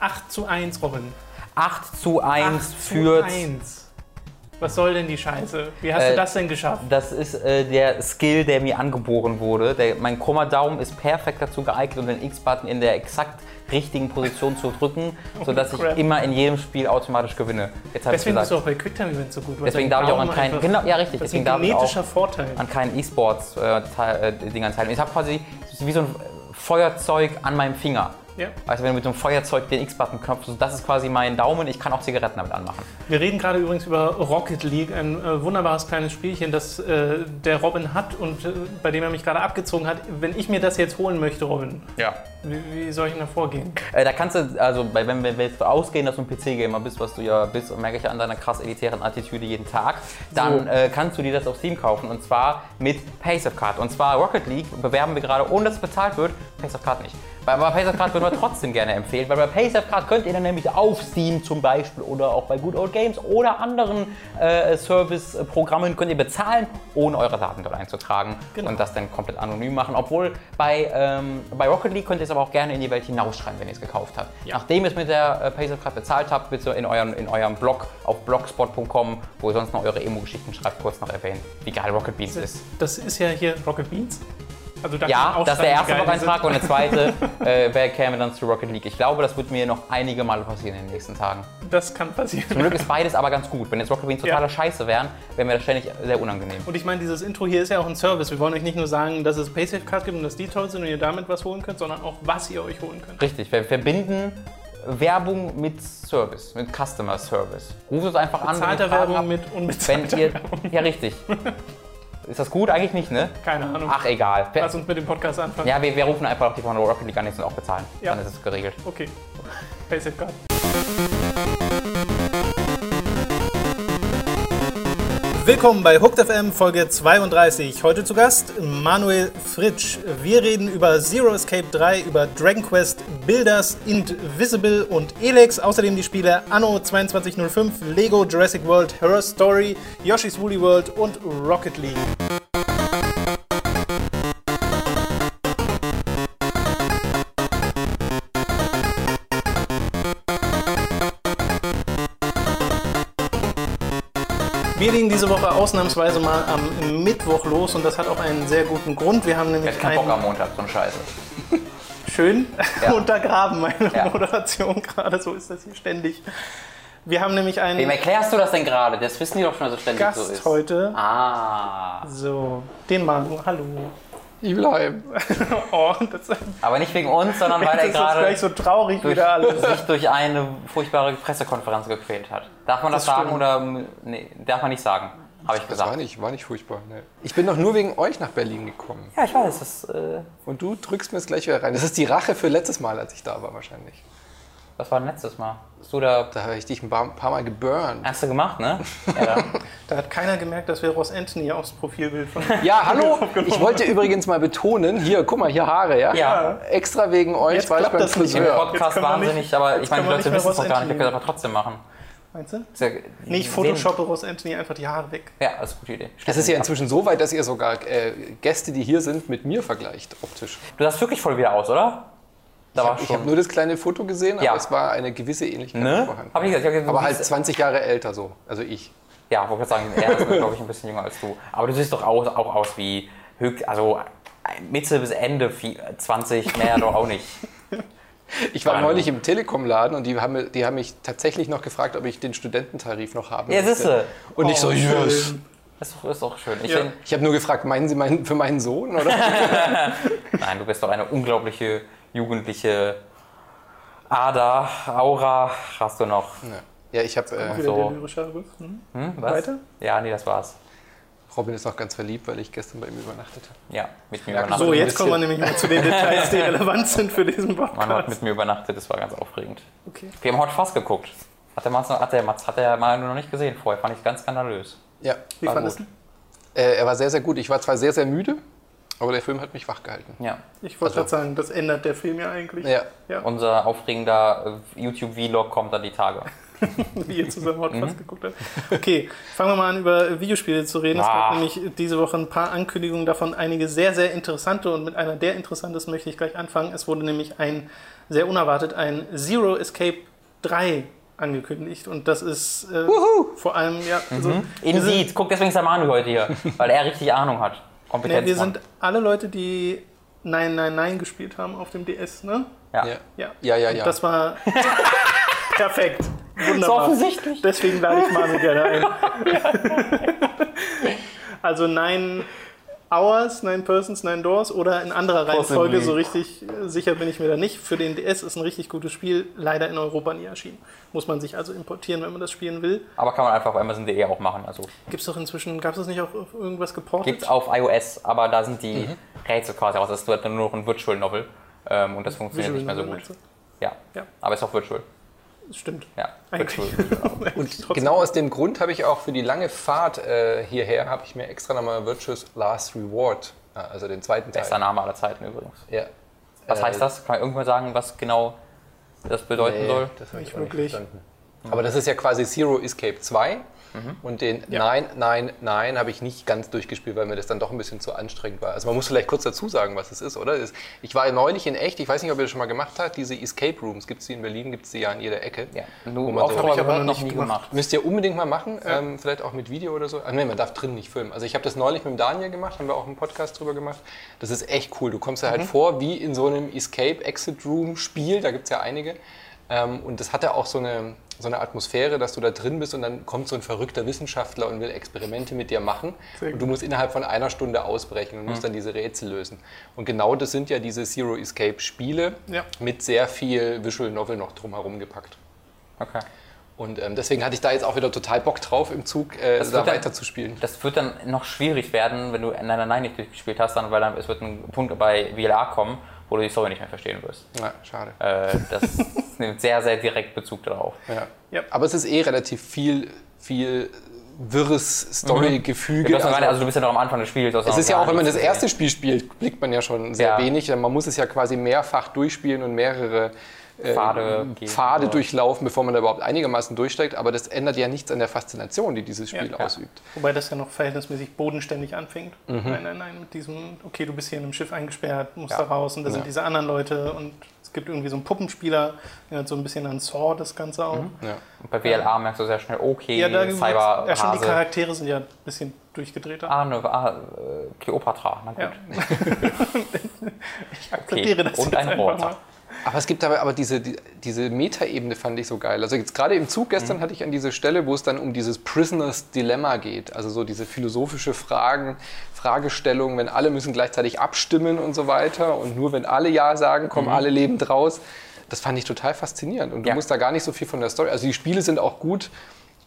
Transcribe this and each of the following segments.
8 zu 1, Robin. 8 zu 1 8 führt. Zu 1. Was soll denn die Scheiße? Wie hast du Äh, das denn geschafft? Das ist äh, der Skill, der mir angeboren wurde. Der, mein krummer Daumen ist perfekt dazu geeignet, um den X-Button in der exakt richtigen Position zu drücken, sodass ich immer in jedem Spiel automatisch gewinne. Jetzt Deswegen bist du auch bei Quicktime Events so gut. Deswegen darf ich auch an Daumen keinen- genau, ja, richtig, deswegen darf ich auch- Vorteil. an keinen E-Sports-Dingern teilnehmen. Ich habe quasi wie so ein Feuerzeug an meinem Finger. Ja. Also wenn du mit so einem Feuerzeug den X-Button knopfst, das ist quasi mein Daumen, ich kann auch Zigaretten damit anmachen. Wir reden gerade übrigens über Rocket League, ein äh, wunderbares kleines Spielchen, das äh, der Robin hat und äh, bei dem er mich gerade abgezogen hat. Wenn ich mir das jetzt holen möchte, Robin, Ja. Wie, wie soll ich denn da vorgehen? Äh, da kannst du, also bei- wenn wir jetzt ausgehen, dass du ein PC-Gamer bist, was du ja bist, und merke ich ja an deiner krass elitären Attitüde jeden Tag, dann So. äh, kannst du dir das auf Steam kaufen und zwar mit Pace Card. Und zwar Rocket League bewerben wir gerade, ohne dass es bezahlt wird, Pace Card nicht. Bei, bei Pace Card würden wir trotzdem gerne empfehlen, weil bei Pace Card könnt ihr dann nämlich auf Steam zum Beispiel oder auch bei Good Old Games oder anderen äh, Service-Programmen könnt ihr bezahlen, ohne eure Daten dort einzutragen Genau. und das dann komplett anonym machen. Obwohl bei, ähm, bei Rocket League könnt ihr es aber auch gerne in die Welt hinausschreiben, wenn ihr es gekauft habt. Ja. Nachdem ihr es mit der äh, Pace Card bezahlt habt, bitte in, euren, in eurem Blog auf blogspot.com, wo ihr sonst noch eure Emo-Geschichten schreibt, kurz noch erwähnen, wie geil Rocket Beans ist. Das ist ja hier Rocket Beans. Also da kann Ja, das ist der erste Blog-Eintrag und der zweite äh, wer käme dann zu Rocket League. Ich glaube, das wird mir noch einige Male passieren in den nächsten Tagen. Das kann passieren. Zum Glück ist beides aber ganz gut. Wenn jetzt Rocket Beans totaler Ja. Scheiße wären, wäre mir das ständig sehr unangenehm. Und ich meine, dieses Intro hier ist ja auch ein Service. Wir wollen euch nicht nur sagen, dass es Paysafe Cards gibt und dass die toll sind und ihr damit was holen könnt, sondern auch, was ihr euch holen könnt. Richtig, wir verbinden Werbung mit Service, mit Customer Service. Ruft uns einfach an. wenn ihr Bezahlter Werbung habt. mit Wenn unbezahlter ihr, Werbung. ja, richtig. Ist das gut? Eigentlich nicht, ne? Keine Ahnung. Ach, egal. Lass uns mit dem Podcast anfangen. Ja, wir, wir rufen einfach auf die von Rocket League an, die sind auch bezahlen. Ja. Dann ist es geregelt. Okay. Paysafe Card. Willkommen bei Hooked FM Folge 32. Heute zu Gast Manuel Fritsch. Wir reden über Zero Escape 3, über Dragon Quest Builders, Invisible und Elex. Außerdem die Spiele Anno 2205, Lego Jurassic World, Her Story, Yoshi's Woolly World und Rocket League. Wir legen diese Woche ausnahmsweise mal am Mittwoch los und das hat auch einen sehr guten Grund. Wir haben Ich nämlich hab keinen Bock am Montag, so eine Scheiße. schön Ja. untergraben, meine Ja. Moderation gerade. So ist das hier ständig. Wir haben nämlich Wem einen erklärst du das denn gerade? Das wissen die doch schon, dass es ständig so Gast ist. heute. Ah. So, den Manu. Hallo. Ibelheim. Oh, das, Aber nicht wegen uns, sondern weil das er gleich gerade so traurig durch, wieder alles. sich durch eine furchtbare Pressekonferenz gequält hat. Darf man das, Das sagen stimmt. oder. Nee, darf man nicht sagen. Habe ich Das war nicht, war nicht furchtbar. Ne. Ich bin doch nur wegen euch nach Berlin gekommen. Ja, ich weiß. Das, äh, Und du drückst mir es gleich wieder rein. Das ist die Rache für letztes Mal, als ich da war wahrscheinlich. Was war denn letztes Mal? Hast du da. Da habe ich dich ein paar, paar Mal geburnt. Hast du gemacht, ne? Ja. Da hat keiner gemerkt, dass wir Ross Anthony aufs Profilbild von. Ja, hallo. Ich wollte übrigens mal betonen, hier, guck mal, hier Haare, ja? Ja. Extra wegen euch Jetzt war ich klappt beim das nicht Im mehr. Friseur. Jetzt Podcast können wir nicht- wahnsinnig, aber jetzt ich meine, die können wir Leute nicht mehr wissen es doch gar nicht. Wir können es aber trotzdem machen. Meinst du? Ja, Nee, ich photoshoppe Ross Anthony einfach die Haare weg. Ja, das ist eine gute Idee. Es ist ja inzwischen so weit, dass ihr sogar äh, Gäste, die hier sind, mit mir vergleicht, optisch. Du sahst wirklich voll wieder aus, oder? Da Ich habe nur das kleine Foto gesehen, Ja. aber es war eine gewisse Ähnlichkeit ne? vorhanden. Hab ich gesagt. Ich hab gesagt, Aber halt siehst- 20 Jahre älter so, also ich. Ja, wollte gerade sagen, er ist, glaube ich, ein bisschen jünger als du. Aber du siehst doch aus, auch aus wie also Mitte bis Ende vi- 20, mehr doch auch nicht. Ich war neulich im Telekom-Laden und die haben, die haben mich tatsächlich noch gefragt, ob ich den Studententarif noch haben Ja, siehste. Und ich so, Oh, yes. Ist doch, ist doch schön. Ich Ja. Ich habe nur gefragt, meinen Sie meinen, für meinen Sohn? Oder? nein, du bist doch eine unglaubliche jugendliche Ader, Aura hast du noch. ja, ich habe. Äh, So. Hm? Hm, was? Weiter? Ja, nee, das war's. Robin ist noch ganz verliebt, weil ich gestern bei ihm übernachtet habe. Ja, mit mir Ja, übernachtet. So, jetzt kommen wir nämlich mal zu den Details, die relevant sind für diesen Man hat Podcast. mit mir übernachtet, das war ganz aufregend. Okay. Wir haben heute fast geguckt. Hat der Mats noch, hat der Mats, hat der Manu noch nicht gesehen vorher, fand ich ganz skandalös. Ja, Wie war fandest gut. du? Äh, er war sehr, sehr gut. Ich war zwar sehr, sehr müde, aber der Film hat mich wach gehalten. Ja. Ich wollte Also- gerade sagen, das ändert der Film ja eigentlich. Ja. Ja, Unser aufregender äh, YouTube-Vlog kommt dann die Tage. wie ihr zusammen Mhm. Hot Fuzz geguckt habt. Okay, fangen wir mal an, über Videospiele zu reden. Es Ah. gab nämlich diese Woche ein paar Ankündigungen davon, einige sehr, sehr interessante und mit einer der interessantesten möchte ich gleich anfangen. Es wurde nämlich ein sehr unerwartet ein Zero Escape 3 angekündigt. Und das ist äh, vor allem, ja, also, sind, Indeed. Guck, deswegen ist der Manu heute hier, weil er richtig Ahnung hat. Kompetenz. nee, wir sind alle Leute, die 999 gespielt haben auf dem DS, ne? ja. Ja. Ja, Ja, ja, ja. Das war perfekt. So Wunderbar. offensichtlich. Deswegen lade ich Manu gerne ein. also Nine Hours, Nine Persons, Nine Doors oder in anderer Reihenfolge, so richtig äh, sicher bin ich mir da nicht. Für den DS ist ein richtig gutes Spiel, leider in Europa nie erschienen. Muss man sich also importieren, wenn man das spielen will. Aber kann man einfach auf Amazon.de auch machen. Also Gibt es doch inzwischen, gab es das nicht auch auf irgendwas geportet? gibt's auf iOS, aber da sind die Rätsel quasi raus. Das ist nur noch ein Virtual Novel. Ähm, und das funktioniert Visual nicht mehr so gut. Ja. Ja. Aber ist auch virtual. Das Stimmt. Ja. Eigentlich. Virtual. Und genau aus dem Grund habe ich auch für die lange Fahrt äh, hierher, habe ich mir extra nochmal Virtuous Last Reward, also den zweiten Teil. Bester Name aller Zeiten übrigens. Ja. Was Äh, heißt das? Kann man irgendwann sagen, was genau das bedeuten Nee, soll? das habe ich wirklich. verstanden. Aber das ist ja quasi Zero Escape 2. Und den Ja. 999 habe ich nicht ganz durchgespielt, weil mir das dann doch ein bisschen zu anstrengend war. Also man muss vielleicht kurz dazu sagen, was es ist, oder? Es- Ich war ja neulich in echt, ich weiß nicht, ob ihr das schon mal gemacht habt, diese Escape Rooms, gibt es die in Berlin, gibt es die ja an jeder Ecke. Ja. Nur so- Dauer Hab ich aber noch noch nicht nie gemacht. gemacht. Müsst ihr unbedingt mal machen, ähm, vielleicht auch mit Video oder so. Ah, nee, man darf drin nicht filmen. Also ich habe das neulich mit dem Daniel gemacht, haben wir auch einen Podcast drüber gemacht. Das ist echt cool. Du kommst ja halt vor wie in so einem Escape-Exit-Room-Spiel, da gibt es ja einige. Ähm, und das hat ja auch so eine, so eine Atmosphäre, dass du da drin bist und dann kommt so ein verrückter Wissenschaftler und will Experimente mit dir machen. Und du musst innerhalb von einer Stunde ausbrechen und musst dann diese Rätsel lösen. Und genau das sind ja diese Zero Escape-Spiele Ja. mit sehr viel Visual Novel noch drumherum gepackt. Okay. Und ähm, deswegen hatte ich da jetzt auch wieder total Bock drauf, im Zug äh, Das da weiterzuspielen. Das wird dann noch schwierig werden, wenn du Nein, Nein, Nein nicht durchgespielt hast, dann, weil dann es wird ein Punkt bei VLA kommen, wo du die Story nicht mehr verstehen wirst. Ja, schade. Äh, das nimmt sehr, sehr direkt Bezug darauf. Ja. Ja. Aber es ist eh relativ viel, viel wirres Story-Gefüge. Du, hast noch Also, also du bist ja noch am Anfang des Spiels. es ist ja auch, wenn man das erste Spiel spielt, blickt man ja schon sehr Ja. wenig. Man muss es ja quasi mehrfach durchspielen und mehrere Pfade gehen. Pfade durchlaufen, bevor man da überhaupt einigermaßen durchsteigt. Aber das ändert ja nichts an der Faszination, die dieses Spiel Ja. ausübt. Wobei das ja noch verhältnismäßig bodenständig anfängt. Mhm. Nein, nein, nein, mit diesem, okay, du bist hier in einem Schiff eingesperrt, musst Ja. da raus und da sind diese anderen Leute und es gibt irgendwie so einen Puppenspieler, der hat so ein bisschen an Saw das Ganze auch. Ja. Und bei VLA merkst du sehr schnell, okay, Ja, da Cyber ja, schon die. Charaktere sind ja ein bisschen durchgedrehter. Ah, ne, ah, äh, Kleopatra, na gut. Ja. Okay. ich akzeptiere das Und jetzt ein Roboter. Aber es gibt aber, aber diese, die, diese Metaebene fand ich so geil. Also jetzt gerade im Zug gestern Mhm. hatte ich an diese Stelle, wo es dann um dieses Prisoners Dilemma geht. Also so diese philosophische Fragen, Fragestellungen, wenn alle müssen gleichzeitig abstimmen und so weiter. Und nur wenn alle Ja sagen, kommen alle lebend raus. Das fand ich total faszinierend. Und du Mhm. Ja. musst da gar nicht so viel von der Story. Also die Spiele sind auch gut,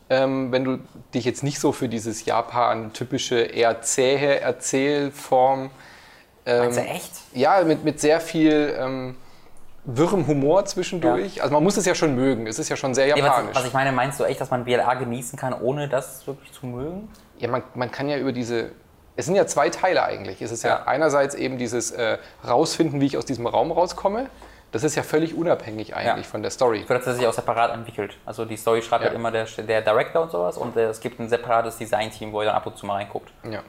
ähm, wenn du dich jetzt nicht so für dieses Japan-typische, eher zähe Erzählform. Meinst du ähm, echt? ja, mit, mit sehr viel ähm, wirrem Humor zwischendurch. Also man muss es ja schon mögen. Es ist ja schon sehr Nee, japanisch. was, was ich meine, meinst du echt, dass man VLA genießen kann, ohne das wirklich zu mögen? ja, man, man kann ja über diese. Es sind ja zwei Teile eigentlich. Es ist ja, Ja. einerseits eben dieses äh, rausfinden, wie ich aus diesem Raum rauskomme. Das ist ja völlig unabhängig eigentlich Ja. von der Story. Ich würde, dass es sich auch separat entwickelt. Also die Story schreibt Ja. halt immer der, der Director und sowas und äh, es gibt ein separates Design-Team, wo er dann ab und zu mal reinguckt. Ja.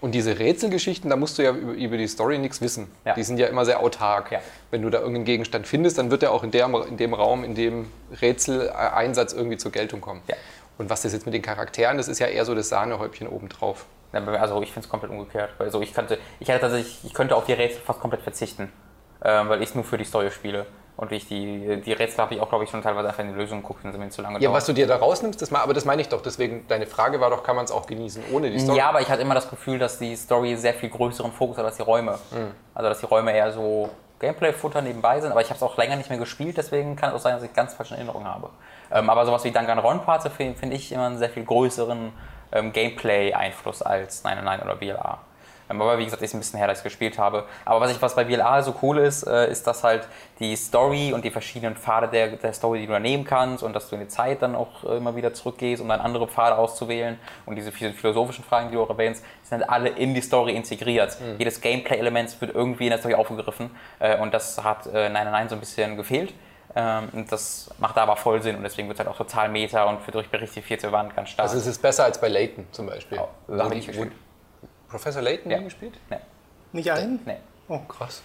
Und diese Rätselgeschichten, da musst du ja über, die Story nichts wissen. Ja. Die sind ja immer sehr autark. Ja. Wenn du da irgendeinen Gegenstand findest, dann wird er auch in, der, in dem Raum, in dem Rätseleinsatz irgendwie zur Geltung kommen. Ja. Und was das jetzt mit den Charakteren, das ist ja eher so das Sahnehäubchen obendrauf. Also ich finde es komplett umgekehrt. Also ich könnte, ich hätte tatsächlich, ich könnte auf die Rätsel fast komplett verzichten, ähm, weil ich es nur für die Story spiele. Und ich die, die Rätsel habe ich auch, glaube ich, schon teilweise einfach in die Lösung geguckt, wenn sie mir zu lange Ja, dauern. was du dir da rausnimmst, das, ma- aber das meine ich doch. Deswegen, deine Frage war doch, kann man es auch genießen ohne die Story? Ja, aber ich hatte immer das Gefühl, dass die Story sehr viel größeren Fokus hat als die Räume. Mhm. Also dass die Räume eher so Gameplay-Futter nebenbei sind, aber ich habe es auch länger nicht mehr gespielt, deswegen kann es auch sein, dass ich ganz falsche Erinnerungen habe. Ähm, aber sowas wie Danganronpa finde find ich immer einen sehr viel größeren ähm, Gameplay-Einfluss als 999 oder BLA. Ähm, aber wie gesagt, ist ein bisschen her, dass ich gespielt habe. Aber was, ich, was bei BLA so cool ist, äh, ist, dass halt die Story und die verschiedenen Pfade der, der Story, die du da nehmen kannst und dass du in die Zeit dann auch äh, immer wieder zurückgehst, um dann andere Pfade auszuwählen und diese phil- philosophischen Fragen, die du auch erwähnst, sind halt alle in die Story integriert. Jedes Gameplay-Element wird irgendwie in der Story aufgegriffen äh, und das hat äh, 999 so ein bisschen gefehlt. Ähm, und das macht da aber voll Sinn und deswegen wird es halt auch total meta und wird durch berichtet vierte Wand ganz stark. Also es ist besser als bei Layton zum Beispiel. Oh, Wo die- ich wo-. Professor Layton Ja. gespielt? nee, Nicht einen? nee. Oh, Krass.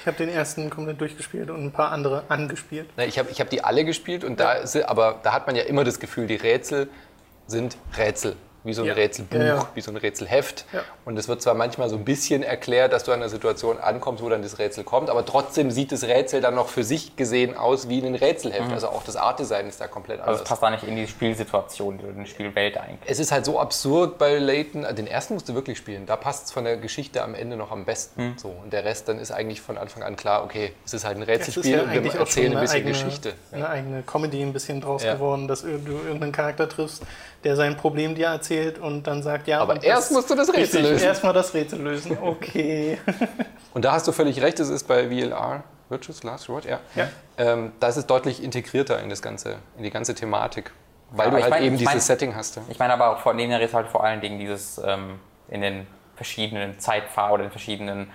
Ich habe den ersten komplett durchgespielt und ein paar andere angespielt. Ich habe ich hab die alle gespielt und da aber da hat man ja immer das Gefühl, die Rätsel sind Rätsel. Wie so ein Ja. Rätselbuch, Ja, wie so ein Rätselheft. Ja. Und es wird zwar manchmal so ein bisschen erklärt, dass du an einer Situation ankommst, wo dann das Rätsel kommt, aber trotzdem sieht das Rätsel dann noch für sich gesehen aus wie ein Rätselheft. Also auch das Artdesign ist da komplett Also anders. es passt da nicht in die Spielsituation, in die Spielwelt eigentlich. es ist halt so absurd bei Layton. Den ersten musst du wirklich spielen. Da passt es von der Geschichte am Ende noch am besten. Hm. So. Und der Rest, dann ist eigentlich von Anfang an klar, okay, es ist halt ein Rätselspiel ja und wir erzählen ein bisschen eigene, Geschichte. eine eigene Comedy ein bisschen draus geworden, dass du irgendeinen Charakter triffst, der sein Problem dir erzählt und dann sagt, ja, Aber erst musst du das Rätsel Richtig, lösen. Erstmal das Rätsel lösen, okay. Und da hast du völlig recht, es ist bei VLR, Virtuous Last Reward, ja. Ja. Ähm, da ist es deutlich integrierter in, das ganze, in die ganze Thematik. Weil Ja, du halt mein- eben dieses mein- Setting hast. Ja. Ich meine aber auch von denen her ist halt vor allen Dingen dieses ähm, in den verschiedenen Zeitfahr oder in verschiedenen.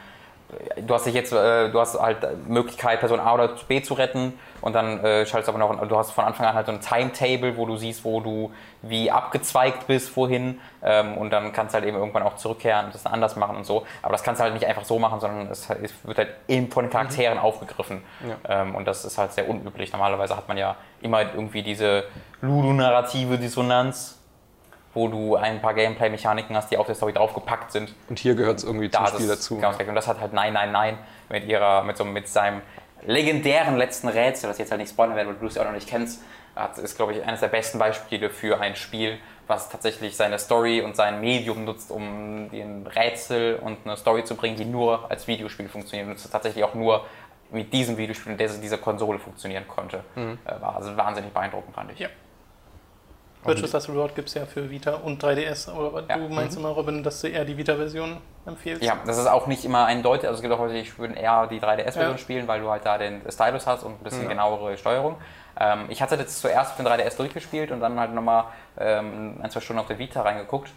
Du hast dich jetzt, äh, du hast halt Möglichkeit, Person A oder B zu retten und dann äh, schaltest du aber noch, du hast von Anfang an halt so ein Timetable, wo du siehst, wo du wie abgezweigt bist, wohin ähm, und dann kannst du halt eben irgendwann auch zurückkehren und das dann anders machen und so. Aber das kannst du halt nicht einfach so machen, sondern es, es wird halt eben von den Charakteren aufgegriffen ähm, und das ist halt sehr unüblich. Normalerweise hat man ja immer irgendwie diese ludonarrative Dissonanz, wo du ein paar Gameplay-Mechaniken hast, die auf der Story draufgepackt sind. Und hier gehört es irgendwie zum Da Spiel ist dazu. Genau, und das hat halt Nein, Nein, Nein mit ihrer, mit so mit seinem legendären letzten Rätsel, das ich jetzt halt nicht spoilern werde, weil du es ja auch noch nicht kennst, hat, ist, glaube ich, eines der besten Beispiele für ein Spiel, was tatsächlich seine Story und sein Medium nutzt, um ein Rätsel und eine Story zu bringen, die nur als Videospiel funktioniert und es tatsächlich auch nur mit diesem Videospiel und dieser, dieser Konsole funktionieren konnte. Äh, War also wahnsinnig beeindruckend, fand ich. Ja. Virtuous Last Reward gibt es ja für Vita und 3DS, aber Ja. du meinst immer, Robin, dass du eher die Vita-Version empfiehlst? Ja, das ist auch nicht immer eindeutig. Also es gibt auch Leute, die würden eher die 3DS-Version Ja. spielen, weil du halt da den Stylus hast und ein bisschen genauere Steuerung. Ähm, ich hatte das zuerst auf den 3DS durchgespielt und dann halt nochmal ähm, ein, zwei Stunden auf der Vita reingeguckt.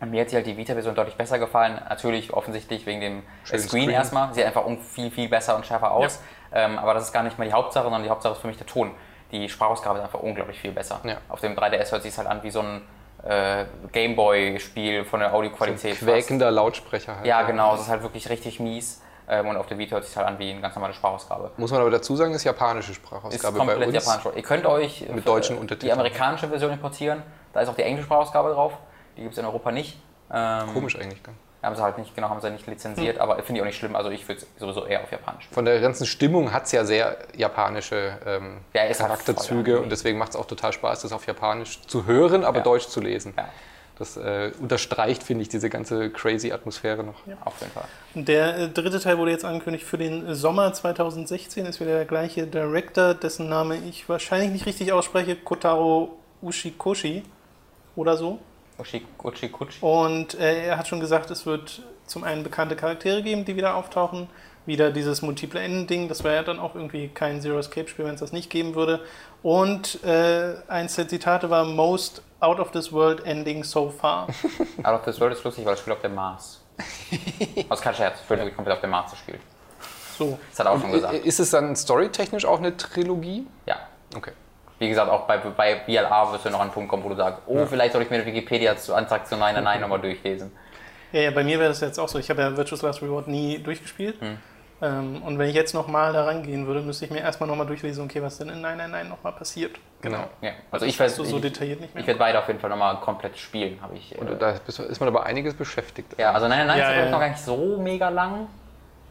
Und mir hat sich halt die Vita-Version deutlich besser gefallen. Natürlich offensichtlich wegen dem Screen, Screen. erstmal. Sieht einfach viel, viel besser und schärfer aus. Ähm, aber das ist gar nicht mal die Hauptsache, sondern die Hauptsache ist für mich der Ton. Die Sprachausgabe ist einfach unglaublich viel besser. Ja. Auf dem 3DS hört sich halt an wie so ein äh, Gameboy-Spiel von der Audioqualität. fast. Quäkender Lautsprecher halt. Ja, genau, es ist halt wirklich richtig mies. Ähm, und auf der Vita hört sich halt an wie eine ganz normale Sprachausgabe. Muss man aber dazu sagen, ist japanische Ist Sprachausgabe bei komplett uns. japanisch. Ihr könnt euch Mit deutschen die Untertiteln. amerikanische Version importieren. Da ist auch die englische Sprachausgabe drauf. Die gibt es in Europa nicht. Ähm, Komisch eigentlich. gell? Haben sie halt nicht, genau, haben sie nicht lizenziert, aber finde ich auch nicht schlimm. Also ich würde es sowieso eher auf Japanisch. Von der ganzen Stimmung hat es ja sehr japanische ähm, Ja, ist halt Charakterzüge voll und deswegen macht es auch total Spaß, das auf Japanisch zu hören, aber Ja. Deutsch zu lesen. Ja, Das äh, unterstreicht, finde ich, diese ganze crazy Atmosphäre noch. auf jeden Fall. Der äh, dritte Teil wurde jetzt angekündigt für den Sommer 2016. Ist wieder der gleiche Director, dessen Name ich wahrscheinlich nicht richtig ausspreche. Kotaro Ushikoshi oder so. Uchi, Uchi, Kuchi. Und äh, er hat schon gesagt, es wird zum einen bekannte Charaktere geben, die wieder auftauchen. Wieder dieses multiple Enden-Ding. Das wäre ja dann auch irgendwie kein Zero Escape-Spiel, wenn es das nicht geben würde. Und äh, eins der Zitate war Most out of this world ending so far. Aber auf das World ist lustig, weil das Spiel auf dem Mars. Also kein Scherz, ich würde komplett auf dem Mars gespielt. So. Das hat er auch schon gesagt. Ist es dann storytechnisch auch eine Trilogie? Ja. Okay. Wie gesagt, auch bei, bei VLA wirst du noch an einen Punkt kommen, wo du sagst, oh, vielleicht soll ich mir den Wikipedia-Antrag zu Nein, Nein, Nein nochmal durchlesen. Ja, ja, bei mir wäre das jetzt auch so. Ich habe ja Virtuous Last Reward nie durchgespielt. Ähm, und wenn ich jetzt nochmal da rangehen würde, müsste ich mir erstmal nochmal durchlesen, okay, was denn in Nein, Nein, Nein nochmal passiert. Genau. Ja, also ich werde So, so detailliert nicht mehr. ich werd beide auf jeden Fall nochmal komplett spielen, habe ich. Äh, Und da bist- ist man aber einiges beschäftigt. ja, also Nein, Nein, Nein Ja, ist ja, noch ja. gar nicht so mega lang.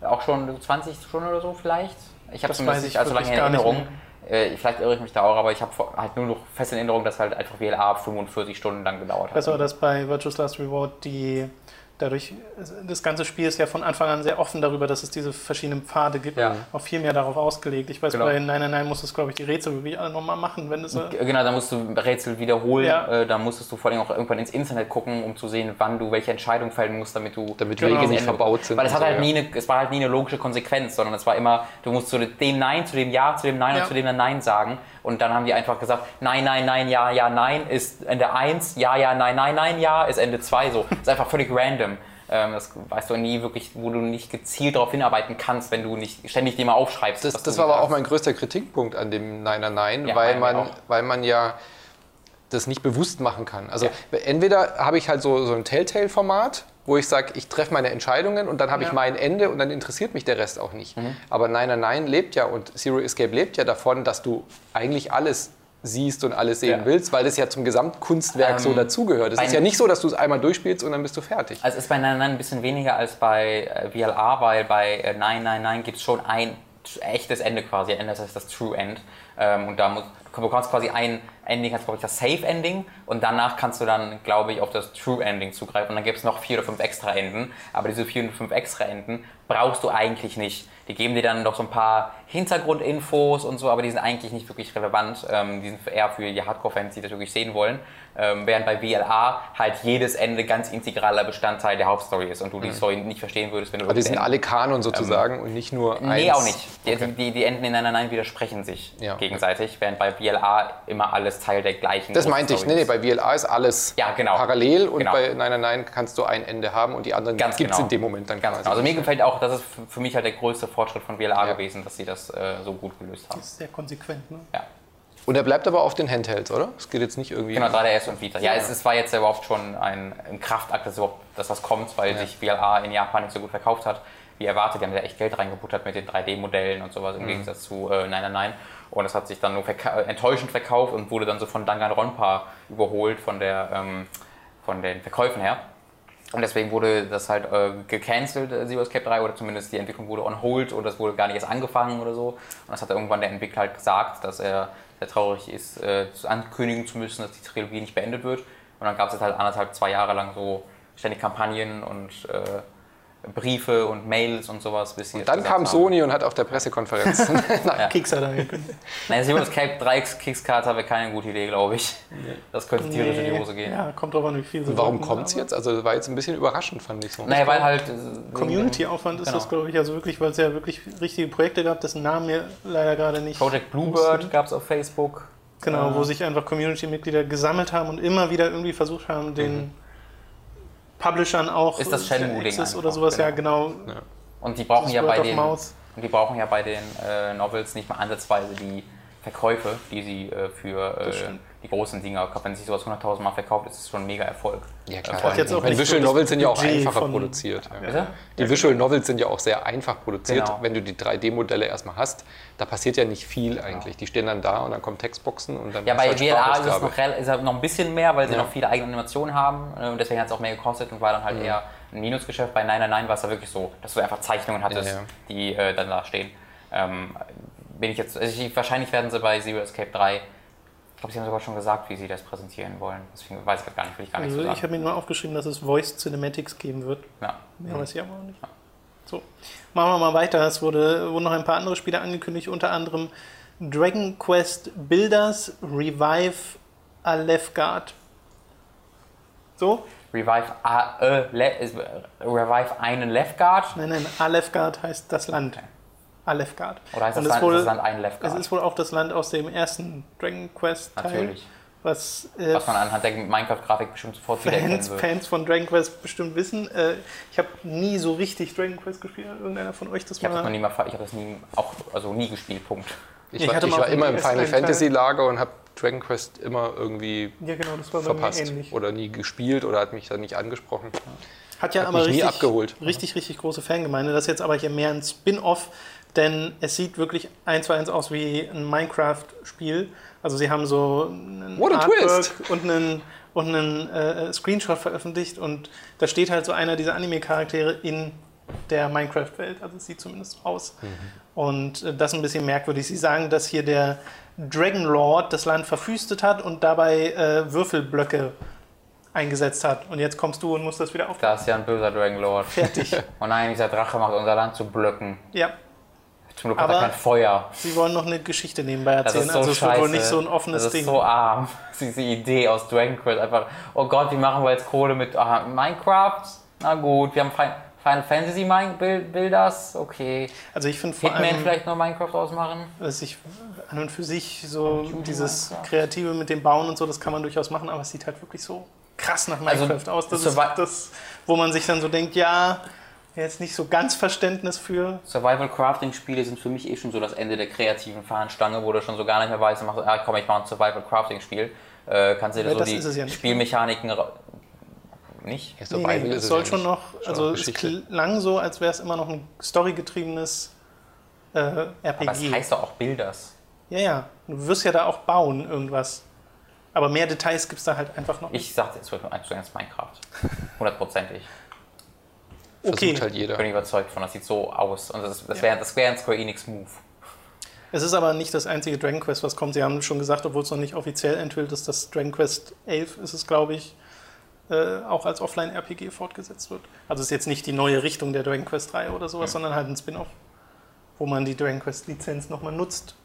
Auch schon 20 Stunden oder so vielleicht. Ich habe ich nicht allzu lange in Erinnerung. Äh, vielleicht irre ich mich da auch, aber ich habe halt nur noch fest in Erinnerung, dass halt einfach WLA 45 Stunden lang gedauert hat. Besser war das bei Virtuous Last Reward, die dadurch, das ganze Spiel ist ja von Anfang an sehr offen darüber, dass es diese verschiedenen Pfade gibt. Ja. Auch viel mehr darauf ausgelegt. Ich weiß, Genau. bei Nein, Nein, Nein musstest du, glaube ich, die Rätsel wirklich alle nochmal machen, wenn es. Genau, da musst du Rätsel wiederholen. Ja. Äh, da musstest du vor allem auch irgendwann ins Internet gucken, um zu sehen, wann du welche Entscheidung fällen musst, damit du. Damit Genau. Wege nicht verbaut sind. Weil es hat so, halt ja. nie eine, es war halt nie eine logische Konsequenz, sondern es war immer, du musst zu dem Nein, zu dem Ja, zu dem Nein Ja. und zu dem Nein sagen. Und dann haben die einfach gesagt, Nein, Nein, Nein, Ja, Ja, Nein ist Ende 1, Ja, Ja, Nein, Nein, Nein, Ja ist Ende 2. So. Das ist einfach völlig random. Ähm, das weißt du nie wirklich, wo du nicht gezielt darauf hinarbeiten kannst, wenn du nicht ständig dir mal aufschreibst. Das, das war aber auch mein größter Kritikpunkt an dem Nein, nein, nein, Ja, weil, man, weil man ja das nicht bewusst machen kann. Also Ja. entweder habe ich halt so, so ein Telltale-Format, wo ich sage, ich treffe meine Entscheidungen und dann habe ich Ja. mein Ende und dann interessiert mich der Rest auch nicht. Aber Nein, Nein, Nein lebt ja und Zero Escape lebt ja davon, dass du eigentlich alles siehst und alles sehen Ja. willst, weil das ja zum Gesamtkunstwerk so Ähm, dazugehört. Es ist ja nicht so, dass du es einmal durchspielst und dann bist du fertig. Also es ist bei Nein Nein ein bisschen weniger als bei äh, VLA, weil bei äh, Nein Nein Nein gibt es schon ein echtes Ende quasi. Ende, das heißt das True End. Ähm, und da muss, du bekommst quasi ein Ending, heißt glaube ich das Safe Ending und danach kannst du dann, glaube ich, auf das True Ending zugreifen. Und dann gibt es noch vier oder fünf extra Enden. Aber diese vier oder fünf extra Enden brauchst du eigentlich nicht. Die geben dir dann noch so ein paar Hintergrundinfos und so, aber die sind eigentlich nicht wirklich relevant. Ähm, die sind eher für die Hardcore-Fans, die das wirklich sehen wollen. Ähm, während bei VLA halt jedes Ende ganz integraler Bestandteil der Hauptstory ist und du die Story nicht verstehen würdest, wenn du Aber die sind alle Kanon sozusagen und nicht nur eins. Ähm, Nee, auch nicht. Die, die, die, die Enden in Nein, Nein, widersprechen sich Ja, okay. gegenseitig, während bei VLA immer alles Teil der gleichen Das meinte ich. Nee, nee, bei VLA ist alles Ja, genau. parallel und Genau. bei Nein, Nein, kannst du ein Ende haben und die anderen gibt es genau. in dem Moment dann Ganz quasi. genau. Also mir gefällt auch, das ist für- mich halt der größte Fortschritt von VLA Ja. gewesen, dass sie das äh, so gut gelöst haben. Das ist sehr konsequent. Ne? Ja. Und er bleibt aber auf den Handhelds, oder? Es geht jetzt nicht irgendwie. Genau, 3DS und Vita. Ja, es, es war jetzt ja überhaupt schon ein, ein Kraftakt, dass, überhaupt, dass das kommt, weil sich VLA in Japan nicht so gut verkauft hat, wie erwartet. Die haben da echt Geld reingebuttert mit den 3D-Modellen und sowas im Gegensatz zu äh, Nein, Nein, Nein. Und das hat sich dann nur verka äh, enttäuschend verkauft und wurde dann so von Danganronpa überholt von, der, ähm, von den Verkäufen her. Und deswegen wurde das halt äh, gecancelt, äh, Zero Escape 3, oder zumindest die Entwicklung wurde on hold oder es wurde gar nicht erst angefangen oder so. Und das hat irgendwann der Entwickler halt gesagt, dass er sehr traurig ist, äh, ankündigen zu müssen, dass die Trilogie nicht beendet wird. Und dann gab es halt anderthalb, zwei Jahre lang so ständig Kampagnen und äh, Briefe und Mails und sowas. Bis jetzt Dann kam haben- Sony und hat auf der Pressekonferenz. Nein. Kickstarter angekündigt. Nein, Zero Escape 3 Kickstarter wäre keine gute Idee, glaube ich. Das könnte tierisch in die Hose gehen. Ja, kommt drauf an, wie viel sie Warum kommt es jetzt? Also das war jetzt ein bisschen überraschend, fand ich so. Naja, weil halt. äh, Community-Aufwand ist Genau. das, glaube ich, also wirklich, weil es ja wirklich richtige Projekte gab, dessen Namen mir leider gerade nicht. Project Bluebird gab es auf Facebook. Genau, Äh, wo sich einfach Community-Mitglieder gesammelt haben und immer wieder irgendwie versucht haben, den Publishern auch. Ist das für Shenmue-Ding Access oder einfach, sowas, ja genau. genau. Und die brauchen Das ja Word bei den und die brauchen ja bei den äh, Novels nicht mal ansatzweise die Verkäufe, die sie äh, für äh. Die großen Dinger, wenn sich sowas 100.000 Mal verkauft, ist es schon ein mega Erfolg. Ja, Äh, klar. jetzt die- auch so Visual Novels sind ja auch einfacher von- produziert. Ja. Bitte? Die Visual Novels sind ja auch sehr einfach produziert. Genau. Wenn du die 3D-Modelle erstmal hast, da passiert ja nicht viel eigentlich. Die stehen dann da und dann kommen Textboxen und dann Ja, bei halt VLA ist es noch, ist es noch ein bisschen mehr, weil sie Ja. noch viele eigene Animationen haben äh, und deswegen hat es auch mehr gekostet und war dann halt eher ein Minusgeschäft. Bei 999 war es da wirklich so, dass du einfach Zeichnungen hattest, Ja, ja. die äh, dann da stehen. Ähm, bin ich jetzt, also ich, wahrscheinlich werden sie bei Zero Escape 3, ich glaube, sie haben sogar schon gesagt, wie sie das präsentieren wollen. Deswegen weiß ich gar nicht, will ich gar nicht Also so ich sagen. habe mir nur aufgeschrieben, dass es Voice Cinematics geben wird. Ja. Mehr weiß ich aber auch nicht. So, machen wir mal weiter. Es wurde, wurden noch ein paar andere Spiele angekündigt, unter anderem Dragon Quest Builders Revive Alefgard. So? Revive, a, äh, le, Revive einen Left Guard? Nein, nein, Alefgard heißt das Land. Alefgard. Oder heißt das Und es Land, ist das Land ein Left Es ist wohl auch das Land aus dem ersten Dragon Quest Teil. Natürlich. Was, äh, Was man anhand der Minecraft-Grafik bestimmt sofort Fans, wird. Fans von Dragon Quest bestimmt wissen. Äh, ich habe nie so richtig Dragon Quest gespielt. Hat irgendeiner von euch das Ich habe das noch mal? nie mal, ich habe das nie, auch, also nie gespielt, Punkt. Ich Ich war, ich mal war immer im Final. Fantasy Lager und habe Dragon Quest immer irgendwie Ja, genau, das war bei verpasst mir ähnlich. oder nie gespielt oder hat mich dann nicht angesprochen. Hat ja Hat aber mich nie richtig, abgeholt. richtig, richtig große Fangemeinde. Das ist jetzt aber hier mehr ein Spin-off, denn es sieht wirklich eins zu eins aus wie ein Minecraft-Spiel. Also sie haben so einen What a twist! und einen, und einen äh, Screenshot veröffentlicht und da steht halt so einer dieser Anime-Charaktere in der Minecraft-Welt. Also es sieht zumindest so aus. Mhm. Und äh, das ist ein bisschen merkwürdig. Sie sagen, dass hier der Dragon Lord das Land verwüstet hat und dabei äh, Würfelblöcke eingesetzt hat. Und jetzt kommst du und musst das wieder aufbauen. Da ist ja ein böser Dragon Lord. Fertig. Oh nein, dieser Drache macht unser Land zu Blöcken. Ja, Zum Glück hat er kein Feuer. sie wollen noch eine Geschichte nebenbei Das erzählen. ist so also es wird wohl nicht so ein offenes das ist Ding. so arm. Diese Idee aus Dragon Quest einfach, oh Gott, wie machen wir jetzt Kohle mit ah, Minecraft? Na gut, wir haben Fi- Final Fantasy Builders, okay. also ich finde vor Hitman allem, vielleicht noch Minecraft ausmachen? dass ich an und für sich so dieses Kreative mit dem Bauen und so, das kann man durchaus machen, aber es sieht halt wirklich so krass nach Also, Minecraft aus. Das ist das, wo man sich dann so denkt, ja, jetzt nicht so ganz Verständnis für. Survival Crafting Spiele sind für mich eh schon so das Ende der kreativen Fahnenstange, wo du schon so gar nicht mehr weißt, machst, ah, komm, ich mache ein Survival Crafting Spiel. Äh, kannst du dir Ja, so das die ist es ja nicht. Spielmechaniken nicht. Ja, so Nee, nee, ist es soll ja schon nicht. noch, also es klang so, als wäre es immer noch ein storygetriebenes äh, Aber es RPG. heißt doch auch Bilders. Ja, ja, du wirst ja da auch bauen, irgendwas. Aber mehr Details gibt es da halt einfach noch nicht. Ich sagte, es wird nur 1 zu 1 Minecraft. Hundertprozentig. Okay, Versucht halt jeder. Ich bin überzeugt von, das sieht so aus. Und das, das wäre das wär ein Square Enix Move. es ist aber nicht das einzige Dragon Quest, was kommt. Sie haben schon gesagt, obwohl es noch nicht offiziell enthüllt ist, dass Dragon Quest 11 ist es, glaube ich, äh, auch als Offline-RPG fortgesetzt wird. Also es ist jetzt nicht die neue Richtung der Dragon Quest 3 oder sowas, sondern halt ein Spin-off, wo man die Dragon Quest-Lizenz nochmal nutzt,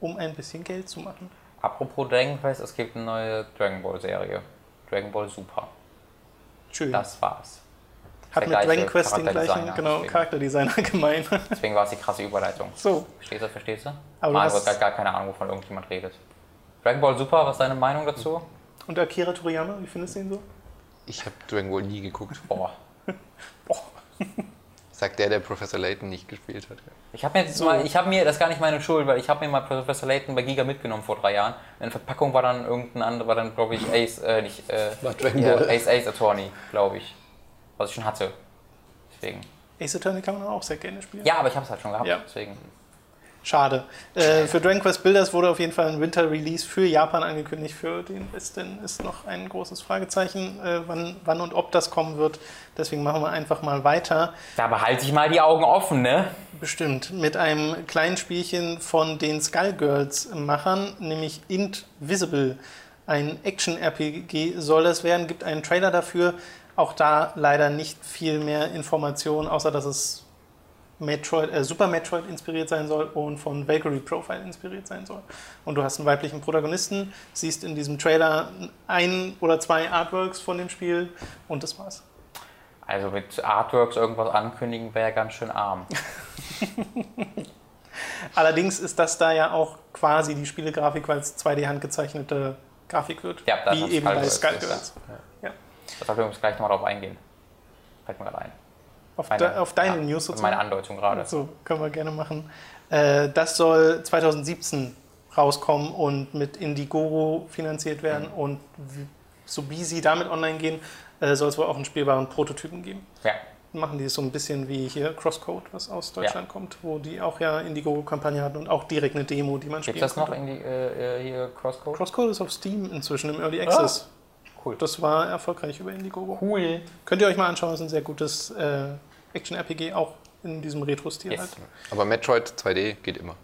um ein bisschen Geld zu machen. Apropos Dragon Quest, es gibt eine neue Dragon Ball Serie. Dragon Ball Super. Schön. Das war's. Hat mit Dragon Quest den gleichen Charakterdesigner, genau, deswegen. Charakterdesigner gemein. Deswegen war es die krasse Überleitung. so, Verstehst du, verstehst du? Aber Mario was- hat gar, gar keine Ahnung, wovon irgendjemand redet. Dragon Ball Super, was ist deine Meinung dazu? und Akira Toriyama, wie findest du ihn so? Ich habe Dragon Ball nie geguckt. Boah. Sagt der, der Professor Layton nicht gespielt hat. Ich habe mir, jetzt mal, ich hab mir, das ist gar nicht meine Schuld, weil ich habe mir mal Professor Layton bei Giga mitgenommen vor drei Jahren. In der Verpackung war dann irgendein anderer, war dann glaube ich Ace, äh, nicht, äh, War Dragon ja, Ball. Ace Ace Attorney, glaube ich. Was ich schon hatte. Deswegen. Ace Attorney kann man auch sehr gerne spielen. Ja, aber ich habe es halt schon gehabt, Ja. deswegen. Schade. Äh, für Dragon Quest Builders wurde auf jeden Fall ein Winter-Release für Japan angekündigt. Für den Westen ist noch ein großes Fragezeichen, äh, wann, wann und ob das kommen wird. Deswegen machen wir einfach mal weiter. Da behalte ich mal die Augen offen, ne? Bestimmt. Mit einem kleinen Spielchen von den Skullgirls-Machern, nämlich Int Visible. Ein Action-RPG soll das werden, gibt einen Trailer dafür. Auch da leider nicht viel mehr Informationen, außer dass es Metroid, äh, Super Metroid inspiriert sein soll und von Valkyrie Profile inspiriert sein soll. Und du hast einen weiblichen Protagonisten, siehst in diesem Trailer ein oder zwei Artworks von dem Spiel und das war's. Also mit Artworks irgendwas ankündigen wäre ganz schön arm. Allerdings ist das da ja auch quasi die Spielegrafik, weil es 2D handgezeichnete Grafik wird. Ja, wie eben bei Skullgirls. Ja. Da sollten wir uns gleich nochmal drauf eingehen. Fällt mir gerade ein. Auf, Meine- de, auf deine ja, News sozusagen. Meine Andeutung gerade. So, können wir gerne machen. Äh, das soll 2017 rauskommen und mit Indiegogo finanziert werden. Mhm. Und so wie sie damit online gehen, äh, soll es wohl auch einen spielbaren Prototypen geben. Ja. Machen die es so ein bisschen wie hier Crosscode, was aus Deutschland kommt, wo die auch ja Indiegogo-Kampagne hatten und auch direkt eine Demo, die man Gibt spielen es das noch in die, äh, äh, hier Crosscode? Crosscode ist auf Steam inzwischen im Early Access. Cool. Das war erfolgreich über Indiegogo. Cool. Könnt ihr euch mal anschauen, ist ein sehr gutes äh, Action-RPG, auch in diesem Retro-Stil Yes. halt. Aber Metroid 2D geht immer.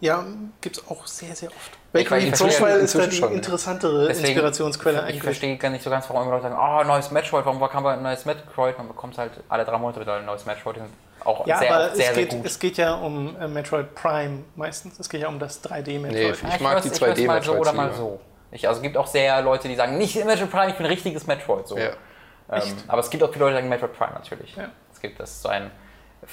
Ja, gibt es auch sehr, sehr oft. Ich verstehe Profile ist da inzwischen die schon, ja. interessantere Deswegen- Inspirationsquelle Ich eigentlich. verstehe gar nicht so ganz, warum immer Leute sagen, oh, neues Metroid, warum kam ein neues Metroid? Man bekommt halt alle drei Monate wieder ein neues Metroid. Auch Ja, sehr, aber sehr, es, sehr geht, gut. es geht ja um äh, Metroid Prime meistens. Es geht ja um das 3D-Metroid. Nee, ich mag weiß- die ich weiß 2D mal so Metroids oder mal so. Ich, also es gibt auch sehr Leute, die sagen, nicht Metroid Prime, ich bin ein richtiges Metroid. So. Ja. Ähm, aber es gibt auch viele Leute, die sagen Metroid Prime natürlich. Ja. Es gibt das so ein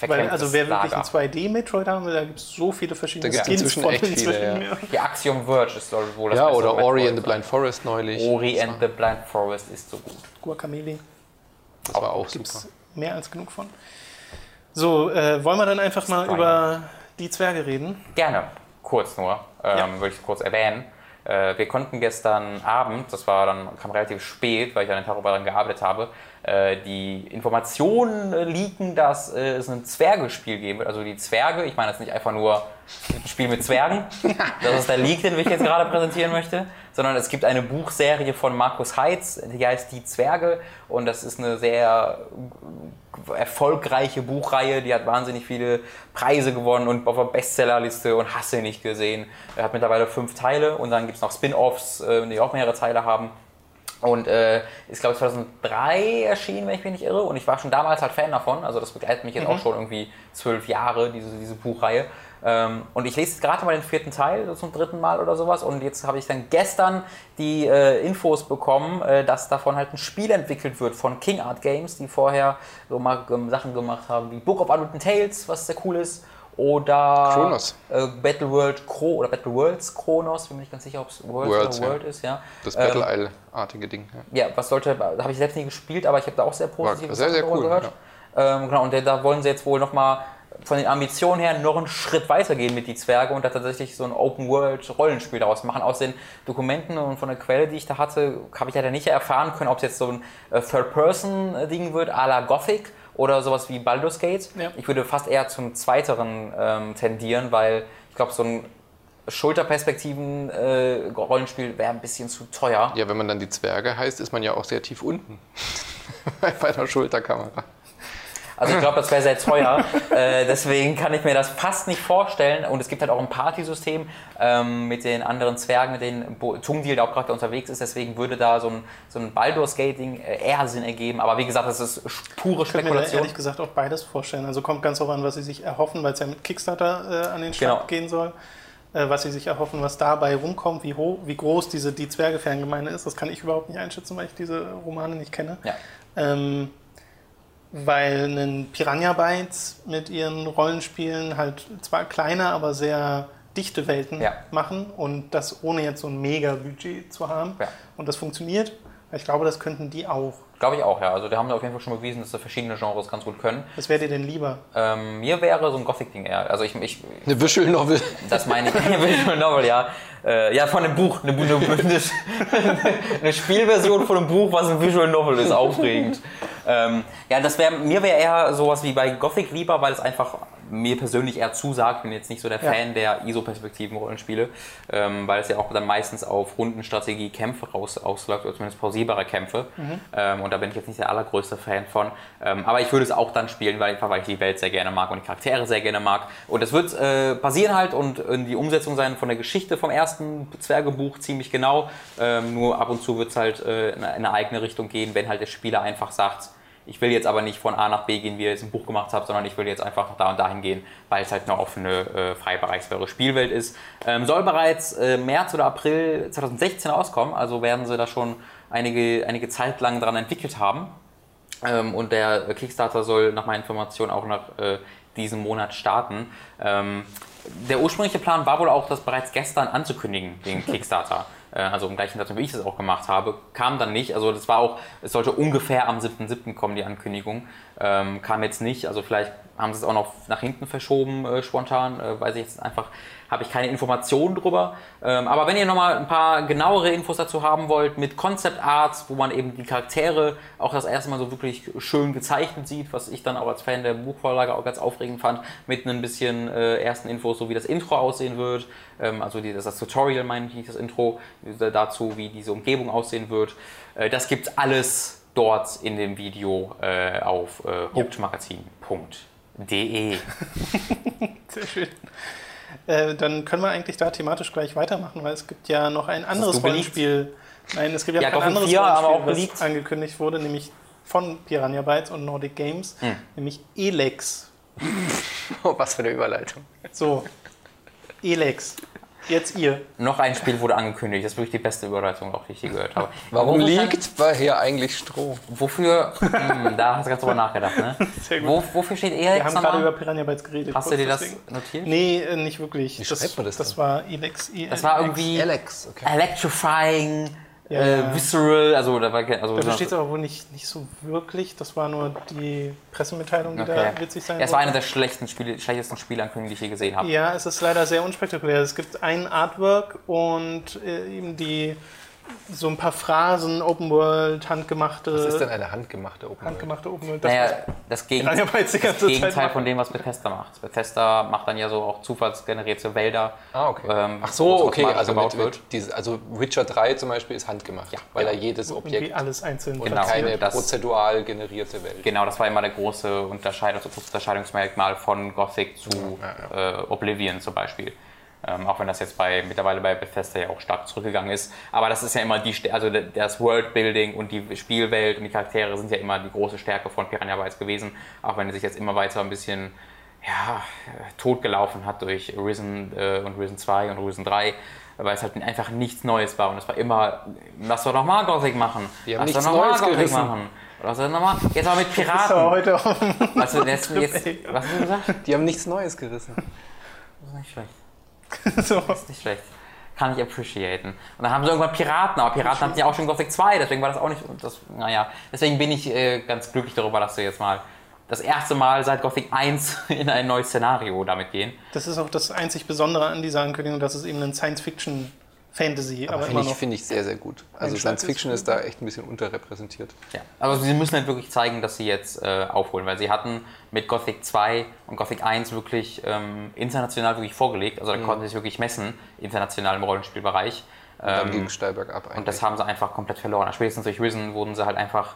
Weil, also wer wirklich Lager. ein 2D-Metroid haben will, da gibt es so viele verschiedene Da gibt's Skins inzwischen von echt viele, ja. ja. Die Axiom Verge ist soll wohl das Ja, oder Metroid Ori and the. Blind Forest neulich. Ori and the Blind Forest ist so gut. Guacamele Das war auch gibt super. es mehr als genug von. So, äh, wollen wir dann einfach mal Zwei. über die Zwerge reden? Gerne, kurz nur, ähm, Ja. würde ich kurz erwähnen. Äh, wir konnten gestern Abend, das war dann, kam relativ spät, weil ich an den Tag über daran gearbeitet habe, die Informationen äh, leaken, dass äh, es ein Zwergespiel geben wird. Also die Zwerge, ich meine jetzt nicht einfach nur ein Spiel mit Zwergen, das ist der Leak, den ich jetzt gerade präsentieren möchte, sondern es gibt eine Buchserie von Markus Heitz, die heißt Die Zwerge und das ist eine sehr erfolgreiche Buchreihe, die hat wahnsinnig viele Preise gewonnen und auf der Bestsellerliste und hast du nicht gesehen. Er hat mittlerweile fünf Teile und dann gibt es noch Spin-Offs, äh, die auch mehrere Teile haben. Und äh, ist, glaube ich, 2003 erschienen, wenn ich mich nicht irre. Und ich war schon damals halt Fan davon. Also das begleitet mich jetzt auch schon irgendwie zwölf Jahre, diese, diese Buchreihe. Ähm, und ich lese jetzt gerade mal den vierten Teil, so zum dritten Mal oder sowas. Und jetzt habe ich dann gestern die äh, Infos bekommen, äh, dass davon halt ein Spiel entwickelt wird von King Art Games, die vorher so mal ähm, Sachen gemacht haben wie Book of Unwritten Tales, was sehr cool ist. Oder Kronos. Äh, Battle World Chro oder Battle Worlds Kronos, bin mir nicht ganz sicher, ob es Worlds, Worlds, oder ja. World ist, ja. Das Ähm, Battle Isle-artige Ding. Ja. ja, was sollte, da habe ich selbst nie gespielt, aber ich habe da auch sehr positive War sehr, Sachen sehr cool, gehört. Ähm, genau, und da wollen sie jetzt wohl nochmal von den Ambitionen her noch einen Schritt weiter gehen mit die Zwerge und da tatsächlich so ein Open-World-Rollenspiel daraus machen. Aus den Dokumenten und von der Quelle, die ich da hatte, habe ich leider nicht erfahren können, ob es jetzt so ein äh, Third-Person-Ding wird, à la Gothic oder sowas wie Baldur's Gate. Ja. Ich würde fast eher zum Zweiteren ähm, tendieren, weil ich glaube, so ein Schulterperspektiven-Rollenspiel wäre ein bisschen zu teuer. Ja, wenn man dann die Zwerge heißt, ist man ja auch sehr tief unten. Bei einer Schulterkamera. Also ich glaube, das wäre sehr teuer. äh, deswegen kann ich mir das fast nicht vorstellen. Und es gibt halt auch ein Partysystem ähm, mit den anderen Zwergen, mit denen Tungdil da auch gerade unterwegs ist. Deswegen würde da so ein, so ein Baldur's Gating äh, eher Sinn ergeben. Aber wie gesagt, das ist pure Ich kann mir Spekulation. ehrlich gesagt auch beides vorstellen. Also kommt ganz darauf an, was sie sich erhoffen, weil es ja mit Kickstarter äh, an den Start Genau. gehen soll. Äh, was sie sich erhoffen, was dabei rumkommt, wie, hoch, wie groß diese Die Zwerge-Fangemeinde ist, das kann ich überhaupt nicht einschätzen, weil ich diese Romane nicht kenne. Ja. Ähm, weil ein Piranha Bytes mit ihren Rollenspielen halt zwar kleine, aber sehr dichte Welten Ja. machen und das ohne jetzt so ein Mega-Budget zu haben. Ja. Und das funktioniert. Ich glaube, das könnten die auch. Glaube ich auch, ja. Also die haben da auf jeden Fall schon bewiesen, dass sie verschiedene Genres ganz gut können. Was wäre dir denn lieber? Ähm, mir wäre so ein Gothic-Ding eher. Also ich, ich Eine Visual Novel. Das meine ich. Visual Novel, ja. Äh, ja, von dem Buch. Eine, eine, eine, eine Spielversion von einem Buch, was ein Visual Novel ist. Aufregend. Ähm, ja, das wäre mir wäre eher sowas wie bei Gothic lieber, weil es einfach mir persönlich eher zusagt. Bin jetzt nicht so der Ja. Fan der ISO-Perspektiven-Rollenspiele, ähm, weil es ja auch dann meistens auf Rundenstrategie Kämpfe raus, ausläuft, oder zumindest pausierbare Kämpfe. Ähm, und da bin ich jetzt nicht der allergrößte Fan von. Ähm, aber ich würde es auch dann spielen, weil, einfach weil ich die Welt sehr gerne mag und die Charaktere sehr gerne mag. Und es wird äh, basieren halt und äh, die Umsetzung sein von der Geschichte vom ersten Zwergebuch ziemlich genau. Ähm, nur ab und zu wird es halt äh, in eine eigene Richtung gehen, wenn halt der Spieler einfach sagt, ich will jetzt aber nicht von A nach B gehen, wie ihr jetzt im Buch gemacht habt, sondern ich will jetzt einfach da und dahin gehen, weil es halt eine offene, äh, frei bereichsbare Spielwelt ist. Ähm, soll bereits äh, März oder April 2016 rauskommen, also werden sie da schon einige, einige Zeit lang dran entwickelt haben. Ähm, und der Kickstarter soll nach meinen Informationen auch nach äh, diesem Monat starten. Ähm, der ursprüngliche Plan war wohl auch, das bereits gestern anzukündigen, den Kickstarter. Äh, also im gleichen Datum, wie ich das auch gemacht habe. Kam dann nicht. Also das war auch, es sollte ungefähr am 7.7. kommen, die Ankündigung. Ähm, kam jetzt nicht. Also vielleicht haben sie es auch noch nach hinten verschoben, äh, spontan. Äh, weiß ich jetzt einfach, habe ich keine Informationen drüber. Ähm, aber wenn ihr nochmal ein paar genauere Infos dazu haben wollt, mit Concept Arts, wo man eben die Charaktere auch das erste Mal so wirklich schön gezeichnet sieht, was ich dann auch als Fan der Buchvorlage auch ganz aufregend fand, mit ein bisschen äh, ersten Infos, so wie das Intro aussehen wird. Ähm, also die, das, das Tutorial, meine ich, nicht das Intro, äh, dazu, wie diese Umgebung aussehen wird. Äh, das gibt's alles dort in dem Video äh, auf äh, hookmagazin.de. Sehr schön. Äh, dann können wir eigentlich da thematisch gleich weitermachen, weil es gibt ja noch ein anderes? Rollenspiel. Nein, es gibt ja, Ja, noch ein anderes 4 aber Rollenspiel, geleakt. angekündigt wurde, nämlich von Piranha Bytes und Nordic Games, Hm. nämlich Elex. Oh, was für eine Überleitung. So, Elex. Jetzt ihr. Noch ein Spiel wurde angekündigt. Das ist wirklich die beste Überleitung, auch die ich je gehört habe. Warum liegt bei hier eigentlich Stroh? Wofür? Hm, da hast du ganz drüber nachgedacht, ne? Sehr gut. Wo, wofür steht Wir Elex haben gerade über Piranha Bytes geredet. Hast du dir das deswegen. notiert? Nee, äh, nicht wirklich. Wie schreibt man das Das denn? war Elex. Das war irgendwie Alex, okay. electrifying, Ja, äh, visceral, also da war also Da steht es aber wohl nicht, nicht so wirklich. Das war nur die Pressemitteilung, die Okay. da witzig sein Ja, es war sollte. eine der schlechten Spiele, schlechtesten Spielankündigungen, die ich je gesehen habe. Ja, es ist leider sehr unspektakulär. Es gibt ein Artwork und äh, eben die so ein paar Phrasen, Open World, handgemachte, Was ist denn eine handgemachte Open World? handgemachte Open World. Das Naja, das, Gegen das Zeit Gegenteil macht. von dem, was Bethesda macht. Bethesda macht dann ja so auch zufallsgenerierte Wälder. Ah, okay. ähm, Ach so, okay. Also, gebaut mit, mit diese, also Witcher 3 zum Beispiel ist handgemacht, weil ja. er jedes irgendwie Objekt alles einzeln und Genau. keine das- prozedural generierte Welt. Genau, das war immer der große Unterscheidungs Unterscheidungsmerkmal von Gothic zu Äh, Oblivion zum Beispiel. Ähm, auch wenn das jetzt bei, mittlerweile bei Bethesda ja auch stark zurückgegangen ist. Aber das ist ja immer die, also das Worldbuilding und die Spielwelt und die Charaktere sind ja immer die große Stärke von Piranha Bytes gewesen. Auch wenn es sich jetzt immer weiter ein bisschen ja, äh, totgelaufen hat durch Risen äh, und Risen 2 und Risen 3. Weil es halt einfach nichts Neues war. Und es war immer, lass doch nochmal Gothic machen. Die haben lass nichts doch noch mal Neues Gothic gerissen. machen. Lass doch noch mal, jetzt auch mit aber Piraten. heute auch Was, jetzt, jetzt, was hast du gesagt? Die haben nichts Neues gerissen. Das ist nicht schlecht. so. Das ist nicht schlecht. Kann ich appreciaten. Und dann haben sie irgendwann Piraten, aber Piraten hatten ja auch schon Gothic 2, deswegen war das auch nicht. Das, naja, deswegen bin ich äh, ganz glücklich darüber, dass sie jetzt mal das erste Mal seit Gothic 1 in ein neues Szenario damit gehen. Das ist auch das einzig Besondere an dieser Ankündigung, dass es eben ein Science-Fiction Fantasy, aber, Aber finde ich, finde ich sehr, sehr gut. Also Science Fiction ist ist da echt ein bisschen unterrepräsentiert. Ja, aber sie müssen halt wirklich zeigen, dass sie jetzt äh, aufholen, weil sie hatten mit Gothic 2 und Gothic 1 wirklich ähm, international wirklich vorgelegt. Also da konnten sie sich wirklich messen, international im Rollenspielbereich. Dann Ähm, ging es steil bergab eigentlich. und das haben sie einfach komplett verloren. Spätestens durch Risen wurden sie halt einfach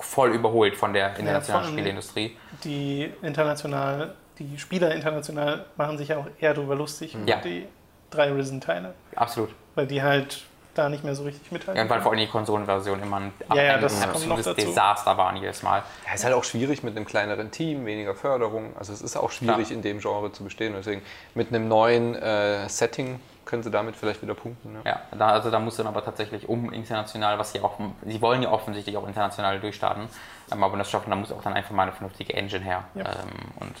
voll überholt von der internationalen allem- Spieleindustrie. Die international, die Spieler international machen sich ja auch eher darüber lustig, Ja. die drei Risen-Teile, Absolut. weil die halt da nicht mehr so richtig mithalten. Irgendwann vor allem die Konsolenversion immer ein, Ja, ja, ein das kommt noch absolutes dazu. Desaster waren jedes Mal. Ja, ist halt auch schwierig mit einem kleineren Team, weniger Förderung. Also es ist auch schwierig Klar. in dem Genre zu bestehen. Deswegen mit einem neuen äh, Setting können sie damit vielleicht wieder punkten. Ne? Ja, da, also da muss dann aber tatsächlich um international, was sie auch, sie wollen ja offensichtlich auch international durchstarten, ähm, aber das schaffen, da muss auch dann einfach mal eine vernünftige Engine her. Ja. Ähm, und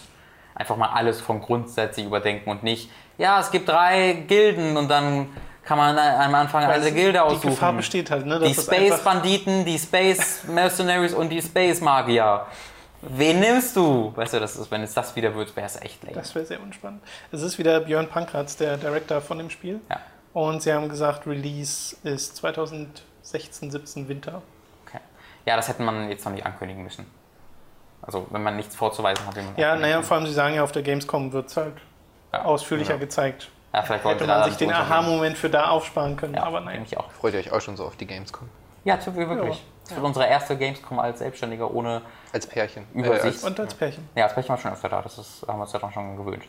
einfach mal alles von grundsätzlich überdenken und nicht, ja, es gibt drei Gilden und dann kann man am Anfang Weil eine Gilde aussuchen. Die Gefahr besteht halt, ne? die es Space einfach- Banditen, die Space Mercenaries und die Space Magier. Wen nimmst du? Weißt du, das ist, wenn es das wieder wird, wäre es echt lame. Das wäre sehr unspannend. Es ist wieder Björn Pankratz, der Director von dem Spiel. Ja. Und sie haben gesagt, Release ist 2016, 17 Winter. Okay. Ja, das hätte man jetzt noch nicht ankündigen müssen. Also, wenn man nichts vorzuweisen hat, Ja, naja, vor allem, sie sagen ja, auf der Gamescom wird es halt Ja. ausführlicher Ja. gezeigt. Ja, vielleicht Hätte man sich den Aha-Moment für da aufsparen können, Ja, aber nein. ich auch. Freut ihr euch auch schon so auf die Gamescom? Ja, wirklich. Das wird unsere erste Gamescom als Selbstständiger ohne. Als Pärchen. Übersicht. Äh, als, Und als Pärchen. Ja, als Pech war schon öfter da, das ist, haben wir uns ja dann schon gewöhnt.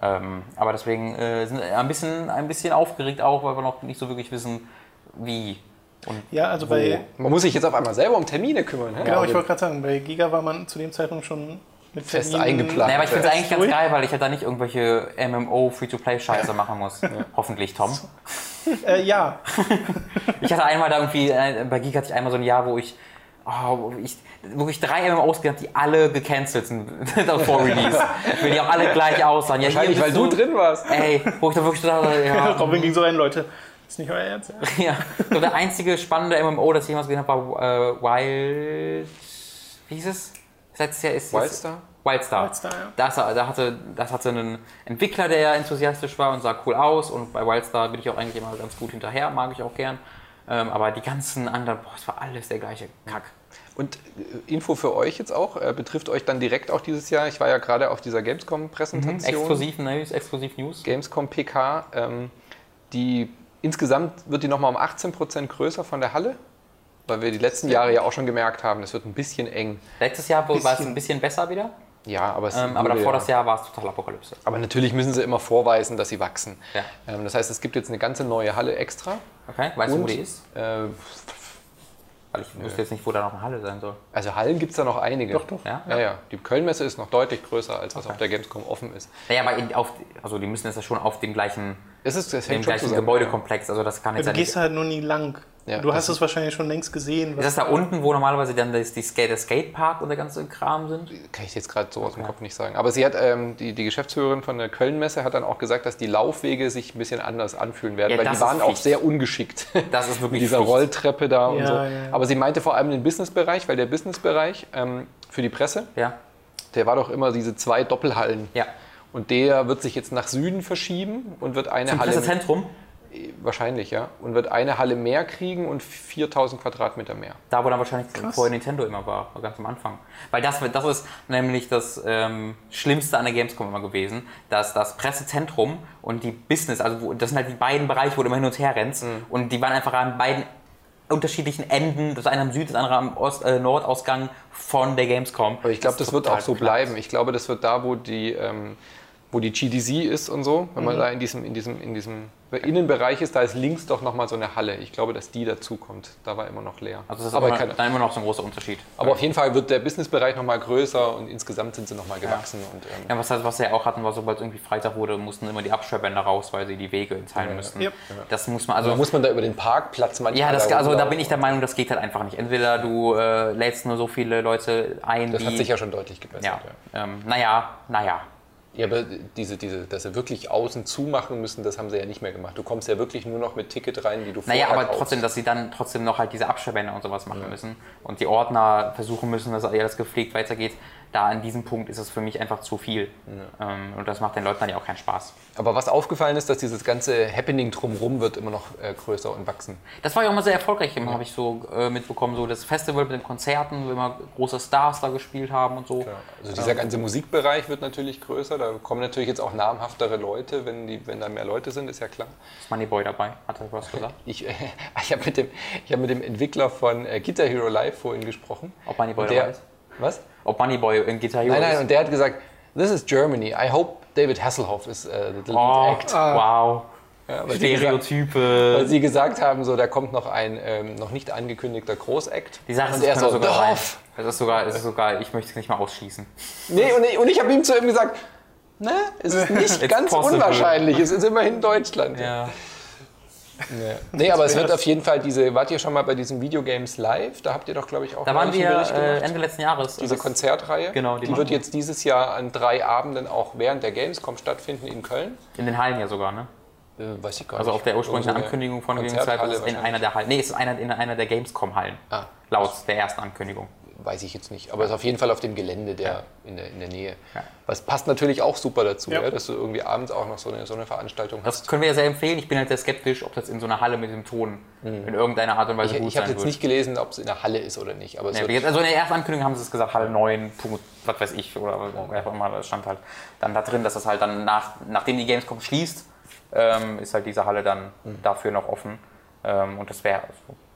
Ähm, aber deswegen äh, sind wir ein bisschen, ein bisschen aufgeregt auch, weil wir noch nicht so wirklich wissen, wie. Und Ja, also wo. bei, man muss sich jetzt auf einmal selber um Termine kümmern. genau, ich Also wollte gerade sagen, bei Giga war man zu dem Zeitpunkt schon Fest eingeplant. Naja, aber ich finde es eigentlich ganz geil, weil ich halt da nicht irgendwelche MMO Free-to-Play-Scheiße machen muss. Hoffentlich, Tom. Äh, ja, Ich hatte einmal da irgendwie, äh, bei Geek hatte ich einmal so ein Jahr, wo ich, oh, wo ich wirklich drei MMOs gehabt, die alle gecancelt sind vor Release. Weil die auch alle gleich aussahen. Ja, Wahrscheinlich, weil du drin warst. Ey, wo ich da wirklich total, ja, Robin ging so rein, Leute. Ist nicht euer Ernst? ja. So, der einzige spannende MMO, das ich jemals gesehen habe, war äh, Wild, wie hieß es? Letztes Jahr ist Wildstar? Wildstar. Wildstar, ja. Das, da hatte, das hatte einen Entwickler, der enthusiastisch war und sah cool aus. Und bei Wildstar bin ich auch eigentlich immer ganz gut hinterher, mag ich auch gern. Ähm, aber die ganzen anderen, boah, es war alles der gleiche Kack. Und äh, Info für euch jetzt auch, äh, betrifft euch dann direkt auch dieses Jahr. Ich war ja gerade auf dieser Gamescom-Präsentation. Exklusiv News, exklusiv News. Gamescom PK. Ähm, die, insgesamt wird die nochmal um 18% größer von der Halle, weil wir die letzten Jahre ja auch schon gemerkt haben, das wird ein bisschen eng. Letztes Jahr war es ein bisschen besser wieder, Ja, aber, es ähm, aber davor ja- das Jahr war es total Apokalypse. Aber natürlich müssen sie immer vorweisen, dass sie wachsen. Ja. Ähm, das heißt, es gibt jetzt eine ganze neue Halle extra. Okay, weißt du, wo Und, die ist? Äh, Weil ich wusste jetzt nicht, wo da noch eine Halle sein soll. also Hallen gibt es da noch einige. Doch, doch. Ja? Ja, ja. Die Kölnmesse ist noch deutlich größer, als was auf der Gamescom offen ist. Naja, aber in, auf, also die müssen jetzt ja schon auf dem gleichen, Es ist, das dem gleichen zusammen. Gebäudekomplex. Also das kann jetzt du gehst halt nur nie lang. Ja, du hast es wahrscheinlich schon längst gesehen. Ist das da unten, wo normalerweise dann das, die Skate, der Skatepark und der ganze Kram sind? Kann ich jetzt gerade so aus dem Kopf nicht sagen. Aber sie hat, ähm, die, die Geschäftsführerin von der Kölnmesse hat dann auch gesagt, dass die Laufwege sich ein bisschen anders anfühlen werden, Ja, weil die waren auch sehr ungeschickt. Das ist wirklich Mit dieser Pflicht. Rolltreppe da und Ja, so. ja, ja. Aber sie meinte vor allem den Businessbereich, weil der Businessbereich ähm, für die Presse, Ja, der war doch immer diese zwei Doppelhallen. ja. Und der wird sich jetzt nach Süden verschieben und wird eine Zum Halle. Pressezentrum, Wahrscheinlich, ja. Und wird eine Halle mehr kriegen und 4000 Quadratmeter mehr. da wo dann wahrscheinlich Krass. vorher Nintendo immer war, ganz am Anfang. Weil das, das ist nämlich das ähm, Schlimmste an der Gamescom immer gewesen, dass das Pressezentrum und die Business, also wo, das sind halt die beiden Bereiche, wo du immer hin und her rennst Mhm. und die waren einfach an beiden unterschiedlichen Enden, das eine am Süd, das andere am Ost, äh, Nordausgang von der Gamescom. Aber ich glaube, das, ist wird auch so platt. bleiben. Ich glaube, das wird da, wo die, ähm, wo die GDC ist und so, wenn man Mhm. da in diesem, in diesem, in diesem Innenbereich ist, da ist links doch nochmal so eine Halle. Ich glaube, dass die dazu kommt. Da war immer noch leer. Also das ist aber, immer, keine, dann immer noch so ein großer Unterschied. aber auf jeden Fall wird der Businessbereich nochmal größer und insgesamt sind sie nochmal gewachsen. Und, ähm, Ja, was, was sie ja auch hatten, war, sobald es irgendwie Freitag wurde, mussten immer die Absperrbänder raus, weil sie die Wege teilen müssten. Yep. Das muss man, also muss man da über den Parkplatz manchmal Ja, das, also da bin ich der Meinung, das geht halt einfach nicht. Entweder du äh, lädst nur so viele Leute ein, Das die. hat sich ja schon deutlich gebessert. ja, Ja. ähm, naja, naja. Ja, aber diese, diese, dass sie wirklich außen zumachen müssen, das haben sie ja nicht mehr gemacht. Du kommst ja wirklich nur noch mit Ticket rein, die du vorher Naja, aber kaufst. trotzdem, dass sie dann trotzdem noch halt diese Absperrbänder und sowas machen müssen und die Ordner versuchen müssen, dass alles gepflegt weitergeht. Da an diesem Punkt ist es für mich einfach zu viel. Ähm, und das macht den Leuten dann ja auch keinen Spaß. Aber was aufgefallen ist, dass dieses ganze Happening drumherum wird immer noch äh, größer und wachsen. Das war ja auch mal sehr erfolgreich, habe ich so äh, mitbekommen. So das Festival mit den Konzerten, wo immer große Stars da gespielt haben und so. Also dieser ganze Musikbereich wird natürlich größer. Da kommen natürlich jetzt auch namhaftere Leute, wenn, die, wenn da mehr Leute sind, ist ja klar. Ist Moneyboy dabei, hat er was gesagt? Ich, äh, ich habe mit, dem- ich hab mit dem Entwickler von äh, Guitar Hero Live vorhin gesprochen. Ob Moneyboy dabei ist? Was? Ob Moneyboy in Guitar Hero Nein, nein, ist? und der hat gesagt, this is Germany. I hope David Hasselhoff is uh, the lead Oh, act. wow. Ja, weil, sie gesagt, Stereotype. weil sie gesagt haben, so, da kommt noch ein ähm, noch nicht angekündigter Großact. Die Sache ist, er so, sogar. Dorf! Es ist sogar, es ist sogar, ich möchte es nicht mal ausschließen. Nee, und ich, und ich habe ihm zu ihm gesagt, ne, es ist nicht It's ganz possible. unwahrscheinlich. Es ist immerhin Deutschland. Ja. Ja. Nee, aber es wird auf jeden Fall diese, wart ihr schon mal bei diesen Videogames live? Da habt ihr doch, glaube ich, auch Da waren wir Bericht äh, gemacht. Ende letzten Jahres. Diese Das- Konzertreihe, Genau, die die, wird wir. jetzt dieses Jahr an drei Abenden auch während der Gamescom stattfinden in Köln. in den Hallen ja sogar, ne? Äh, weiß ich gar Also nicht. auf der ursprünglichen eine Ankündigung von Gamescom ist es in einer der Hallen. Nee, es ist einer, in einer der Gamescom-Hallen. Ah. Laut der ersten Ankündigung. Weiß ich jetzt nicht, aber es ist auf jeden Fall auf dem Gelände der, in, der, in der Nähe. Ja. Was passt natürlich auch super dazu, Ja. ja. dass du irgendwie abends auch noch so eine, so eine Veranstaltung hast. Das können wir ja sehr empfehlen. Ich bin halt sehr skeptisch, ob das in so einer Halle mit dem Ton in irgendeiner Art und Weise Mhm. Ich, gut ich habe jetzt wird. nicht gelesen, ob es in der Halle ist oder nicht, aber Ja, jetzt- also in der ersten Ankündigung haben sie es gesagt, Halle 9, Punkt, was weiß ich, oder wer auch immer, das stand halt dann da drin, dass das halt dann nach, nachdem die Gamescom schließt, ähm, ist halt diese Halle dann Mhm. dafür noch offen. Ähm, und das wäre,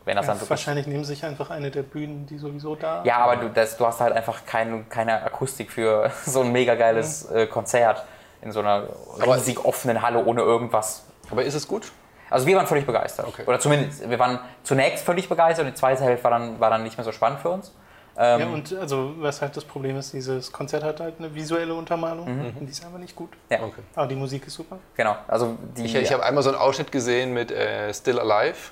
wenn das Ja, dann wirklich wahrscheinlich nehmen sie sich einfach eine der Bühnen, die sowieso da Ja, aber du, das, du hast halt einfach keine, keine Akustik für so ein mega geiles äh, Konzert in so einer Aber- riesig offenen Halle ohne irgendwas. aber ist es gut? Also wir waren völlig begeistert. Okay. Oder zumindest, wir waren zunächst völlig begeistert und die zweite Hälfte war dann, war dann nicht mehr so spannend für uns. Ja, und also was halt das Problem ist, dieses Konzert hat halt eine visuelle Untermalung und die ist einfach nicht gut. Ja, Okay. Aber die Musik ist super. genau. Also die, Ich, ich habe einmal so einen Ausschnitt gesehen mit äh, Still Alive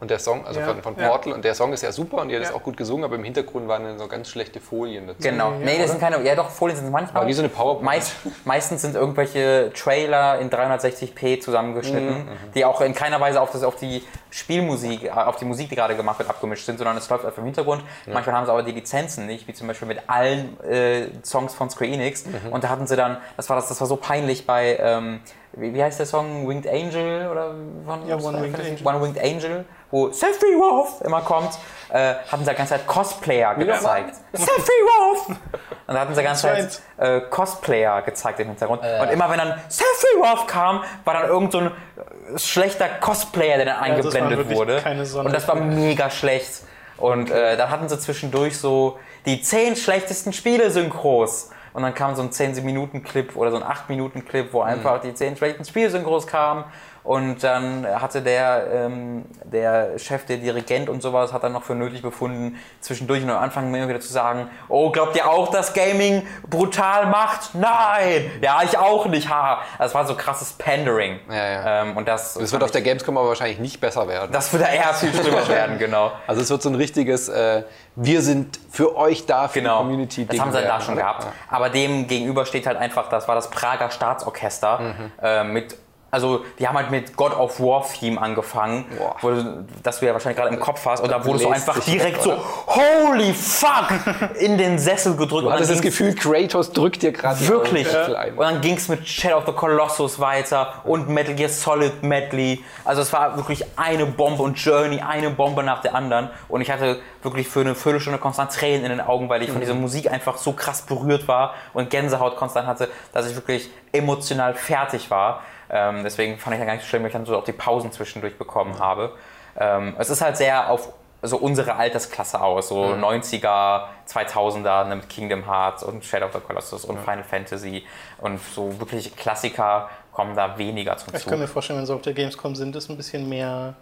und der Song, also Ja, von, von ja. Portal, und der Song ist ja super und hat es Ja. auch gut gesungen, aber im Hintergrund waren dann so ganz schlechte Folien dazu. Genau. Ja, nee, das sind keine. Ja, doch, Folien sind es manchmal. Aber wie so eine PowerPoint. Meist, meistens sind irgendwelche Trailer in 360p zusammengeschnitten, die auch in keiner Weise auf, das, auf die Spielmusik, äh, auf die Musik, die gerade gemacht wird, abgemischt sind, sondern es läuft einfach im Hintergrund. Manchmal haben sie aber die Lizenzen nicht, wie zum Beispiel mit allen äh, Songs von Square Enix. Und da hatten sie dann, das war, das, das war so peinlich bei, ähm, wie, wie heißt der Song? Winged Angel? Oder von, Ja, One Winged Angel. One Winged Angel, wo Sephiroth immer kommt, äh, hatten sie die ganze Zeit Cosplayer gezeigt. Sephiroth! Und da hatten sie die ganze Zeit äh, Cosplayer gezeigt im Hintergrund. Und immer wenn dann Sephiroth kam, war dann irgend so ein äh, schlechter Cosplayer, der dann war eingeblendet wurde. Und das war mega schlecht. Und äh, dann hatten sie zwischendurch so die 10 schlechtesten Spiele-Synchros. Und dann kam so ein 10-Minuten-Clip oder so ein 8-Minuten-Clip, wo einfach die 10 schlechtesten Spiele-Synchros kamen. Und dann hatte der, ähm, der Chef, der Dirigent und sowas, hat dann noch für nötig befunden, zwischendurch und am Anfang immer wieder zu sagen, oh, glaubt ihr auch, dass Gaming brutal macht? Nein! Ja, ich auch nicht, haha. Das war so krasses Pandering. Ja, ja. Ähm, und das, Das wird auf der Gamescom aber wahrscheinlich nicht besser werden. das wird da eher viel schlimmer werden, genau. Also es wird so ein richtiges, äh, wir sind für euch da, für Genau, die Community. das haben sie da werden, schon oder? gehabt. Aber dem gegenüber steht halt einfach, das war das Prager Staatsorchester Mhm. äh, mit also die haben halt mit God of War Theme angefangen, Boah. wo, du- das du ja wahrscheinlich gerade im Kopf hast. Und da wurdest du bläst einfach direkt weg, so, holy fuck, in den Sessel gedrückt. Du hattest das Gefühl, Kratos drückt dir gerade Wirklich. Ein. Und dann ging es mit Shadow of the Colossus weiter und Metal Gear Solid Medley. Also es war wirklich eine Bombe und Journey, eine Bombe nach der anderen. Und ich hatte wirklich für eine Viertelstunde konstant Tränen in den Augen, weil ich von dieser Musik einfach so krass berührt war und Gänsehaut konstant hatte, dass ich wirklich emotional fertig war. Ähm, deswegen fand ich ja gar nicht so schlimm, weil ich dann so auch die Pausen zwischendurch bekommen habe. Ähm, es ist halt sehr auf so unsere Altersklasse aus, so 90er, 2000er ne, mit Kingdom Hearts und Shadow of the Colossus und Final Fantasy und so wirklich Klassiker kommen da weniger zum Ich Zug. kann mir vorstellen, wenn sie auf der Gamescom sind, ist ein bisschen mehr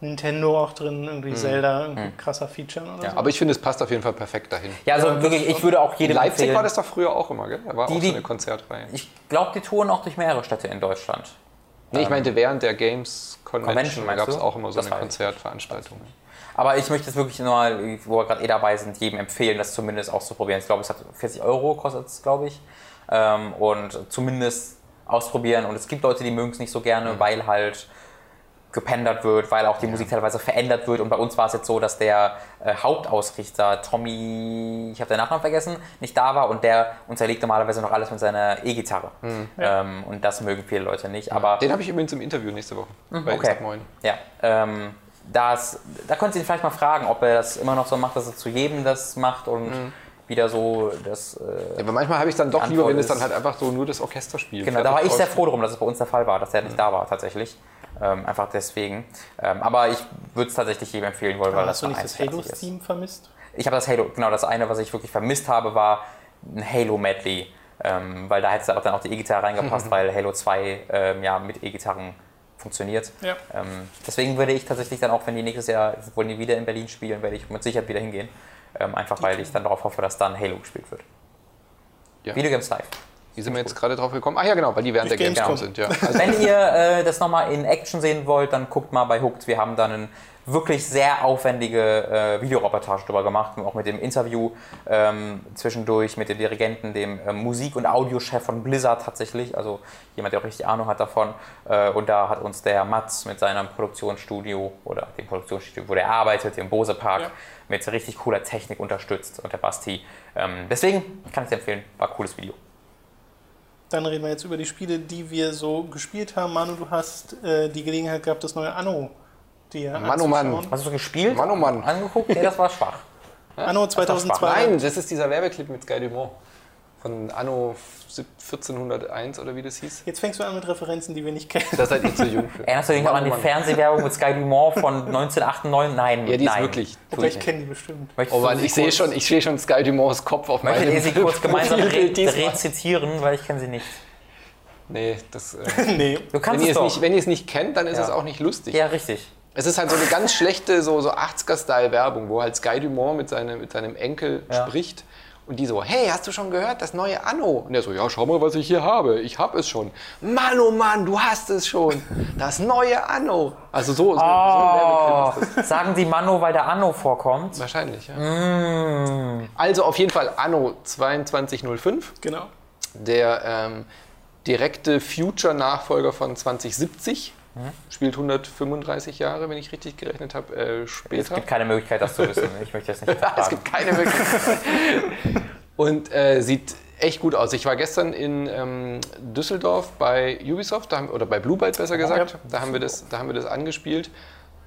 Nintendo auch drin, irgendwie Zelda, irgendwie krasser Feature oder so. Aber ich finde, es passt auf jeden Fall perfekt dahin. Ja, also wirklich, ich würde auch In jedem Leipzig empfehlen, war das doch früher auch immer, gell? Da war Die- auch so eine Konzertreihe. ich glaube, die touren auch durch mehrere Städte in Deutschland. Nee, ich meinte, während der Games Convention, Convention gab es auch immer so Das eine. Konzertveranstaltung. Aber ich möchte es wirklich nur mal, wo wir gerade eh dabei sind, jedem empfehlen, das zumindest auszuprobieren. Ich glaube, es hat 40 Euro kostet es, glaube ich. Ähm, und zumindest ausprobieren. Und es gibt Leute, die mögen es nicht so gerne, weil halt gependert wird, weil auch die Musik teilweise verändert wird. Und bei uns war es jetzt so, dass der äh, Hauptausrichter Tommy, ich habe den Nachnamen vergessen, nicht da war und der unterlegt normalerweise noch alles mit seiner E-Gitarre. Ähm, und das mögen viele Leute nicht. Aber Den habe ich übrigens im Interview nächste Woche bei okay. Moin. Ja, ähm, das, da könnt ihr ihn vielleicht mal fragen, ob er das immer noch so macht, dass er zu jedem das macht und Mhm. wieder so das. Äh, Ja, aber manchmal habe ich es dann doch Antwort lieber, wenn es dann halt einfach so nur das Orchester spielt. genau, da war ich sehr froh drum, dass es bei uns der Fall war, dass er nicht da war tatsächlich. Ähm, einfach deswegen. Ähm, aber ich würde es tatsächlich jedem empfehlen wollen, weil Hast du das nicht das. Halo-Theme vermisst? Ich habe das Halo, genau das eine, was ich wirklich vermisst habe, war ein Halo-Medley. Ähm, weil da hätte auch dann auch die E-Gitarre reingepasst, weil Halo 2 ähm, ja mit E-Gitarren funktioniert. Ja. Ähm, deswegen würde ich tatsächlich dann auch, wenn die nächstes Jahr wollen die wieder in Berlin spielen, werde ich mit Sicherheit wieder hingehen. Ähm, einfach weil ich dann darauf hoffe, dass dann Halo gespielt wird. Ja. Videogames Live. Wie sind wir jetzt gerade drauf gekommen? Ach ja, genau, weil die während der Durch Gamescom Gamescom. sind. Ja. Also, Wenn ihr äh, das nochmal in Action sehen wollt, dann guckt mal bei Hooked. Wir haben da eine wirklich sehr aufwendige äh, Videoreportage drüber gemacht, auch mit dem Interview ähm, zwischendurch mit dem Dirigenten, dem ähm, Musik- und Audiochef von Blizzard tatsächlich, also jemand, der auch richtig Ahnung hat davon. Äh, und da hat uns der Mats mit seinem Produktionsstudio oder dem Produktionsstudio, wo der arbeitet, im Bose Park, Ja. mit richtig cooler Technik unterstützt und der Basti. Ähm, deswegen kann ich es empfehlen, war ein cooles Video. Dann reden wir jetzt über die Spiele, die wir so gespielt haben. Manu, du hast äh, die Gelegenheit gehabt, das neue Anno dir Mann, oh Mann. Hast du gespielt? Mann, oh Mann. Angeguckt? Nee, das war schwach. Anno 2002. Nein, das ist dieser Werbeclip mit Sky Dumont. Von Anno 1401 oder wie das hieß. Jetzt fängst du an mit Referenzen, die wir nicht kennen. Da seid ihr zu jung für. Erinnerst du dich noch an die Mann. Fernsehwerbung mit Sky Dumont von 1998? Nein, Ja, die ist nein. wirklich- Tu Wobei ich kenne die bestimmt. Möchtest Oh sie ich sehe schon, ich sehe schon Sky Dumonts Kopf auf Möchtet meinem ihr sie kurz gemeinsam re rezitieren, weil ich kenne sie nicht. Nee, das, äh, nee. Du wenn, kannst ihr es es doch. nicht, wenn ihr es nicht kennt, dann ist Ja. es auch nicht lustig. ja, richtig. Es ist halt so eine ganz schlechte so, so 80er-Style-Werbung, wo halt Sky Dumont mit, seinem mit seinem Enkel Ja. spricht und die so, hey, hast du schon gehört, das neue Anno? Und der so, ja, schau mal, was ich hier habe. Ich habe es schon. Mann, oh Mann, du hast es schon. Das neue Anno. Also so, so, so ein Oh, das. sagen die Mano, weil der Anno vorkommt? Wahrscheinlich, ja. Mm. Also auf jeden Fall Anno 2205, Genau. der ähm, direkte Future-Nachfolger von 2070. Spielt 135 Jahre, wenn ich richtig gerechnet habe, äh, Es später. gibt keine Möglichkeit, das zu wissen. Ich möchte das nicht es hinterfragen. gibt keine Möglichkeit. Und äh, sieht echt gut aus. Ich war gestern in ähm, Düsseldorf bei Ubisoft, haben, oder bei Blue Byte besser gesagt. Ja. Da, haben wir das, da haben wir das angespielt.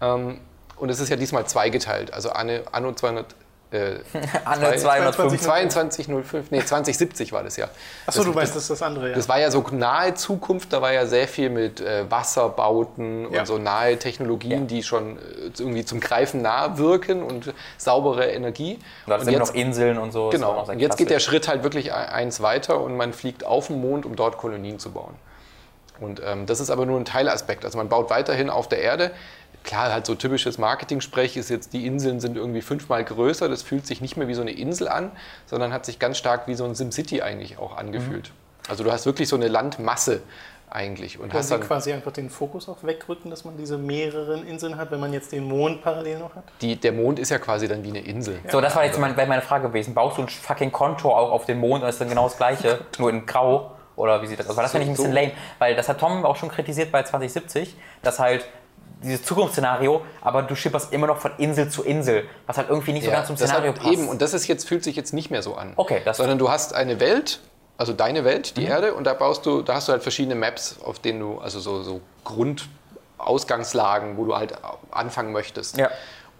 Ähm, und es ist ja diesmal zweigeteilt. Also Anno 200. Äh, 205. 2205, nee, 2070 war das ja. Achso, du weißt, das ist das andere, ja. das war ja so nahe Zukunft, da war ja sehr viel mit äh, Wasserbauten Ja. und so nahe Technologien, Ja. die schon äh, irgendwie zum Greifen nah wirken und saubere Energie. Da und sind noch Inseln und so. Genau. Und jetzt geht der. Schritt halt wirklich e- eins weiter und man fliegt auf den Mond, um dort Kolonien zu bauen. Und ähm, das ist aber nur ein Teilaspekt. Also man baut weiterhin auf der Erde. Klar, halt so typisches Marketing-Sprech ist jetzt, die Inseln sind irgendwie fünfmal größer. Das fühlt sich nicht mehr wie so eine Insel an, sondern hat sich ganz stark wie so ein SimCity eigentlich auch angefühlt. Also du hast wirklich so eine Landmasse eigentlich. Und Weil hast dann quasi einfach den Fokus auch wegrücken, dass man diese mehreren Inseln hat, wenn man jetzt den Mond parallel noch hat. die, der Mond ist ja quasi dann wie eine Insel. So, das war jetzt mein, meine Frage gewesen. Baust du ein fucking Konto auch auf den Mond und ist dann genau das gleiche, nur in Grau? Oder wie sieht das aus? Weil das finde ich ein bisschen So- lame. Weil das hat Tom auch schon kritisiert bei 2070, dass halt dieses Zukunftsszenario, aber du schipperst immer noch von Insel zu Insel, was halt irgendwie nicht so ganz zum das Szenario hat passt. Eben, und das ist jetzt, fühlt sich jetzt nicht mehr so an. Okay, das- Sondern du hast eine Welt, also deine Welt, Mhm. die Erde, und da baust du, da hast du halt verschiedene Maps, auf denen du, also so, so Grundausgangslagen, wo du halt anfangen möchtest. Ja.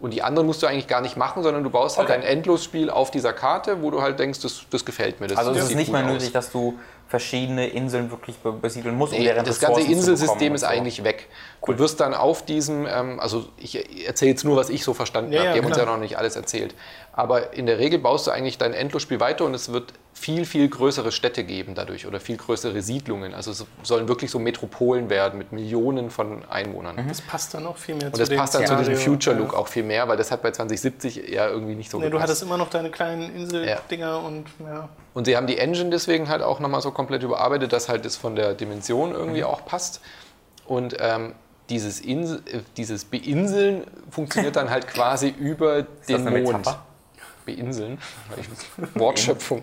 Und die anderen musst du eigentlich gar nicht machen, sondern du baust halt Okay. ein Endlosspiel auf dieser Karte, wo du halt denkst, das, das gefällt mir. Das also es ist nicht mehr nötig, dass du verschiedene Inseln wirklich be- besiedeln musst, um Nee, deren das ganze Ressourcen zu Inselsystem ist und so. eigentlich weg. Du wirst dann auf diesem, ähm, also ich erzähle jetzt nur, was ich so verstanden Ja, habe. ja, Die haben uns ja klar. noch nicht alles erzählt. Aber in der Regel baust du eigentlich dein Endlosspiel weiter und es wird viel, viel größere Städte geben dadurch oder viel größere Siedlungen. Also es sollen wirklich so Metropolen werden mit Millionen von Einwohnern. Das passt dann auch viel mehr Und das passt dann zu diesem Future-Look auch viel mehr, weil das hat bei 2070 ja irgendwie nicht so Nee, du gepasst. hattest immer noch deine kleinen Insel-Dinger und ja. Und sie haben die Engine deswegen halt auch nochmal so komplett überarbeitet, dass halt das von der Dimension irgendwie auch passt. Und ähm, dieses, Insel, äh, dieses Beinseln funktioniert dann halt quasi über den Mond. Beinseln, Wortschöpfung.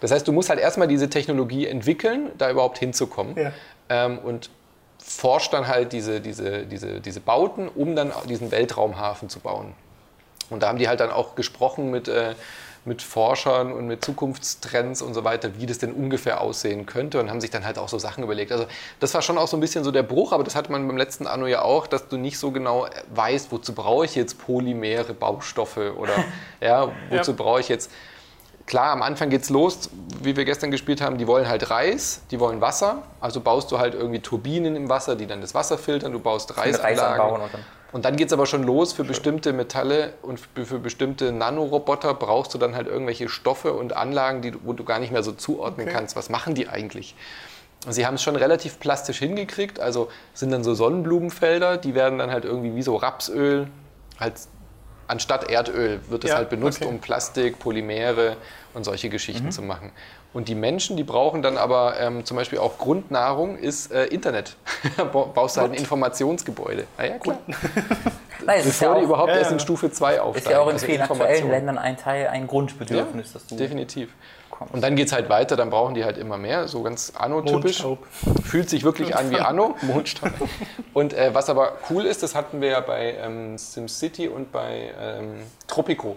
Das heißt, du musst halt erstmal diese Technologie entwickeln, da überhaupt hinzukommen. Ja. Ähm, und forscht dann halt diese, diese, diese, diese Bauten, um dann diesen Weltraumhafen zu bauen. Und da haben die halt dann auch gesprochen mit, äh, mit Forschern und mit Zukunftstrends und so weiter, wie das denn ungefähr aussehen könnte und haben sich dann halt auch so Sachen überlegt. Also das war schon auch so ein bisschen so der Bruch, aber das hatte man beim letzten Anno ja auch, dass du nicht so genau weißt, wozu brauche ich jetzt polymere Baustoffe oder ja, wozu ja. brauche ich jetzt klar, am Anfang geht's los, wie wir gestern gespielt haben, die wollen halt Reis, die wollen Wasser, also baust du halt irgendwie Turbinen im Wasser, die dann das Wasser filtern, du baust Reisanlagen. Reis und dann geht es aber schon los, für bestimmte Metalle und für bestimmte Nanoroboter brauchst du dann halt irgendwelche Stoffe und Anlagen, die, wo du gar nicht mehr so zuordnen okay. kannst. Was machen die eigentlich? Und sie haben es schon relativ plastisch hingekriegt, also sind dann so Sonnenblumenfelder, die werden dann halt irgendwie wie so Rapsöl, halt anstatt Erdöl wird es ja, halt benutzt, okay. um Plastik, Polymere und solche Geschichten mhm. zu machen. Und die Menschen, die brauchen dann aber ähm, zum Beispiel auch Grundnahrung, ist äh, Internet. Baust du halt ein Informationsgebäude. Na ja, klar. Nein, Bevor ja die überhaupt ja, erst in Stufe 2 aufsteigen. Ist ja auch in also vielen aktuellen Ländern ein Teil, ein Grundbedürfnis. Ja, das du definitiv. Kommst. Und dann geht es halt weiter, dann brauchen die halt immer mehr, so ganz Anno-typisch. Fühlt sich wirklich an wie Anno. Mondstaub. Und äh, was aber cool ist, das hatten wir ja bei ähm, SimCity und bei ähm, Tropico,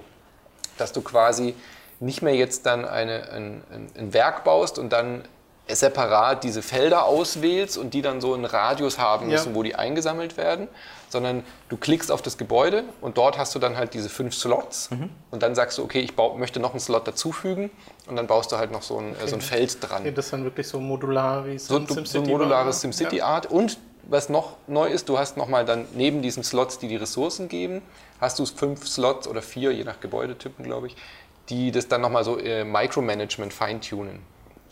dass du quasi nicht mehr jetzt dann eine, ein, ein Werk baust und dann separat diese Felder auswählst und die dann so einen Radius haben müssen, ja. wo die eingesammelt werden, sondern du klickst auf das Gebäude und dort hast du dann halt diese fünf Slots mhm. und dann sagst du, okay, ich baue, möchte noch einen Slot dazufügen und dann baust du halt noch so ein, okay. so ein Feld dran. Okay, das ist dann wirklich so modular wie so, SimCity so ein modulares SimCity-Art ja. und was noch neu ist, du hast nochmal dann neben diesen Slots, die die Ressourcen geben, hast du fünf Slots oder vier, je nach Gebäudetypen, glaube ich, die das dann nochmal so äh, Micromanagement feintunen.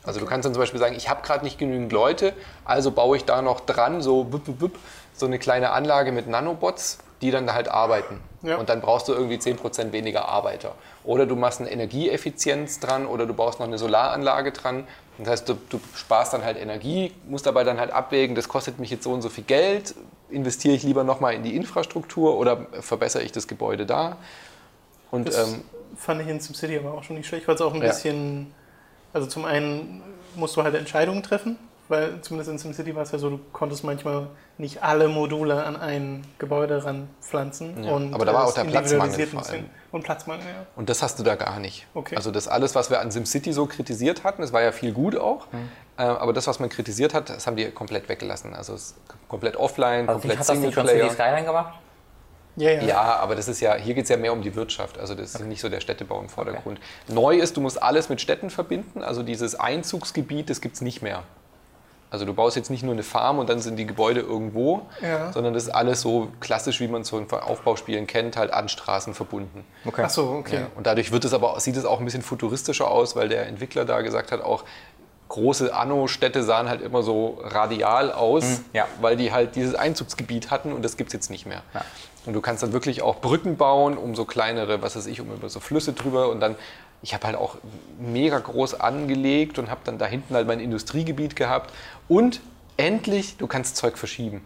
Also okay. du kannst dann zum Beispiel sagen, ich habe gerade nicht genügend Leute, also baue ich da noch dran so, wupp, wupp, so eine kleine Anlage mit Nanobots, die dann da halt arbeiten. Ja. Und dann brauchst du irgendwie 10% weniger Arbeiter. Oder du machst eine Energieeffizienz dran oder du baust noch eine Solaranlage dran. Das heißt, du, du sparst dann halt Energie, musst dabei dann halt abwägen, das kostet mich jetzt so und so viel Geld, investiere ich lieber nochmal in die Infrastruktur oder verbessere ich das Gebäude da. Und, das ähm, fand ich in SimCity aber auch schon nicht schlecht, weil es auch ein ja. bisschen, also zum einen musst du halt Entscheidungen treffen, weil zumindest in SimCity war es ja so, du konntest manchmal nicht alle Module an ein Gebäude ranpflanzen. Ja, und aber da war auch der Platzmangel vor allem. Und Platzmangel, ja. Und das hast du da gar nicht. Okay. Also das alles, was wir an SimCity so kritisiert hatten, das war ja viel gut auch, mhm. äh, aber das, was man kritisiert hat, das haben die komplett weggelassen. Also es ist komplett offline, also komplett Singleplayer. Hat das nicht schon Skyline gemacht? Ja, ja. ja, aber das ist ja, hier geht es ja mehr um die Wirtschaft. Also das ist nicht so der Städtebau im Vordergrund. Okay. Neu ist, du musst alles mit Städten verbinden. Also dieses Einzugsgebiet, das gibt es nicht mehr. Also du baust jetzt nicht nur eine Farm und dann sind die Gebäude irgendwo, ja. sondern das ist alles so klassisch, wie man es so in Aufbauspielen kennt, halt an Straßen verbunden. Okay. Ach so, okay. Ja, und dadurch wird es aber, sieht es auch ein bisschen futuristischer aus, weil der Entwickler da gesagt hat, auch große Anno-Städte sahen halt immer so radial aus, mhm, ja. weil die halt dieses Einzugsgebiet hatten und das gibt es jetzt nicht mehr. Ja. Und du kannst dann wirklich auch Brücken bauen, um so kleinere, was weiß ich, um über so Flüsse drüber und dann, ich habe halt auch mega groß angelegt und habe dann da hinten halt mein Industriegebiet gehabt und endlich, du kannst Zeug verschieben.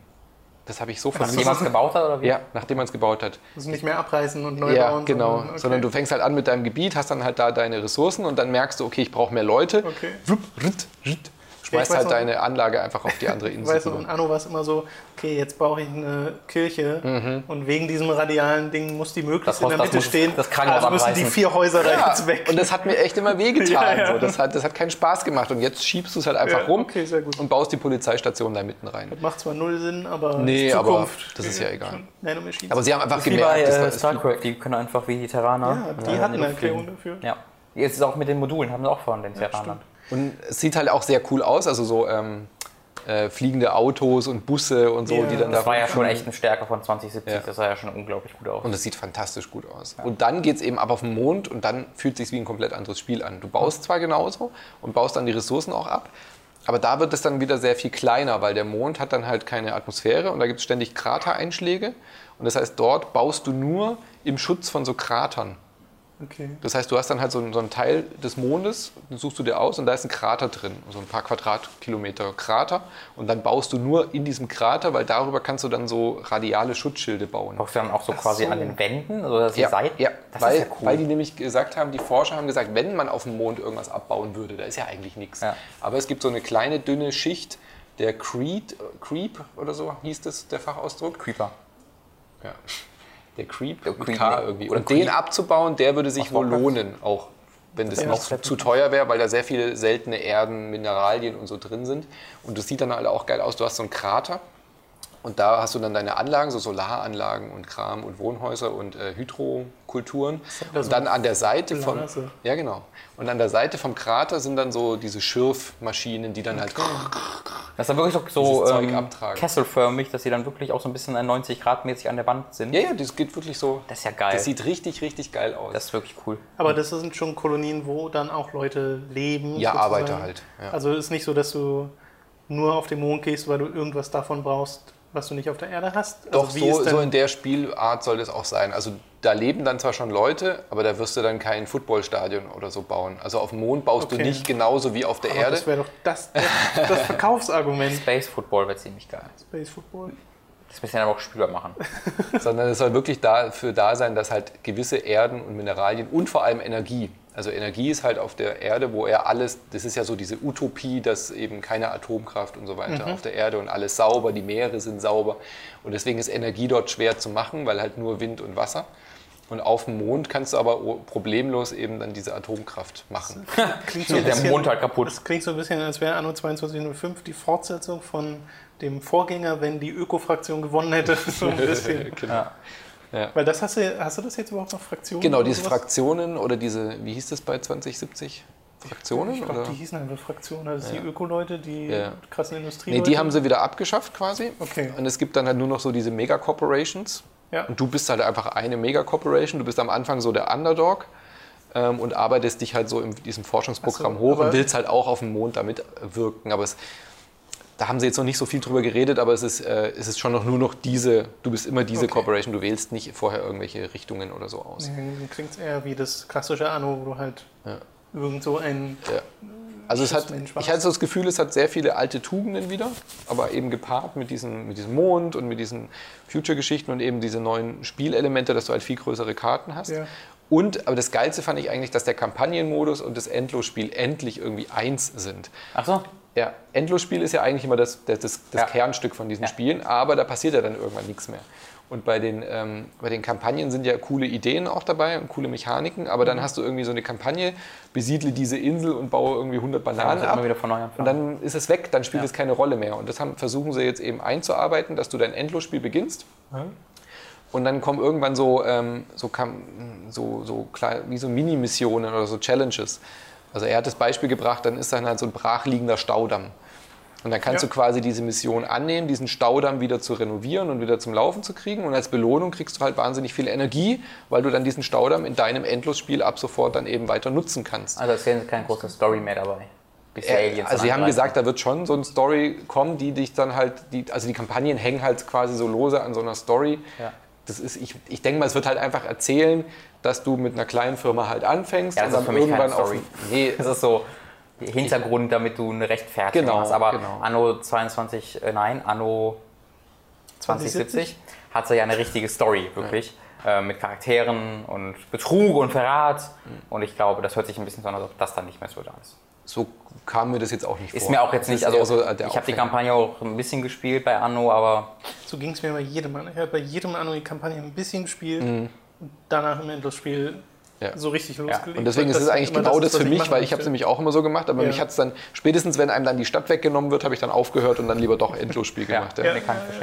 Das habe ich so vermisst. Nachdem man es gebaut hat oder wie? Ja, nachdem man es gebaut hat. Also nicht mehr abreißen und neu ja, bauen. genau. Sondern, okay. sondern, du fängst halt an mit deinem Gebiet, hast dann halt da deine Ressourcen und dann merkst du, okay, ich brauche mehr Leute. Okay. Schmeißt halt noch, deine Anlage einfach auf die andere Insel. Weißt du, in Anno war es immer so, okay, jetzt brauche ich eine Kirche mhm. und wegen diesem radialen Ding muss die möglichst in der Mitte stehen. Das Krankenhaus also müssen die vier Häuser ja. da jetzt weg. Und das hat mir echt immer wehgetan. ja, ja. So. Das, hat, das hat keinen Spaß gemacht und jetzt schiebst du es halt einfach rum okay, und baust die Polizeistation da mitten rein. Das macht zwar null Sinn, aber nee, aber das ist ja egal. Aber sie haben einfach gemerkt, wie bei, äh, StarCraft, die können einfach wie die Terraner. Ja, die hatten eine Erklärung dafür. Ja. Jetzt ist auch mit den Modulen, haben sie auch von den Terranern. Und es sieht halt auch sehr cool aus, also so ähm, äh, fliegende Autos und Busse und so, ja, die dann das da. Das war ja schon echt eine Stärke von 2070, ja. das sah ja schon unglaublich gut aus. Und das sieht fantastisch gut aus. Ja. Und dann geht es eben ab auf den Mond und dann fühlt es sich wie ein komplett anderes Spiel an. Du baust zwar genauso und baust dann die Ressourcen auch ab, aber da wird es dann wieder sehr viel kleiner, weil der Mond hat dann halt keine Atmosphäre und da gibt es ständig Kratereinschläge. Und das heißt, dort baust du nur im Schutz von so Kratern. Okay. Das heißt, du hast dann halt so, so einen Teil des Mondes, den suchst du dir aus und da ist ein Krater drin, so ein paar Quadratkilometer Krater. Und dann baust du nur in diesem Krater, weil darüber kannst du dann so radiale Schutzschilde bauen. Brauchst du dann auch so Ach quasi so. an den Wänden? Oder die ja, Seiten? ja. Das weil, ja cool. weil die nämlich gesagt haben, die Forscher haben gesagt, wenn man auf dem Mond irgendwas abbauen würde, da ist ja eigentlich nichts. Ja. Aber es gibt so eine kleine, dünne Schicht, der Creed, Creep oder so hieß das der Fachausdruck. Creeper. Ja. Der Creep, Der Creep, K ne? irgendwie. Oder Und den abzubauen, der würde sich Aus wohl Warcraft. lohnen, auch wenn das noch zu, zu teuer wäre, weil da sehr viele seltene Erden, Mineralien und so drin sind. Und das sieht dann alle auch geil aus. Du hast so einen Krater und da hast du dann deine Anlagen, so Solaranlagen und Kram und Wohnhäuser und äh, Hydrokulturen. Und so dann an der Seite von Blase. ja genau. Und an der Seite vom Krater sind dann so diese Schürfmaschinen, die dann halt Das ist dann wirklich so, ähm, kesselförmig, dass sie dann wirklich auch so ein bisschen 90 Grad mäßig an der Wand sind. ja ja, das geht wirklich so. Das ist ja geil. Das sieht richtig richtig geil aus. Das ist wirklich cool. Aber das sind schon Kolonien, wo dann auch Leute leben. Ja, sozusagen. Arbeiter halt, ja. Also ist nicht so, dass du nur auf den Mond gehst, weil du irgendwas davon brauchst, was du nicht auf der Erde hast. Doch, also wie so, so in der Spielart soll das auch sein. Also da leben dann zwar schon Leute, aber da wirst du dann kein Footballstadion oder so bauen. Also auf dem Mond baust du Okay. nicht genauso wie auf der aber Erde. das wäre doch das, das, das Verkaufsargument. Space Football wäre ziemlich geil. Space Football. Das müssen wir aber auch spielbar machen. sondern es soll wirklich dafür da sein, dass halt gewisse Erden und Mineralien und vor allem Energie, also Energie ist halt auf der Erde, wo er alles, das ist ja so diese Utopie, dass eben keine Atomkraft und so weiter auf der Erde und alles sauber, die Meere sind sauber und deswegen ist Energie dort schwer zu machen, weil halt nur Wind und Wasser. Und auf dem Mond kannst du aber problemlos eben dann diese Atomkraft machen. Klingt so ein Der bisschen, Mond halt kaputt. Das klingt so ein bisschen, als wäre Anno 2205 die Fortsetzung von dem Vorgänger, wenn die Öko-Fraktion gewonnen hätte. So ein bisschen. genau. Weil das hast du, hast du das jetzt überhaupt noch Fraktionen? Genau, diese sowas? Fraktionen oder diese, wie hieß das bei 2070? Fraktionen? Ich glaube, die hießen einfach Fraktionen. Das ist die Öko-Leute, die Ja. krassen Industrie. Nee, die haben sie wieder abgeschafft quasi. Okay. Und es gibt dann halt nur noch so diese Mega-Corporations. Ja. Und du bist halt einfach eine Mega-Corporation. Du bist am Anfang so der Underdog ähm, und arbeitest dich halt so in diesem Forschungsprogramm so, hoch und willst halt auch auf dem Mond damit wirken. Aber es, da haben sie jetzt noch nicht so viel drüber geredet, aber es ist, äh, es ist schon noch nur noch diese, du bist immer diese Okay. Corporation, du wählst nicht vorher irgendwelche Richtungen oder so aus. Klingt eher wie das klassische Anno, wo du halt irgend so ein. Ja. Also es hat, ich hatte so das Gefühl, es hat sehr viele alte Tugenden wieder, aber eben gepaart mit diesem, mit diesem Mond und mit diesen Future-Geschichten und eben diese neuen Spielelemente, dass du halt viel größere Karten hast. Ja. Und, aber das Geilste fand ich eigentlich, dass der Kampagnenmodus und das Endlosspiel endlich irgendwie eins sind. Ach so. Ja, Endlosspiel ist ja eigentlich immer das, das, das, Ja. Kernstück von diesen Ja. Spielen, aber da passiert ja dann irgendwann nichts mehr. Und bei den, ähm, bei den Kampagnen sind ja coole Ideen auch dabei und coole Mechaniken, aber Mhm. dann hast du irgendwie so eine Kampagne, besiedle diese Insel und baue irgendwie 100 Bananen muss ab. immer wieder von neu anfangen. Und dann ist es weg, dann spielt Ja. es keine Rolle mehr. Und das haben, versuchen sie jetzt eben einzuarbeiten, dass du dein Endlosspiel beginnst. Und dann kommen irgendwann so, ähm, so, so, so klar, wie so Mini-Missionen oder so Challenges. Also er hat das Beispiel gebracht, dann ist dann halt so ein brachliegender Staudamm. Und dann kannst Ja. du quasi diese Mission annehmen, diesen Staudamm wieder zu renovieren und wieder zum Laufen zu kriegen. Und als Belohnung kriegst du halt wahnsinnig viel Energie, weil du dann diesen Staudamm in deinem Endlosspiel ab sofort dann eben weiter nutzen kannst. Also es ist keine große Story mehr dabei. Äh, also sie haben gesagt, da wird schon so eine Story kommen, die dich dann halt, die, also die Kampagnen hängen halt quasi so lose an so einer Story. Ja. Das ist, ich, ich denke mal, es wird halt einfach erzählen, dass du mit einer kleinen Firma halt anfängst Ja, das und ist dann für mich keine irgendwann auf. Story. Nee, Das ist so Hintergrund, damit du eine Rechtfertigung Genau, hast. Aber genau. Anno 22, äh, nein, Anno 2070 hat ja eine richtige Story, wirklich. Äh, mit Charakteren und Betrug und Verrat. Und ich glaube, das hört sich ein bisschen so an, als ob das dann nicht mehr so da ist. so kam mir das jetzt auch nicht Ist vor. mir auch jetzt nicht, ist also so, ich habe die. Kampagne auch ein bisschen gespielt bei Anno, aber So ging es mir bei jedem Anno. Ich habe bei jedem Anno die Kampagne ein bisschen gespielt und danach im Endlosspiel. Ja. so richtig losgelegt. Und deswegen ist Das es eigentlich genau das, was für mich, weil ich habe es nämlich auch immer so gemacht, aber Ja. mich hat es dann, spätestens wenn einem dann die Stadt weggenommen wird, habe ich dann aufgehört und dann lieber doch Endlosspiel ja, gemacht. ja. Ja.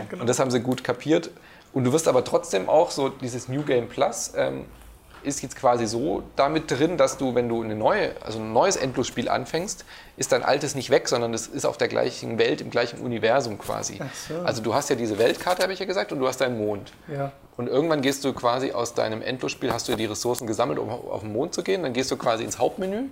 genau. Und das haben sie gut kapiert. Und du wirst aber trotzdem auch so, dieses New Game Plus ähm, ist jetzt quasi so damit drin, dass du, wenn du eine neue, also ein neues Endlosspiel anfängst, ist dein altes nicht weg, sondern es ist auf der gleichen Welt, im gleichen Universum quasi. Ach so. Also du hast ja diese Weltkarte, habe ich ja gesagt, und du hast deinen Mond. Ja. Und irgendwann gehst du quasi aus deinem Endlosspiel, hast du ja die Ressourcen gesammelt, um auf den Mond zu gehen. Dann gehst du quasi ins Hauptmenü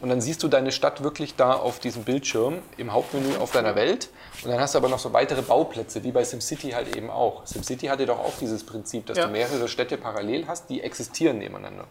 und dann siehst du deine Stadt wirklich da auf diesem Bildschirm im Hauptmenü auf deiner Welt. Und dann hast du aber noch so weitere Bauplätze, wie bei SimCity halt eben auch. SimCity hatte doch auch dieses Prinzip, dass Ja. du mehrere Städte parallel hast, die existieren nebeneinander.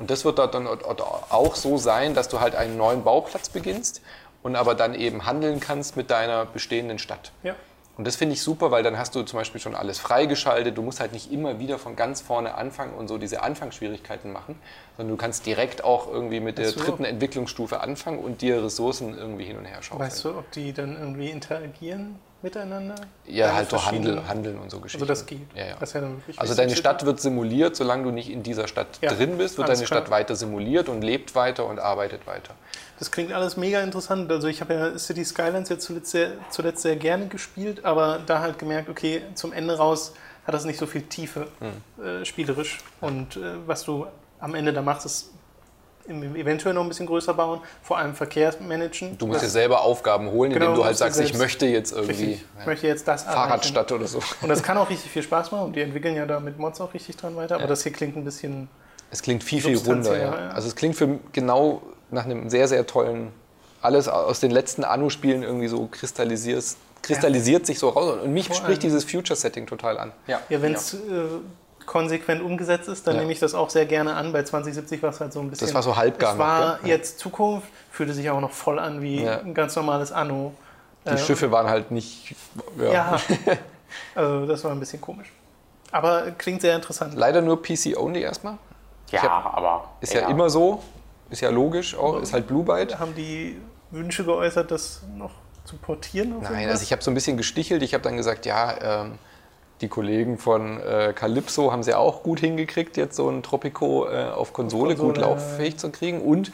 Und das wird dort dann auch so sein, dass du halt einen neuen Bauplatz beginnst und aber dann eben handeln kannst mit deiner bestehenden Stadt. ja. Und das finde ich super, weil dann hast du zum Beispiel schon alles freigeschaltet. Du musst halt nicht immer wieder von ganz vorne anfangen und so diese Anfangsschwierigkeiten machen, sondern du kannst direkt auch irgendwie mit der Weißt du, dritten Entwicklungsstufe anfangen und dir Ressourcen irgendwie hin und her schaufeln. Weißt du, ob die dann irgendwie interagieren miteinander? Ja, halt so verschiedenen- handeln, und so Geschichten. Also das geht. Ja, ja. Das ja Also deine. Stadt wird simuliert, solange du nicht in dieser Stadt Ja, drin bist, wird deine klar. Stadt weiter simuliert und lebt weiter und arbeitet weiter. Das klingt alles mega interessant. Also ich habe ja City Skylines jetzt zuletzt sehr, zuletzt sehr gerne gespielt, aber da halt gemerkt, okay, zum Ende raus hat das nicht so viel Tiefe Hm. äh, spielerisch. Und äh, was du am Ende da machst, ist eventuell noch ein bisschen größer bauen, vor allem Verkehr managen. Du musst dir selber Aufgaben holen, indem Genau, du halt sagst, ich möchte jetzt irgendwie ja, möchte jetzt das erreichen. Fahrradstadt oder so. Und das kann auch richtig viel Spaß machen und die entwickeln ja da mit Mods auch richtig dran weiter. Aber das hier klingt ein bisschen. Es klingt viel, viel runder. Ja. ja. Also es klingt für genau nach einem sehr, sehr tollen, alles aus den letzten Anno-Spielen irgendwie so kristallisiert, kristallisiert sich so raus. Und mich Vor spricht dieses Future-Setting total an. Ja, Ja, wenn es äh, konsequent umgesetzt ist, dann Ja. nehme ich das auch sehr gerne an. Bei 2070 war es halt so ein bisschen. Das war so halbgar Es noch, war gell? Ja. jetzt Zukunft, fühlte sich auch noch voll an wie Ja. ein ganz normales Anno. Die Äh, Schiffe waren halt nicht. Ja. Ja. also das war ein bisschen komisch. Aber klingt sehr interessant. Leider nur PC-only erstmal. ja hab- aber. Ist ja. immer so. Ist ja logisch auch. Ist halt Blue Byte. Haben die Wünsche geäußert, das noch zu portieren? Nein, irgendwas? also ich habe so ein bisschen gestichelt. Ich habe dann gesagt, ja, ähm, die Kollegen von äh, Calypso haben es ja auch gut hingekriegt, jetzt so ein Tropico äh, auf Konsole, Konsole, gut lauffähig zu kriegen. Und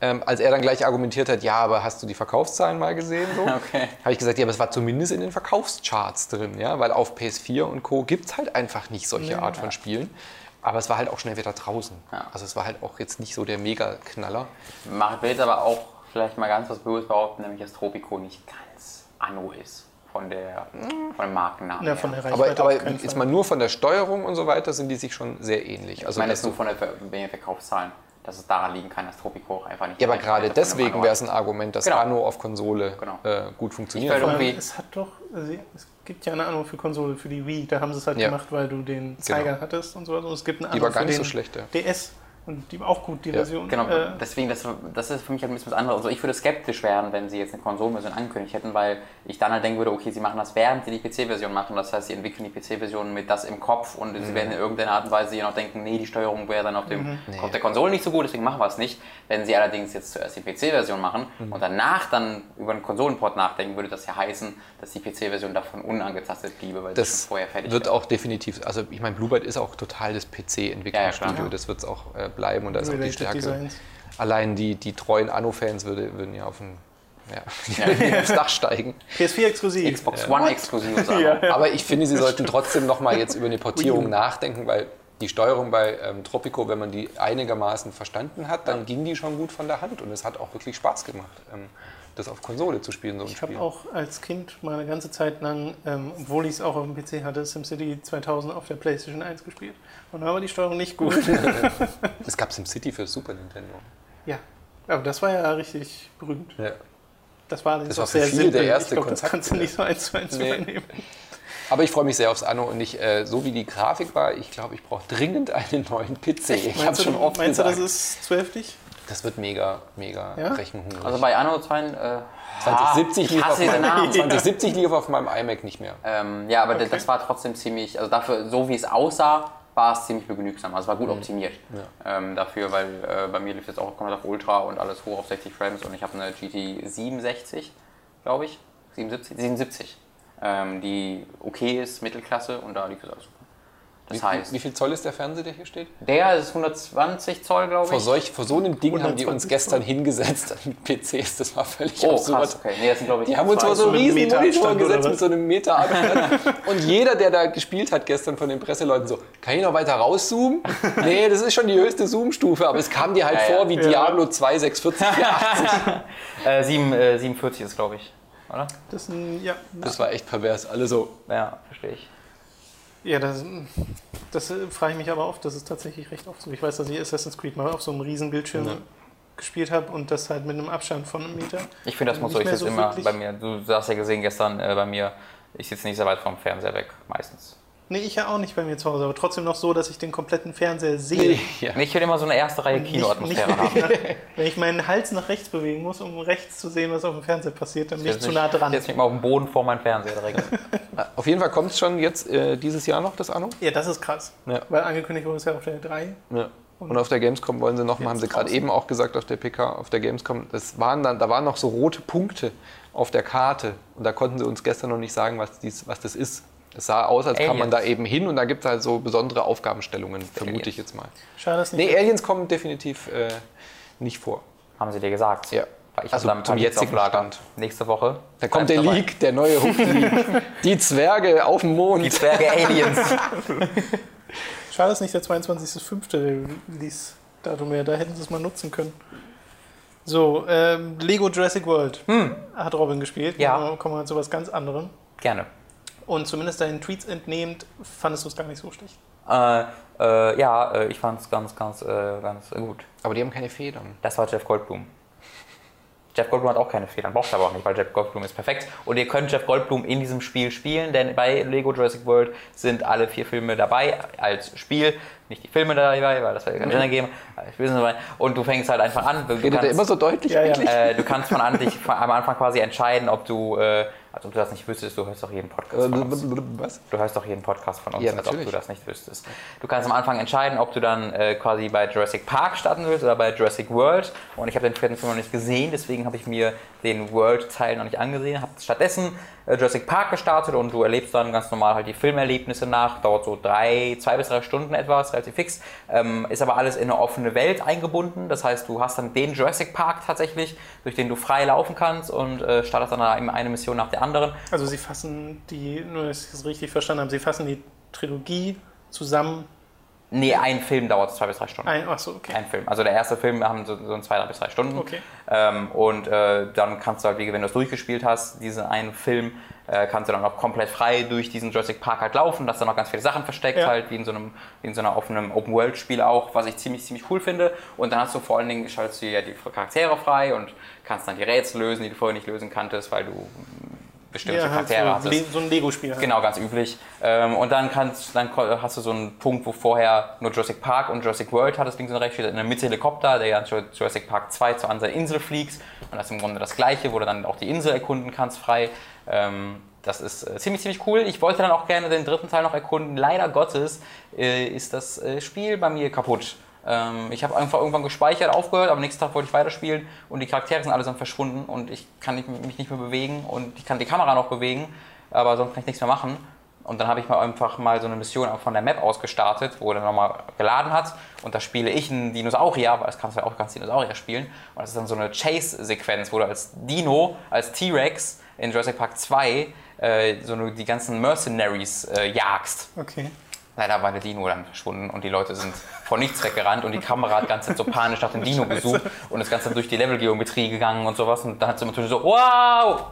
ähm, als er dann gleich argumentiert hat, ja, aber hast du die Verkaufszahlen mal gesehen? So, Okay. habe ich gesagt, ja, aber es war zumindest in den Verkaufscharts drin, ja, weil auf PS4 und Co. gibt es halt einfach nicht solche Art von Spielen. Aber es war halt auch schnell wieder draußen. Ja. Also es war halt auch jetzt nicht so der Mega-Knaller. Mach- will jetzt aber auch vielleicht mal ganz was Böses behaupten, nämlich dass Tropico nicht ganz Anno ist. Von, der, von dem Markennamen. Ja, von der. Aber, aber Fall. mal nur von der Steuerung und so weiter sind die sich schon sehr ähnlich. ich Also meine dass jetzt nur du- von der Ver den Verkaufszahlen, dass es daran liegen kann, dass Tropico auch einfach nicht. Ja, aber die gerade deswegen wäre es ein Argument, dass Genau. Anno auf Konsole Genau. äh, gut funktioniert. Ich irgendwie- es hat doch, also es gibt ja eine Anno für Konsole, für die Wii, da haben sie es halt Ja. gemacht, weil du den Zeiger hattest und so weiter. Und es gibt eine Die Anno war gar für nicht so den schlecht, ja. DS und die auch gut, die Ja, Version. Genau, Äh, deswegen, das, das ist für mich halt ein bisschen was anderes. Also ich würde skeptisch werden, wenn sie jetzt eine Konsolenversion angekündigt hätten, weil ich dann halt denken würde, okay, sie machen das während sie die PC-Version machen. Das heißt, sie entwickeln die PC-Version mit das im Kopf und Mhm. sie werden in irgendeiner Art und Weise hier noch denken, nee, die Steuerung wäre dann auf, dem, Mhm. auf der Konsole nicht so gut, deswegen machen wir es nicht. Wenn sie allerdings jetzt zuerst die PC-Version machen Mhm. und danach dann über einen Konsolenport nachdenken, würde das ja heißen, dass die PC-Version davon unangetastet bliebe, weil sie schon Das vorher fertig wird wäre. auch definitiv, also ich meine, Bluebird ist auch total das Ja, ja, PC-Entwicklungsstudio, klar. das wird es auch äh, bleiben und da ist auch die Stärke. Designs. Allein die, die treuen Anno-Fans würde, würden ja auf den, ja, aufs Dach steigen. PS4 exklusiv. Xbox One exklusives Anno. Ja. Aber ich finde, sie sollten trotzdem nochmal jetzt über eine Portierung nachdenken, weil die Steuerung bei ähm, Tropico, wenn man die einigermaßen verstanden hat, dann ging die schon gut von der Hand und es hat auch wirklich Spaß gemacht, ähm, das auf Konsole zu spielen, so Ich habe auch als Kind mal eine ganze Zeit lang, ähm, obwohl ich es auch auf dem PC hatte, SimCity 2000 auf der PlayStation 1 gespielt. Und da war die Steuerung nicht gut. Es gab SimCity für Super Nintendo. ja, aber das war ja richtig berühmt. Ja. Das war, Das war sehr simpel. der erste ich glaube, das Kontakt, kannst du nicht so eins zu eins Nee. übernehmen. Aber ich freue mich sehr aufs Anno und ich, äh, so wie die Grafik war, ich glaube, ich brauche dringend einen neuen PC. Ich habe Meinst, du, schon oft meinst du, gesagt. das ist zwölftig? Das wird mega, mega Ja? rechenhungrig. Also bei Anno 2, äh, 2070 ich lief, auf meinem, Namen. 2070 lief auf meinem iMac nicht mehr. Ähm, ja, aber Okay. das war trotzdem ziemlich, also dafür, so wie es aussah, war es ziemlich begnügsam. Also es war gut optimiert ähm, dafür, weil äh, bei mir lief es jetzt auch komplett auf Ultra und alles hoch auf 60 Frames und ich habe eine GT 67, glaube ich, 77, 77, ähm, die okay ist, Mittelklasse und da lief es alles super. Das Wie, heißt, wie viel Zoll ist der Fernseher, der hier steht? der ist 120 Zoll, glaube ich. Vor, solch, vor so einem Ding haben die uns 120 gestern hingesetzt mit PCs. Das war völlig oh, absurd. krass, okay. Nee, das sind, ich, Die haben uns vor so einen riesen Meter Monitor gesetzt mit so einem Meter Abstand. Und jeder, der da gespielt hat gestern von den Presseleuten so, kann ich noch weiter rauszoomen? nee, das ist schon die höchste Zoom-Stufe, aber es kam dir halt Ja, vor wie Ja. Diablo 2 640 480. äh, 7, äh, 47 ist, glaube ich. Oder? Das ja, Das war echt pervers. Alle so, Ja, verstehe ich. Ja, das, das äh, frage ich mich aber oft. Das ist tatsächlich recht oft so. Ich weiß, dass ich Assassin's Creed mal auf so einem riesen Bildschirm Ja. gespielt habe und das halt mit einem Abstand von einem Meter. Ich finde, das muss mehr jetzt so immer bei mir. Du hast ja gesehen gestern äh, bei mir, ich sitze nicht sehr weit vom Fernseher weg, meistens. Nee, ich ja auch nicht bei mir zu Hause, aber trotzdem noch so, dass ich den kompletten Fernseher sehe. Ja. Ich will immer so eine erste Reihe Kinoatmosphäre haben. wenn, ich nach, wenn ich meinen Hals nach rechts bewegen muss, um rechts zu sehen, was auf dem Fernseher passiert, dann bin ich zu nah dran. Jetzt nicht mal auf dem Boden vor meinem Fernseher direkt. Auf jeden Fall kommt es schon jetzt äh, dieses Jahr noch, das Anno. Ja, das ist krass. Ja. Weil angekündigt wurde es ja auf der 3. Ja. Und auf der Gamescom wollen sie noch mal, haben sie gerade eben auch gesagt auf der PK, auf der Gamescom, das waren dann, da waren noch so rote Punkte auf der Karte. Und da konnten sie uns gestern noch nicht sagen, was, dies, was das ist. Es sah aus, als kam man Aliens. da eben hin und da gibt es halt so besondere Aufgabenstellungen, vermute Aliens. ich jetzt mal. Schade, dass nicht. Nee, Aliens kommen definitiv äh, nicht vor. Haben sie dir gesagt? Ja. Weil ich Also zum jetzigen. Stand. Nächste Woche. Da kommt der dabei. Leak, der neue Hook-Leak. Die Zwerge auf dem Mond. Die Zwerge Aliens. Schade, dass nicht der 22.05. Release-Datum wäre. Da hätten sie es mal nutzen können. So, ähm, Lego Jurassic World hat Robin gespielt. Hm. Ja. Dann Kommen wir zu was ganz anderem. Gerne. Und zumindest deinen Tweets entnehmend, fandest du es gar nicht so schlecht. Äh, äh, ja, äh, ich fand es ganz, ganz, äh, ganz gut. Aber die haben keine Federn. Das war Jeff Goldblum. Jeff Goldblum hat auch keine Fehler, braucht er aber auch nicht, weil Jeff Goldblum ist perfekt. Und ihr könnt Jeff Goldblum in diesem Spiel spielen, denn bei Lego Jurassic World sind alle vier Filme dabei als Spiel. Nicht die Filme dabei, weil das wäre keinen Sinn ergeben. dabei. Und du fängst halt einfach an. Du Redet kannst- immer so deutlich Ja, äh, du kannst von an dich am Anfang quasi entscheiden, ob du, äh, also ob du das nicht wüsstest, du hörst doch jeden Podcast von uns. Was? Du hörst doch jeden Podcast von uns, Ja, als ob du das nicht wüsstest. Du kannst am Anfang entscheiden, ob du dann äh, quasi bei Jurassic Park starten willst oder bei Jurassic World. Und ich habe den vierten Film noch nicht gesehen, deswegen habe ich mir den World-Teil noch nicht angesehen. Habe stattdessen äh, Jurassic Park gestartet und du erlebst dann ganz normal halt die Filmerlebnisse nach. Dauert so drei, zwei bis drei Stunden etwa, ist relativ fix. Ähm, ist aber alles in eine offene Welt eingebunden. Das heißt, du hast dann den Jurassic Park tatsächlich, durch den du frei laufen kannst und äh, startest dann eine Mission nach der anderen. Also sie fassen die, nur dass ich es richtig verstanden habe, sie fassen die Trilogie zusammen Nee, ein Film dauert zwei bis drei Stunden. ein. Achso, okay. Ein Film. Also der erste Film haben so, so zwei, drei bis drei Stunden. Okay. Ähm, und äh, dann kannst du halt, wie wenn du es durchgespielt hast, diesen einen Film, äh, kannst du dann auch komplett frei durch diesen Jurassic Park halt laufen. Da ist dann noch ganz viele Sachen versteckt, Ja. halt wie in so einem, wie in so einer offenen Open-World-Spiel auch, was ich ziemlich, ziemlich cool finde. Und dann hast du vor allen Dingen, schaltest du ja die Charaktere frei und kannst dann die Rätsel lösen, die du vorher nicht lösen kanntest, weil du mm, bestimmte Ja, halt Charaktere so, hattest. So ein Lego-Spiel. Halt. Genau, ganz üblich. Ähm, und dann, kannst, dann hast du so einen Punkt, wo vorher nur Jurassic Park und Jurassic World hattest, links und rechts steht in der Mitte Helikopter, der ja zu Jurassic Park 2 zur anderen Insel fliegst. Und das ist im Grunde das Gleiche, wo du dann auch die Insel erkunden kannst frei. Ähm, das ist äh, ziemlich, ziemlich cool. Ich wollte dann auch gerne den dritten Teil noch erkunden. Leider Gottes äh, ist das äh, Spiel bei mir kaputt. Ähm, ich habe einfach irgendwann gespeichert, aufgehört, am nächsten Tag wollte ich weiterspielen und die Charaktere sind allesamt verschwunden und ich kann mich nicht mehr bewegen und ich kann die Kamera noch bewegen, aber sonst kann ich nichts mehr machen. Und dann habe ich mal einfach mal so eine Mission von der Map aus gestartet, wo er dann nochmal geladen hat. Und da spiele ich einen Dinosaurier, weil das kannst du ja auch ganz Dinosaurier spielen. Und das ist dann so eine Chase-Sequenz, wo du als Dino, als T-Rex in Jurassic Park 2 äh, so nur die ganzen Mercenaries äh, jagst. Okay. Leider war der Dino dann verschwunden und die Leute sind vor nichts weggerannt und die Kamera hat Zeit so panisch nach dem Dino gesucht und ist ganz durch die Levelgeometrie gegangen und sowas und dann hat sie natürlich so, wow,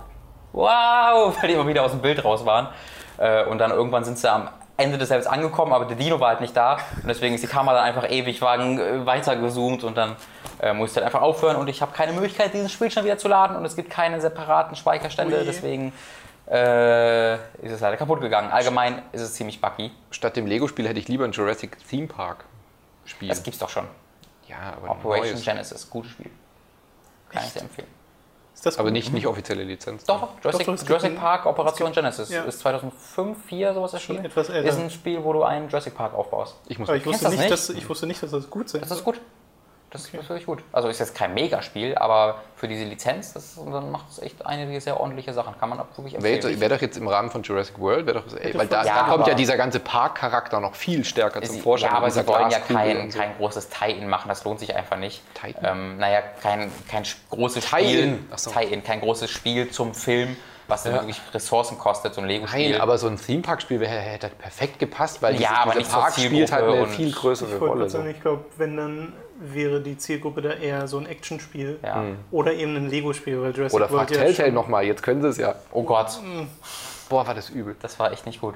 wow, weil die immer wieder aus dem Bild raus waren. Äh, Und dann irgendwann sind sie am Ende des Levels angekommen, aber der Dino war halt nicht da und deswegen ist die Kamera dann einfach ewig äh, weiter gezoomt und dann äh, musste ich halt einfach aufhören und ich habe keine Möglichkeit, dieses Spiel schon wieder zu laden und es gibt keine separaten Speicherstände, Ui. deswegen äh, ist es leider kaputt gegangen. Allgemein ist es ziemlich buggy. Statt dem Lego-Spiel hätte ich lieber ein Jurassic Theme Park Spiel. Das gibt's doch schon. ja, aber, Operation. Genesis, gutes Spiel. Kann ich dir empfehlen. Ist das aber gut? nicht, nicht offizielle Lizenz. Doch, doch, Jurassic, Doch, doch, Jurassic Park Operation Genesis ja. ist 2005, 2004 sowas erschienen. etwas älter. Ist ein Spiel, wo du einen Jurassic Park aufbaust. Ich muss Aber ich wusste, das nicht, nicht? Dass, ich wusste nicht, dass das gut sein Das ist gut. Das ist wirklich gut. Also ist jetzt kein Megaspiel, aber für diese Lizenz, das, dann macht es echt einige sehr ordentliche Sachen. Kann man auch wirklich empfehlen. Wäre wär doch jetzt im Rahmen von Jurassic World, wäre doch, ey, weil da, Ja, da kommt ja dieser ganze Parkcharakter noch viel stärker zum Vorschein. Ja, aber sie wollen ja kein, so. kein großes Tie-In machen, das lohnt sich einfach nicht. Tie-In? Ähm, naja, kein, kein großes Tie-In. Spiel, so. Tie-In, kein großes Spiel zum Film, was dann Ja. wirklich Ressourcen kostet, so ein Lego-Spiel. Nein, aber so ein Theme-Park-Spiel hätte perfekt gepasst, weil Ja, dieser, aber dieser Park spielt halt eine viel größere Ich Rolle. gerade So. sagen, ich glaube, wenn dann wäre die Zielgruppe da eher so ein Actionspiel ja. oder eben ein Lego-Spiel, weil Jurassic Oder frag World ja Telltale nochmal, jetzt können sie es ja. Oh Gott, Boah, war das übel. das war echt nicht gut.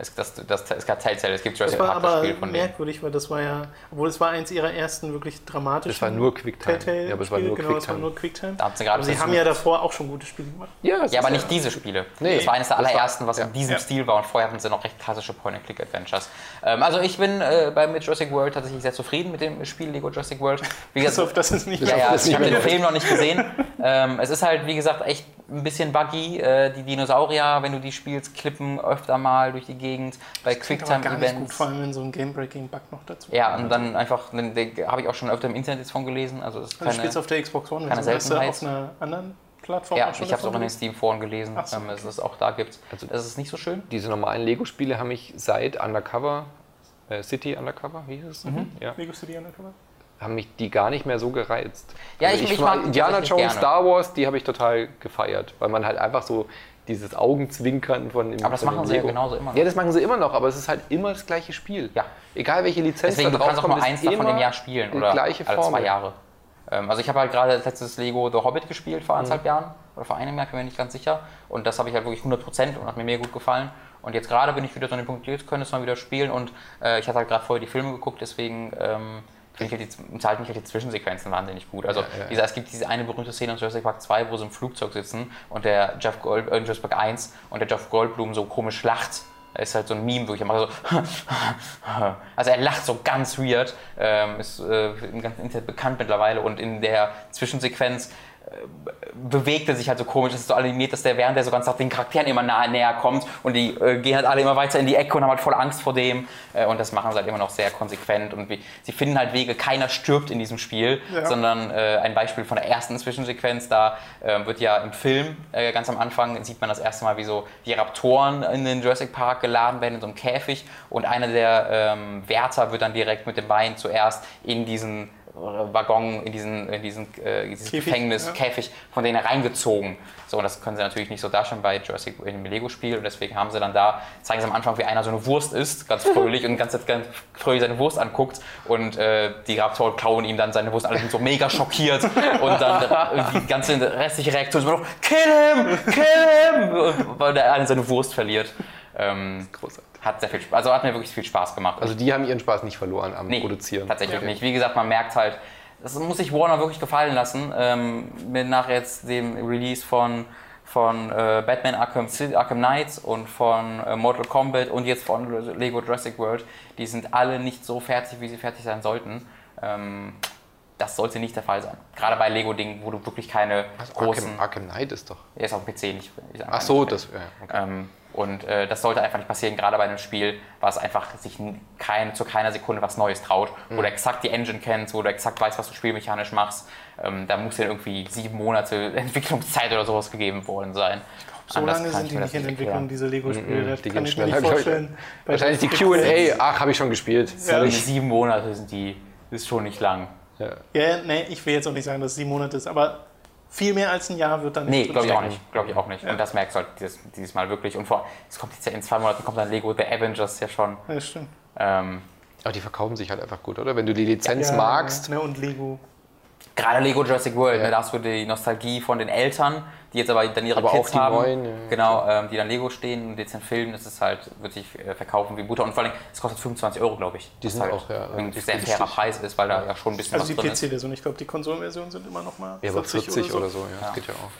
Es, das, das, es gab Telltale, es gibt Das Jurassic war Park, das aber Spiel von denen. merkwürdig, weil das war ja, obwohl es war eins ihrer ersten wirklich dramatischen Es war nur Quicktime. Ja, aber es war nur Spiele, genau, es war Quicktime. nur Quicktime. Da haben sie gerade aber sie haben ja davor auch schon gute Spiele gemacht. Ja, Ja, aber nicht diese Spiele. Nee, das war eines der das allerersten, was ja. in diesem Ja. Stil war und vorher hatten sie noch recht klassische Point-and-Click-Adventures. Ähm, also ich bin äh, bei mit Jurassic World tatsächlich sehr zufrieden mit dem Spiel Lego Jurassic World. Wie auf gesagt, das ist nicht ja, ja, das ich habe den Film noch nicht gesehen. ähm, es ist halt, wie gesagt, echt ein bisschen buggy. Äh, die Dinosaurier, wenn du die spielst, klippen öfter mal durch die Gegend. Bei nicht gut, Quicktime-Events. vor allem wenn so ein Game-Breaking-Bug noch dazu Ja, und dann einfach, da habe ich auch schon öfter im Internet jetzt von gelesen. Also es ist Also keine, du spielst auf der Xbox One, keine also Seltenheit. auf einer anderen Plattform ja, ich habe es auch in den Steam-Foren gelesen, so, ähm, dass es auch da gibt. Also- das ist nicht so schön. Diese normalen Lego-Spiele haben mich seit Undercover, äh, City Undercover, wie hieß es? Mhm. Ja, Lego City Undercover? Haben mich die gar nicht mehr so gereizt. Ja, Also ich- ich mag Indiana Jones. Star Wars, die habe ich total gefeiert, weil man halt einfach so dieses Augenzwinkern von dem Aber das von dem machen sie ja Lego- genauso immer noch. Ja, das machen sie immer noch, aber es ist halt immer das gleiche Spiel. Ja. Egal welche Lizenz Deswegen, du da drauf kannst auch nur eins davon immer im Jahr spielen oder gleiche alle zwei. Jahre. Ähm, also ich habe halt gerade letztes Lego The Hobbit gespielt vor Mhm. anderthalb Jahren oder vor einem Jahr, bin mir nicht ganz sicher. Und das habe ich halt wirklich 100% und hat mir mega gut gefallen. Und jetzt gerade bin ich wieder so an dem Punkt, jetzt könnte es mal wieder spielen und äh, ich hatte halt gerade vorher die Filme geguckt, deswegen ähm, halt die, unterhalten mich halt die Zwischensequenzen wahnsinnig gut. Also Ja, ja, es gibt diese eine berühmte Szene in Jurassic Park 2, wo sie im Flugzeug sitzen und der Jeff Gold, äh, in Jurassic Park 1 und der Jeff Goldblum so komisch lacht. Da ist halt so ein Meme, wo ich immer so. Also er lacht so ganz weird. Ähm, ist äh, im ganzen Internet bekannt mittlerweile und in der Zwischensequenz bewegt er sich halt so komisch, das ist so animiert, dass der während der so ganz nach den Charakteren immer nahe, näher kommt und die äh, gehen halt alle immer weiter in die Ecke und haben halt voll Angst vor dem äh, und das machen sie halt immer noch sehr konsequent und wie, sie finden halt Wege, keiner stirbt in diesem Spiel, Ja. sondern äh, ein Beispiel von der ersten Zwischensequenz, da äh, wird ja im Film äh, ganz am Anfang sieht man das erste Mal, wie so die Raptoren in den Jurassic Park geladen werden in so einem Käfig und einer der ähm, Wärter wird dann direkt mit dem Bein zuerst in diesen Waggon, in diesen, in diesen äh, dieses Käfig, Gefängnis, ja. Käfig von denen reingezogen. So, und das können sie natürlich nicht so darstellen bei Jurassic im Lego-Spiel und deswegen haben sie dann da, zeigen sie am Anfang, wie einer so eine Wurst isst, ganz fröhlich und ganz, ganz fröhlich seine Wurst anguckt und äh, die Raptoren klauen ihm dann seine Wurst, alle sind so mega schockiert und dann die ganze restliche Reaktion ist immer noch, kill him, kill him, weil der eine seine Wurst verliert. Ähm, Großartig. Hat sehr viel Spaß, also hat mir wirklich viel Spaß gemacht. Also die haben ihren Spaß nicht verloren am Nee, Produzieren. Tatsächlich Ja. nicht. Wie gesagt, man merkt halt, das muss sich Warner wirklich gefallen lassen. Ähm, nach jetzt dem Release von, von äh, Batman Arkham, Arkham Knights und von äh, Mortal Kombat und jetzt von Lego Jurassic World, die sind alle nicht so fertig, wie sie fertig sein sollten. Ähm, das sollte nicht der Fall sein. Gerade bei Lego-Dingen, wo du wirklich keine großen. Arkham, Arkham Knight ist doch. Er ist auf dem PC nicht. ich sag mal Ach so, nicht. das. Ja, okay. Ähm, und äh, das sollte einfach nicht passieren, gerade bei einem Spiel, was einfach sich kein, zu keiner Sekunde was Neues traut, wo Mhm. du exakt die Engine kennst, wo du exakt weißt, was du spielmechanisch machst. Ähm, da muss ja irgendwie sieben Monate Entwicklungszeit oder sowas gegeben worden sein. So Anders lange sind ich die nicht in Entwicklung, diese Lego-Spiele. Mhm, Das die kann ich mir nicht ich. vorstellen. Bei Wahrscheinlich die QA. Ach, habe ich schon gespielt. Ja. Die sieben Monate sind die, ist schon nicht lang. Ja. Ja, nee, ich will jetzt auch nicht sagen, dass es sieben Monate ist, aber viel mehr als ein Jahr wird dann Nee, nicht glaube ich auch nicht. Glaube ich auch nicht. Und das merkst du halt dieses, dieses Mal wirklich. Und vor, es kommt jetzt ja in zwei Monaten kommt dann Lego The Avengers ja schon. Ja, stimmt. Ähm, Aber die verkaufen sich halt einfach gut, oder? Wenn du die Lizenz Ja, magst. Ne, und Lego. Gerade Lego Jurassic World, Ja. ne, da hast du die Nostalgie von den Eltern, die jetzt aber dann ihre Aber Kids auch die haben. neuen, ja. Genau, ähm, die dann Lego stehen und jetzt den Film, das ist halt, wird sich äh, verkaufen wie Butter. Und vor allem, es kostet 25 Euro, glaube ich. Die sind halt auch, ja, ein sehr fairer Preis ist, weil da ja schon ein bisschen Also was die drin ist. PC-Version, ich glaube, die Konsolenversionen sind immer noch mal Ja, aber 40 oder so, ja, Ja. das geht ja auch.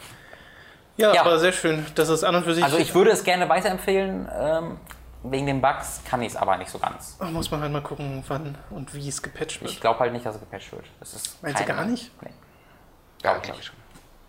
Ja, Ja. aber sehr schön. Das ist an und für sich. Also ich würde es gerne weiterempfehlen, ähm, wegen den Bugs kann ich es aber nicht so ganz. Oh, muss man halt mal gucken, wann und wie es gepatcht wird. Ich glaube halt nicht, dass es gepatcht wird. Das ist Meinst du gar nicht? Nee. Ja, Glaub glaube nicht. ich schon.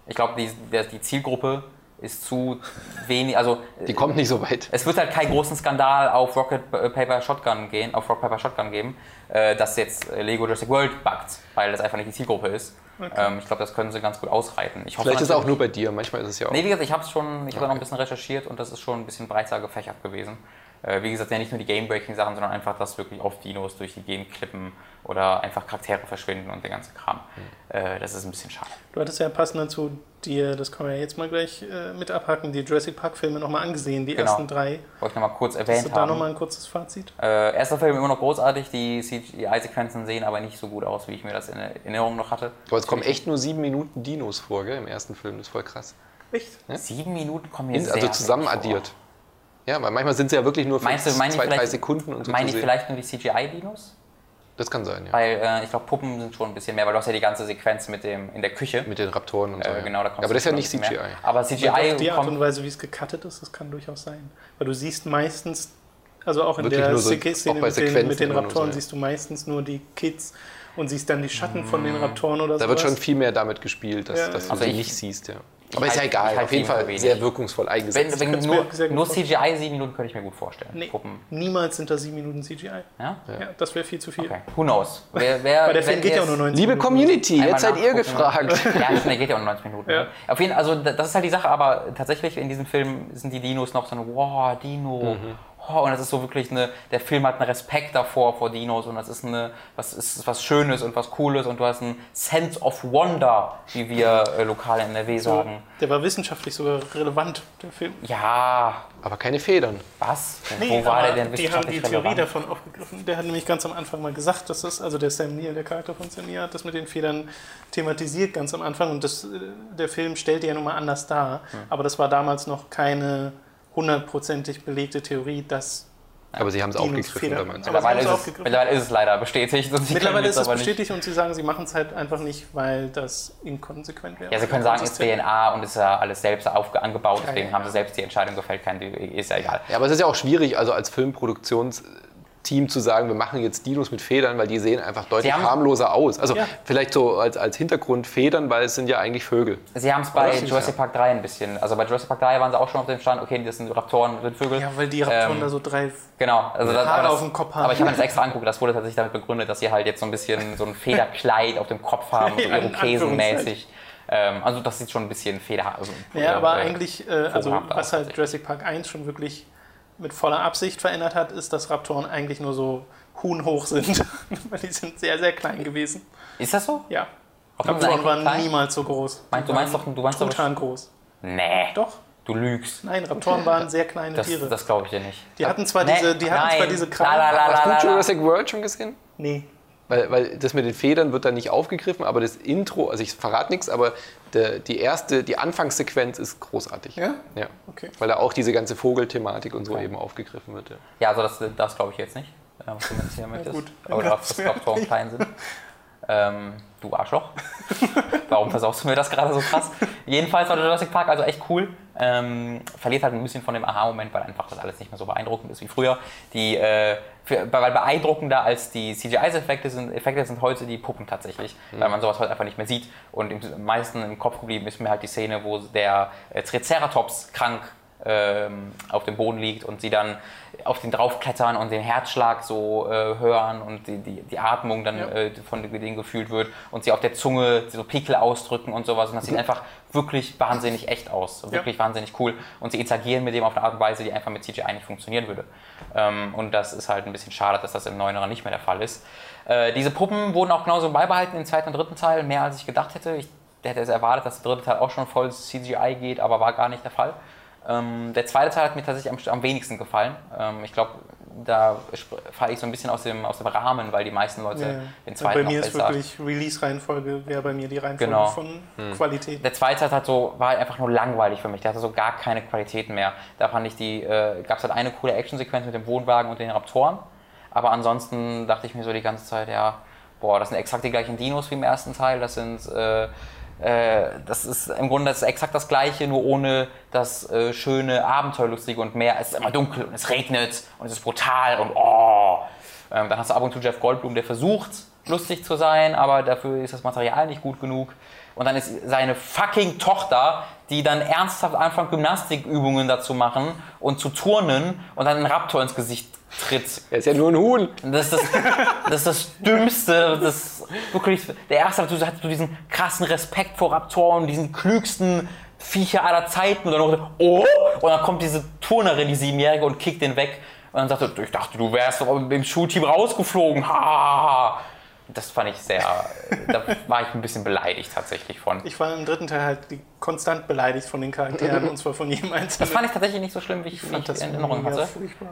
Ich glaube, die, die Zielgruppe ist zu wenig, also Die kommt nicht so weit. Es wird halt keinen großen Skandal auf Rocket äh, Paper Shotgun gehen, auf Rock Paper Shotgun geben, äh, dass jetzt äh, Lego Jurassic World buggt, weil das einfach nicht die Zielgruppe ist. Ähm, ich glaube, das können sie ganz gut ausreiten. Ich hoffe Vielleicht ist es auch nur bei dir, manchmal ist es ja auch. Nee, wie gesagt, ich habe schon, ich habe da noch ein bisschen recherchiert und das ist schon ein bisschen breiter gefächert gewesen. Äh, wie gesagt, ja nicht nur die Game-Breaking-Sachen, sondern einfach, dass wirklich oft Dinos durch die Gegend klippen oder einfach Charaktere verschwinden und der ganze Kram. Äh, das ist ein bisschen schade. Du hattest ja passend dazu dir, das können wir ja jetzt mal gleich äh, mit abhaken, die Jurassic Park-Filme nochmal angesehen, die Genau. ersten drei. Wollte ich nochmal kurz Hast erwähnt du da nochmal ein kurzes Fazit? Äh, erster Film immer noch großartig, die CGI-Sequenzen sehen aber nicht so gut aus, wie ich mir das in Erinnerung noch hatte. Aber es kommen echt nur sieben Minuten Dinos vor, gell, im ersten Film. Das ist voll krass. Echt? Ja. Sieben Minuten kommen sehr also zusammen addiert. Ja, weil manchmal sind sie ja wirklich nur für Meinst du, zwei, drei Sekunden und so Meine ich sehen. vielleicht nur die CGI-Dinos? Das kann sein, ja. Weil äh, ich glaube, Puppen sind schon ein bisschen mehr, weil du hast ja die ganze Sequenz mit dem in der Küche. Mit den Raptoren und so. äh, ja. genau, da kommst Aber du das ist ja nicht ein bisschen CGI. mehr. Aber Aber CGI doch die Art und kommt. Weise, wie es gecuttet ist, das kann durchaus sein. Weil du siehst meistens, also auch in Wirklich der so- Szene mit, den, mit den nur so, Raptoren ja. siehst du meistens nur die Kids und siehst dann die Schatten von den Raptoren oder so. Da wird schon viel mehr damit gespielt, dass, Ja, dass ja. du Also sie ich- nicht siehst, ja. Aber ist halt- ja ich egal, halt auf jeden Fall wenig. sehr wirkungsvoll Wenn, eingesetzt. wenn kann's nur, nur. CGI sieben Minuten könnte ich mir gut vorstellen. Nee, Puppen. niemals sind da sieben Minuten CGI. Ja? Ja, das wäre viel zu viel. Okay. Who knows? Wer, wer, Weil der Film wenn geht ja auch nur es- 90 Liebe Minuten. Community, Einmal jetzt seid ihr gefragt. Ja, stimmt, der geht ja um 90 Minuten. Ja. ne? Auf jeden also das ist halt die Sache, aber tatsächlich in diesem Film sind die Dinos noch so ein wow, Dino. Mhm. Oh, und das ist so wirklich eine, der Film hat einen Respekt davor vor Dinos und das ist eine, was ist was Schönes und was Cooles und du hast einen Sense of Wonder, wie wir äh, lokal in NRW So, sagen. der war wissenschaftlich sogar relevant, der Film. Ja, Aber keine Federn. was? Wo war der denn die haben die wissenschaftlich Theorie relevant? davon aufgegriffen. Der hat nämlich ganz am Anfang mal gesagt, dass das, also der Sam Neill, der Charakter von Sam Neill, hat das mit den Federn thematisiert ganz am Anfang und das, äh, der Film stellte ja nun mal anders dar. Hm. Aber das war damals noch keine hundertprozentig belegte Theorie, dass Aber sie haben es aufgegriffen aber- Mittlerweile ist, es, mittlerweile ist es leider bestätigt. Und sie mittlerweile ist es aber nicht- bestätigt und sie sagen, sie machen es halt einfach nicht, weil das inkonsequent wäre. Ja, sie können sagen, es ist. DNA und ist ja alles selbst angebaut, deswegen ja. haben sie selbst die Entscheidung gefällt, kein, ist ja egal. Ja, aber es ist ja auch schwierig, also als Filmproduktionsteam zu sagen, wir machen jetzt Dinos mit Federn, weil die sehen einfach deutlich haben- harmloser aus. Also Ja. vielleicht so als, als Hintergrund Federn, weil es sind ja eigentlich Vögel. Sie haben es bei Jurassic Park 3 ein bisschen, also bei Jurassic Park 3 waren sie auch schon auf dem Stand, okay, das sind Raptoren, das sind Vögel. Ja, weil die Raptoren Ähm, da so drei. Genau, also das, Haare aber, das, auf dem Kopf haben. aber ich habe mir das extra angeguckt, das wurde tatsächlich damit begründet, dass sie halt jetzt so ein bisschen so ein Federkleid auf dem Kopf haben, so Ja, Irokesenmäßig. Ähm, also das sieht schon ein bisschen Feder. Also, Ja, aber äh, eigentlich, äh, also was halt. Jurassic Park 1 schon wirklich mit voller Absicht verändert hat, ist, dass Raptoren eigentlich nur so huhnhoch sind. Weil die sind sehr, sehr klein gewesen. Ist das so? Ja. Raptoren waren klein? niemals so groß. Meinst- du meinst doch- du meinst doch- Truthahn groß. Nee, Doch. du lügst. Nein, Raptoren waren sehr kleine Das, Tiere. das glaube ich dir nicht. die hatten zwar Nee, diese, die hatten zwar nein. diese Krallen. la, la, Hast du. Jurassic World schon gesehen? Nee. Weil, weil das mit den Federn wird da nicht aufgegriffen, aber das Intro, also ich verrate nichts, aber der, die erste, die Anfangssequenz ist großartig. Ja? Ja. Okay. Weil da auch diese ganze Vogelthematik und so eben aufgegriffen wird. Ja. Ja, also das, das glaube ich jetzt nicht, äh, was du mir erzählen möchtest. gut, dann Aber kannst dass du- Raptoren klein sind. Ähm, du Arschloch. Warum versaust du mir das gerade so krass? Jedenfalls war der Jurassic Park also echt cool. Ähm, verliert halt ein bisschen von dem Aha-Moment, weil einfach das alles nicht mehr so beeindruckend ist wie früher. Die, äh, für, weil beeindruckender als die CGI-Effekte sind, Effekte sind heute die Puppen tatsächlich, weil man sowas heute einfach nicht mehr sieht. Und im meisten im Kopf geblieben ist mir halt die Szene, wo der äh, Triceratops krank ähm, auf dem Boden liegt und sie dann auf den draufklettern und den Herzschlag so äh, hören und die, die, die Atmung dann Ja. äh, von denen gefühlt wird und sie auf der Zunge so Pickel ausdrücken und sowas. Und das sieht einfach wirklich wahnsinnig echt aus. Wirklich wahnsinnig cool. Und sie interagieren mit dem auf eine Art und Weise, die einfach mit CGI nicht funktionieren würde. Ähm, und das ist halt ein bisschen schade, dass das im Neueren nicht mehr der Fall ist. Äh, diese Puppen wurden auch genauso beibehalten im zweiten und dritten Teil, mehr als ich gedacht hätte. Ich hätte es erwartet, dass der dritte Teil auch schon voll CGI geht, aber war gar nicht der Fall. Ähm, der zweite Teil hat mir tatsächlich am, am wenigsten gefallen. Ähm, ich glaube, da falle ich so ein bisschen aus dem, aus dem Rahmen, weil die meisten Leute Ja. den Bei zweiten mir noch ist wirklich Release-Reihenfolge, wäre bei mir die Reihenfolge Genau. von Qualität. Der zweite Teil hat so, war halt einfach nur langweilig für mich. Der hatte so gar keine Qualitäten mehr. Da fand ich die, äh, gab es halt eine coole Actionsequenz mit dem Wohnwagen und den Raptoren. Aber ansonsten dachte ich mir so die ganze Zeit, ja, boah, das sind exakt die gleichen Dinos wie im ersten Teil. Das sind, äh, das ist im Grunde das ist exakt das gleiche, nur ohne das äh, schöne, abenteuerlustige und mehr. Es ist immer dunkel und es regnet und es ist brutal und oh. Ähm, dann hast du ab und zu Jeff Goldblum, der versucht, lustig zu sein, aber dafür ist das Material nicht gut genug. Und dann ist seine fucking Tochter, die dann ernsthaft anfängt, Gymnastikübungen dazu machen und zu turnen und dann einen Raptor ins Gesicht tritt. Er ist ja nur ein Huhn. Das ist das, das, ist das Dümmste. Das ist wirklich, der erste hat so hat so diesen krassen Respekt vor Raptoren, diesen klügsten Viecher aller Zeiten. Und dann noch, oh, und dann kommt diese Turnerin, die Siebenjährige, und kickt den weg. Und dann sagt er, ich dachte, du wärst doch im Schulteam rausgeflogen. Ha, ha, ha. Das fand ich sehr, da war ich ein bisschen beleidigt tatsächlich von. Ich war im dritten Teil halt konstant beleidigt von den Charakteren und zwar von jedem einzelnen. Das fand ich tatsächlich nicht so schlimm, wie ich, ich das in Erinnerung hatte.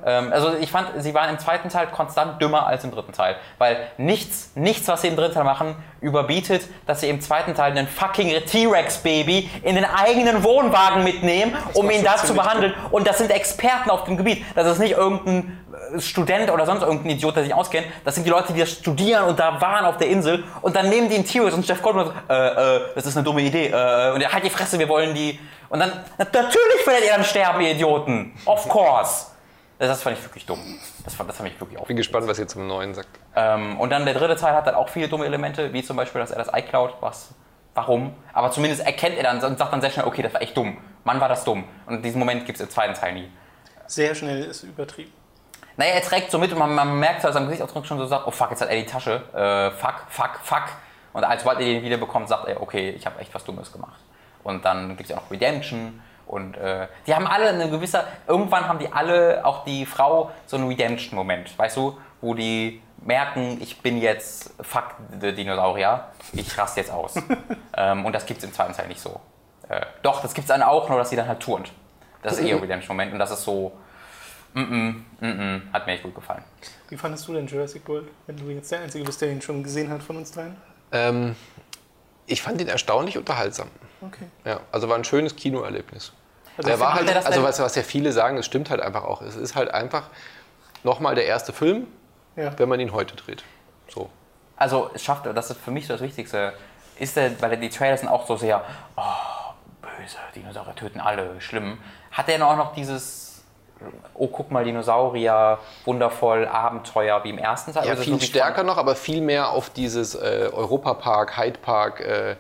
Ähm, also ich fand, sie waren im zweiten Teil konstant dümmer als im dritten Teil. Weil nichts, nichts, was sie im dritten Teil machen, überbietet, dass sie im zweiten Teil einen fucking T-Rex-Baby in den eigenen Wohnwagen mitnehmen, um ihn schon da zu behandeln. Und das sind Experten auf dem Gebiet. Das ist nicht irgendein Student oder sonst irgendein Idiot, der sich auskennt. Das sind die Leute, die das studieren und da waren auf der Insel. Und dann nehmen die einen T-Rex und Jeff Goldblum so, äh, äh, das ist eine dumme Idee. Äh, und er halt die Fresse, wir wollen die. Und dann, na, natürlich werdet ihr dann sterben, ihr Idioten. Of course. Das, das fand ich wirklich dumm. Das, fand- das hat mich wirklich Bin gespannt, was ihr zum Neuen sagt. ähm, und dann der dritte Teil hat dann auch viele dumme Elemente, wie zum Beispiel, dass er das iCloud, was, warum? Aber zumindest erkennt er dann und sagt dann sehr schnell, okay, das war echt dumm. Mann, war das dumm. Und diesen Moment gibt es im zweiten Teil nie. Sehr schnell ist übertrieben. Naja, er trägt so mit und man, man merkt so, dass er am Gesichtsausdruck schon so sagt, oh fuck, jetzt hat er die Tasche. Äh, fuck, fuck, fuck. Und als sobald er den wieder bekommt, sagt er, okay, ich habe echt was Dummes gemacht. Und dann gibt es ja auch noch Redemption. Und äh, die haben alle eine gewisse, irgendwann haben die alle, auch die Frau, so einen Redemption-Moment, weißt du, wo die merken, ich bin jetzt, fuck, der Dinosaurier, ich raste jetzt aus. ähm, und das gibt es im zweiten Teil nicht so. Äh, doch, das gibt es dann auch, nur dass sie dann halt turnt. Das ist eher Redemption-Moment und das ist so, mm -mm, mm -mm, hat mir echt gut gefallen. Wie fandest du denn Jurassic World, wenn du jetzt der Einzige bist, der ihn schon gesehen hat von uns dreien? Ähm, ich fand ihn erstaunlich unterhaltsam. Okay. Ja, also war ein schönes Kinoerlebnis. Also der war halt, das also was, was ja viele sagen, das stimmt halt einfach auch. Es ist halt einfach nochmal der erste Film, Ja. wenn man ihn heute dreht. So. Also es schafft, das ist für mich so das Wichtigste, ist der, weil die Trailer sind auch so sehr, oh, böse, Dinosaurier töten alle, schlimm. Hat er auch noch dieses, oh guck mal, Dinosaurier, wundervoll, Abenteuer wie im ersten Teil? Ja, es viel stärker noch, aber viel mehr auf dieses äh, Europapark, Hyde Park, äh,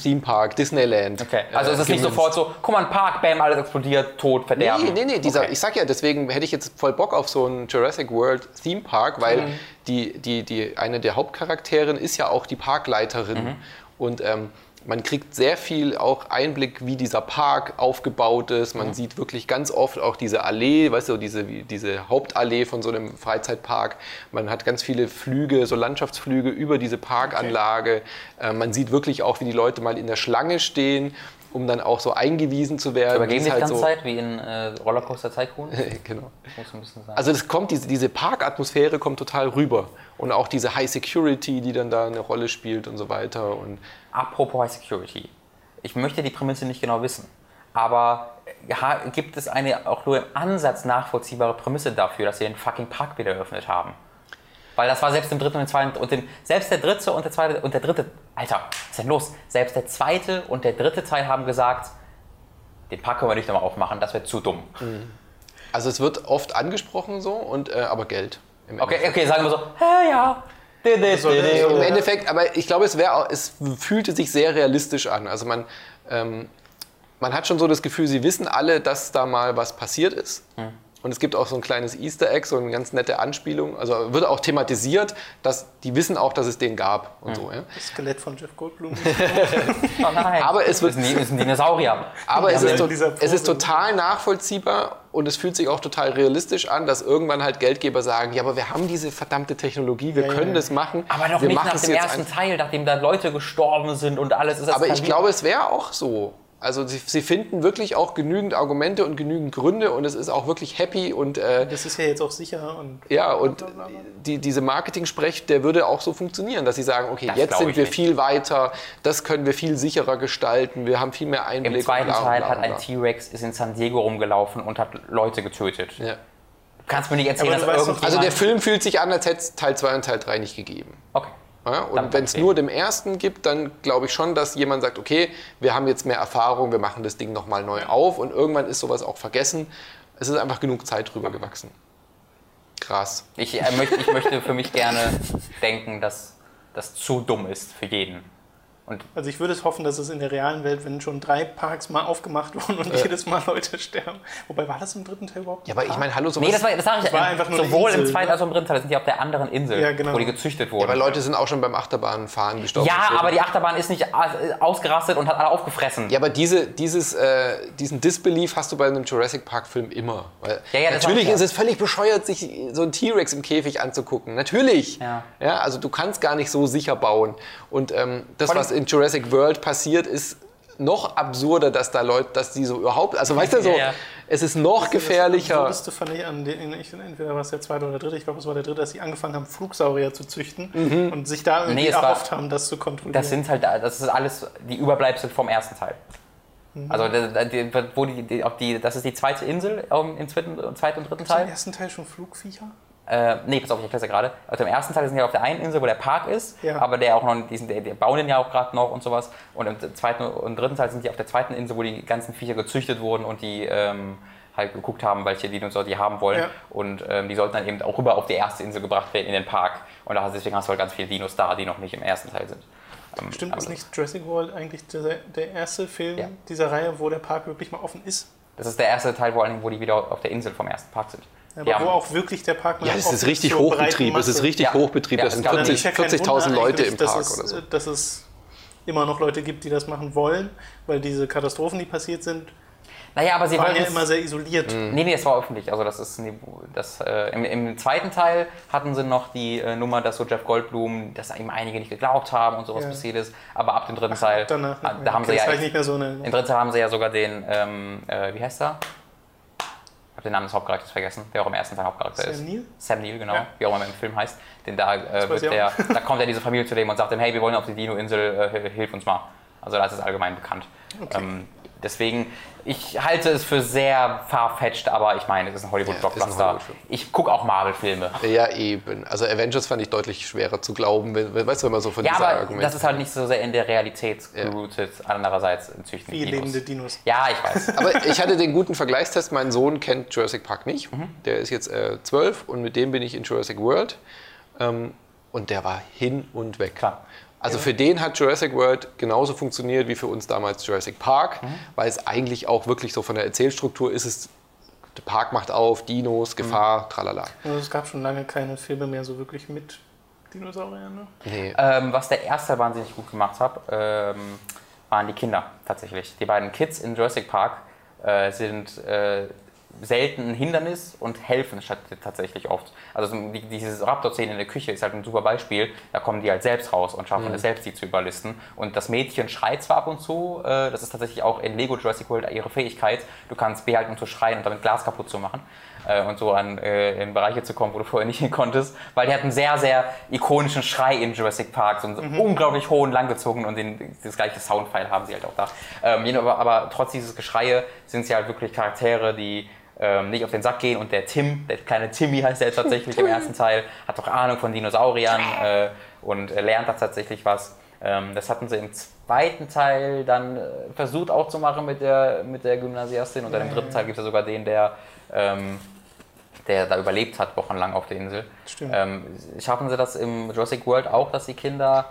Theme Park, Disneyland. Hm? Okay, also äh, es ist nicht sofort so, guck mal, ein Park, bam, alles explodiert, tot, verderben. Nee, nee, nee, dieser, Okay. ich sag ja, deswegen hätte ich jetzt voll Bock auf so einen Jurassic World Theme Park, weil Mhm. die, die, die, eine der Hauptcharakterin ist ja auch die Parkleiterin. Mhm. Und ähm, man kriegt sehr viel auch Einblick, wie dieser Park aufgebaut ist. Mhm. Man sieht wirklich ganz oft auch diese Allee, weißt du, diese, diese Hauptallee von so einem Freizeitpark. Man hat ganz viele Flüge, so Landschaftsflüge über diese Parkanlage. Äh, man sieht wirklich auch, wie die Leute mal in der Schlange stehen, um dann auch so eingewiesen zu werden. Übergeben wie die es die ganze so- Zeit, wie in äh, Rollercoaster Tycoon? genau. Also das kommt, diese, diese Parkatmosphäre kommt total rüber. Und auch diese High Security, die dann da eine Rolle spielt und so weiter. Und Apropos High Security. Ich möchte die Prämisse nicht genau wissen. Aber äh, gibt es eine auch nur im Ansatz nachvollziehbare Prämisse dafür, dass sie den fucking Park wieder eröffnet haben? Weil das war selbst im dritten und im zweiten und dem, selbst der dritte und der zweite und der dritte, Alter, was ist denn los? Selbst der zweite und der dritte Teil haben gesagt, den Park können wir nicht nochmal aufmachen, das wäre zu dumm. also es wird oft angesprochen so, und, äh, aber Geld. Okay, okay, sagen wir so, hä, ja. Im Endeffekt, aber ich glaube, es, wär, es fühlte sich sehr realistisch an. Also man, ähm, man hat schon so das Gefühl, sie wissen alle, dass da mal was passiert ist. Und es gibt auch so ein kleines Easter Egg, so eine ganz nette Anspielung. Also wird auch thematisiert, dass die wissen auch, dass es den gab und so. Ja. Das Skelett von Jeff Goldblum. Oh nein. Aber es wird- ist ein, ist ein Dinosaurier. Aber es ist, to es ist total nachvollziehbar und es fühlt sich auch total realistisch an, dass irgendwann halt Geldgeber sagen, ja, aber wir haben diese verdammte Technologie, wir Ja, können ja. das machen. Aber doch wir nicht nach dem ersten. Teil, nachdem da Leute gestorben sind und alles ist Aber ich glaube, es wäre auch so. Also sie, sie finden wirklich auch genügend Argumente und genügend Gründe und es ist auch wirklich happy und äh, Das ist ja jetzt auch sicher und ja und die, diese Marketing-Sprech, der würde auch so funktionieren, dass sie sagen, okay, Das jetzt sind wir nicht. viel weiter, das können wir viel sicherer gestalten, wir haben viel mehr Einblick. Im zweiten und bla Teil hat ein. T-Rex ist in San Diego rumgelaufen und hat Leute getötet. Ja. Du kannst mir nicht erzählen, dass irgendjemand... Also der Film fühlt sich an, als hätte es Teil 2 und Teil 3 nicht gegeben. Okay. Ja, und wenn es nur dem ersten gibt, dann glaube ich schon, dass jemand sagt, okay, wir haben jetzt mehr Erfahrung, wir machen das Ding nochmal neu auf und irgendwann ist sowas auch vergessen. Es ist einfach genug Zeit drüber gewachsen. Krass. Ich, äh, möchte, ich möchte für mich gerne denken, dass das zu dumm ist für jeden. Und Also ich würde es hoffen, dass es in der realen Welt, wenn schon drei Parks mal aufgemacht wurden und jedes Mal Leute sterben. Wobei war das im dritten Teil überhaupt? Ja, aber ich meine, hallo, sowas. Nee, das, war, das sage ich war ähm, einfach nur sowohl im Insel, zweiten ne? als auch im dritten Teil sind die auf der anderen Insel, Ja, genau. wo die gezüchtet wurden. aber Leute sind auch schon beim Achterbahnfahren gestorben. ja, aber die Achterbahn ist nicht äh, ausgerastet und hat alle aufgefressen. Ja, aber diese, dieses, äh, diesen Disbelief hast du bei einem Jurassic Park-Film immer. Weil Ja, ja, das natürlich ist ja. es völlig bescheuert, sich so einen T-Rex im Käfig anzugucken. Natürlich. Ja. Ja, also du kannst gar nicht so sicher bauen. Und ähm, das, was in Jurassic World passiert, ist noch absurder, dass da Leute, dass die so überhaupt, also weißt du so, Ja, ja. es ist noch Das gefährlicher. Absurdeste fand ich an den, ich, entweder war es der zweite oder der dritte, ich glaube es war der dritte, dass sie angefangen haben, Flugsaurier zu züchten und sich da irgendwie Nee, es war- erhofft haben, das zu kontrollieren. Das sind halt, das ist alles die Überbleibsel vom ersten Teil. Mhm. Also, die, wo die, die, auch die, das ist die zweite Insel ähm, im zweiten, zweiten und dritten Im Teil. ersten Teil schon Flugviecher? Äh, nee, pass auf, ich erkläre gerade. Also im ersten Teil sind ja auf der einen Insel, wo der Park ist, Ja. aber der auch noch, diesen, der, der bauen den ja auch gerade noch und sowas. Und im zweiten und dritten Teil sind die auf der zweiten Insel, wo die ganzen Viecher gezüchtet wurden und die ähm, halt geguckt haben, welche Dinosaurier die haben wollen. Ja. Und ähm, die sollten dann eben auch rüber auf die erste Insel gebracht werden in den Park. Und da, deswegen hast du halt ganz viele Dinos da, die noch nicht im ersten Teil sind. Ähm, Stimmt, ist nicht Jurassic World eigentlich der, der erste Film Ja. dieser Reihe, wo der Park wirklich mal offen ist? Das ist der erste Teil, vor allem, wo die wieder auf der Insel vom ersten Park sind. Aber haben- wo auch wirklich der Park mal Ja, das ist richtig Hochbetrieb. Es ist richtig Ja. Hochbetrieb. Ja, das es sind gab- Dann 40 ist ja kein 40.000 Wunder Leute eigentlich, im dass Park es, oder so. Dass es immer noch Leute gibt, die das machen wollen, weil diese Katastrophen, die passiert sind, Naja, aber sie waren ja immer sehr isoliert. Nee, nee, es war öffentlich. Also das ist das, äh, im, im zweiten Teil hatten sie noch die äh, Nummer, dass so Jeff Goldblum, dass ihm einige nicht geglaubt haben und sowas Ja. passiert ist. Aber ab dem dritten Teil, Danach da mehr. haben sie Okay, ja, das war nicht mehr so eine. im dritten Teil haben sie ja sogar den, ähm, äh, wie heißt er? Ich habe den Namen des Hauptcharakters vergessen, der auch im ersten Teil Hauptcharakter Sam ist. Neill? Sam Neill, genau, Ja. wie auch immer im Film heißt. Denn da, äh, wird der, da kommt ja diese Familie zu dem und sagt ihm, hey, wir wollen auf die Dino-Insel, äh, hilf uns mal. Also das ist allgemein bekannt. Okay. Ähm, deswegen, ich halte es für sehr farfetched, aber ich meine, es ist ein Ja, ist ein Hollywood-Blockbuster. Hollywood-Film. ich gucke auch Marvel-Filme. Ja, eben. Also Avengers fand ich deutlich schwerer zu glauben, wenn, weißt du, wenn man so von Ja, dieser aber Argument... das ist halt nicht so sehr in der Realität Ja. gerootet. Andererseits züchten Wie die Dinos. lebende Dinos. Ja, ich weiß. Aber ich hatte den guten Vergleichstest. Mein Sohn kennt Jurassic Park nicht. Der ist jetzt äh, zwölf und mit dem bin ich in Jurassic World. Ähm, und der war hin und weg. Klar. Also für den hat Jurassic World genauso funktioniert wie für uns damals Jurassic Park, weil es eigentlich auch wirklich so von der Erzählstruktur ist es, der Park macht auf, Dinos, Gefahr, tralala. Also es gab schon lange keine Filme mehr so wirklich mit Dinosauriern. Ne? Nee. Ähm, was der erste wahnsinnig gut gemacht hat, ähm, waren die Kinder tatsächlich. Die beiden Kids in Jurassic Park äh, sind äh, selten ein Hindernis und helfen statt tatsächlich oft. Also die, diese Raptor-Szene in der Küche ist halt ein super Beispiel. Da kommen die halt selbst raus und schaffen es selbst, die zu überlisten. Und das Mädchen schreit zwar ab und zu, äh, das ist tatsächlich auch in Lego Jurassic World ihre Fähigkeit. Du kannst behalten, um zu schreien und damit Glas kaputt zu machen. Äh, und so an, äh, in Bereiche zu kommen, wo du vorher nicht hin konntest. Weil die hat einen sehr, sehr ikonischen Schrei in Jurassic Park, so einen unglaublich hohen, langgezogen und den, das gleiche Soundfile haben sie halt auch da. Ähm, aber, aber trotz dieses Geschreie sind sie halt wirklich Charaktere, die ähm, nicht auf den Sack gehen. Und der Tim, der kleine Timmy heißt er tatsächlich im ersten Teil, hat doch Ahnung von Dinosauriern äh, und äh, lernt da tatsächlich was. Ähm, das hatten sie im zweiten Teil dann äh, versucht auch zu machen mit der, mit der Gymnasiastin. Und dann im dritten Teil gibt es ja sogar den, der, ähm, der da überlebt hat, wochenlang auf der Insel. Stimmt. Ähm, schaffen sie das im Jurassic World auch, dass die Kinder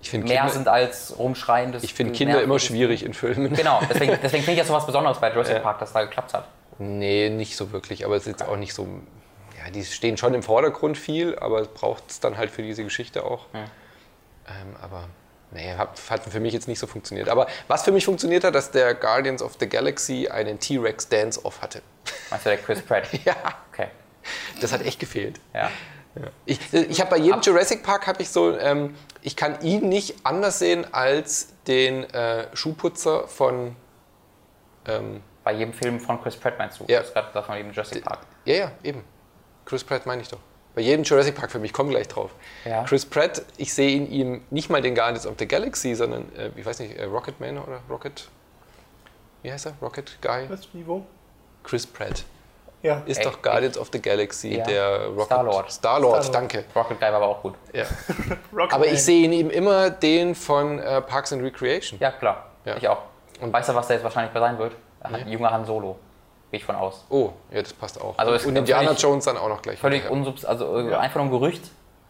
Ich finde mehr Kinder, sind als rumschreiendes ich find Kinder immer schwierig in Filmen. Genau, deswegen, deswegen finde ich das so was Besonderes bei Jurassic Park, dass da geklappt hat. Nee, nicht so wirklich, aber es ist jetzt auch nicht so. Ja, die stehen schon im Vordergrund viel, aber es braucht es dann halt für diese Geschichte auch. Ähm, aber nee, hat, hat für mich jetzt nicht so funktioniert. Aber was für mich funktioniert hat, dass der Guardians of the Galaxy einen T-Rex Dance-Off hatte. Meinst du der Chris Pratt? Ja, Okay, das hat echt gefehlt. ja. Ich, ich habe bei jedem Jurassic Park habe ich so, ähm, ich kann ihn nicht anders sehen als den äh, Schuhputzer von, ähm, Bei jedem Film von Chris Pratt meinst du? Ja. Du hast gerade gesagt von jedem Jurassic Park. ja ja eben, Chris Pratt meine ich doch. Bei jedem Jurassic Park Film, ich komme gleich drauf. Ja. Chris Pratt, ich sehe in ihm nicht mal den Guardians of the Galaxy, sondern, äh, ich weiß nicht, äh, Rocket Man oder Rocket, wie heißt er? Rocket Guy? Was, wo? Chris Pratt Ja. ist Ey, doch Guardians of the Galaxy, Ja. der Rocket... Star-Lord. Star-Lord, Star-Lord. danke. Rocket Guy war aber auch gut. Ja. Aber Man. ich sehe in ihm immer den von äh, Parks and Recreation. Ja, klar. Ja. Ich auch. Und Und- weißt du, was der jetzt wahrscheinlich sein wird? Ein Nee. junger Han Solo. Gehe ich von aus. Oh, ja, das passt auch. Also es und ist Indiana Jones dann auch noch gleich. Völlig unsubs, also äh, Ja. einfach nur ein Gerücht,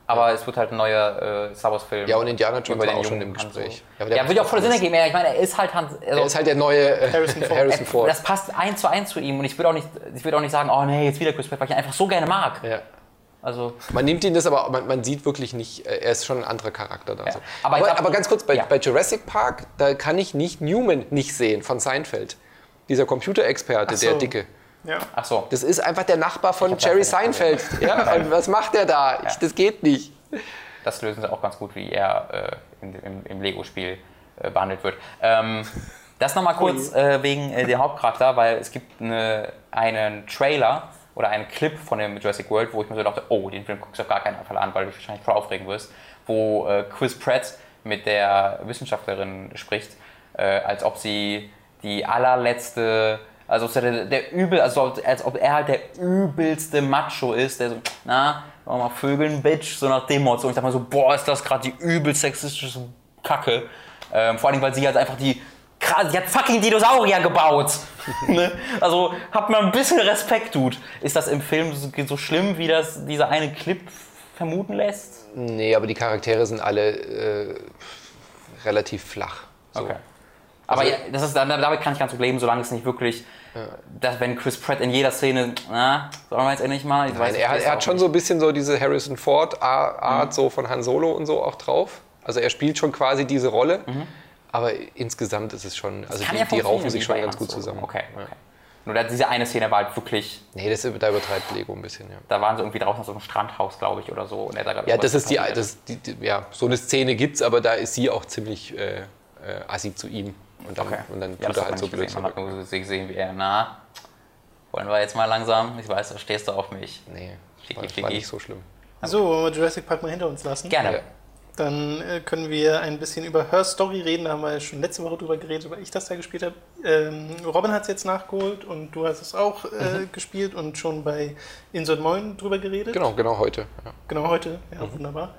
aber es wird halt ein neuer äh, Star Wars-Film. Ja, und Indiana Jones über war auch schon im. Gespräch. Ja, aber Ja, würde ja macht voll Sinn ergeben. Ja, ich meine, er ist halt Han, also, Er ist halt der neue äh, Harrison Ford. Harrison Ford. Das passt eins zu eins zu ihm und ich würde auch nicht, ich würde auch nicht sagen, oh nee, jetzt wieder Chris Pratt, weil ich ihn einfach so gerne mag. ja. Also Man nimmt ihn das aber, man, man sieht wirklich nicht, äh, er ist schon ein anderer Charakter da. so. Aber Aber, aber, ganz kurz, bei, ja. bei Jurassic Park, da kann ich nicht Newman nicht sehen von Seinfeld. Dieser Computerexperte, so. der Dicke. Ja. ach so. Das ist einfach der Nachbar von Jerry. Seinfeld. Ja, und was macht der da? Ich, das geht nicht. Das lösen sie auch ganz gut, wie er äh, in, im, im Lego-Spiel äh, behandelt wird. Ähm, das nochmal kurz äh, wegen äh, der Hauptcharakter, weil es gibt eine, einen Trailer oder einen Clip von dem Jurassic World, wo ich mir so dachte, oh, den Film guckst du auf gar keinen Fall an, weil du dich wahrscheinlich voll aufregen wirst, wo äh, Chris Pratt mit der Wissenschaftlerin spricht, äh, als ob sie die allerletzte, also als der, der übel, also als ob er halt der übelste Macho ist, der so, na, wollen wir mal vögeln, Bitch, so nach dem Motto. Und ich dachte mal so, boah, ist das gerade die übel sexistische Kacke. Ähm, vor allem, weil sie halt einfach die, krass, die hat fucking Dinosaurier gebaut. ne? Also, habt mal ein bisschen Respekt, Dude. Ist das im Film so, so schlimm, wie das dieser eine Clip vermuten lässt? Nee, aber die Charaktere sind alle äh, relativ flach. So. Okay. Aber ja, das ist, damit kann ich ganz gut leben, solange es nicht wirklich, dass wenn Chris Pratt in jeder Szene, na, sollen wir jetzt endlich mal? Ich Nein, weiß, er, hat- er hat schon nicht. so ein bisschen so diese Harrison Ford-Art so von Han Solo und so auch drauf. Also er spielt schon quasi diese Rolle. Aber insgesamt ist es schon, also die, ja die raufen sich schon ganz gut Solo. zusammen. Okay, Ja. okay. Nur diese eine Szene war halt wirklich, Nee, das, da übertreibt Lego ein bisschen, ja. da waren sie irgendwie draußen auf so einem Strandhaus, glaube ich, oder so. Und er da, Ja, das ist die, das, die, die, ja, so eine Szene gibt's, aber da ist sie auch ziemlich äh, äh, assi zu ihm. Und dann, Okay. und dann ja, tut er halt so blöd zurück. hat nur gesehen, wie er, na, wollen wir jetzt mal langsam? Ich weiß, da stehst du auf mich. Nee, Schicki, war, war nicht so schlimm. So, wollen wir Jurassic Park mal hinter uns lassen? Gerne. Ja. Dann äh, können wir ein bisschen über Her Story reden. Da haben wir schon letzte Woche drüber geredet, weil ich das da gespielt habe. Ähm, Robin hat es jetzt nachgeholt und du hast es auch äh, gespielt und schon bei Insert Moin drüber geredet. Genau, genau heute. Ja. Genau heute. Ja, wunderbar.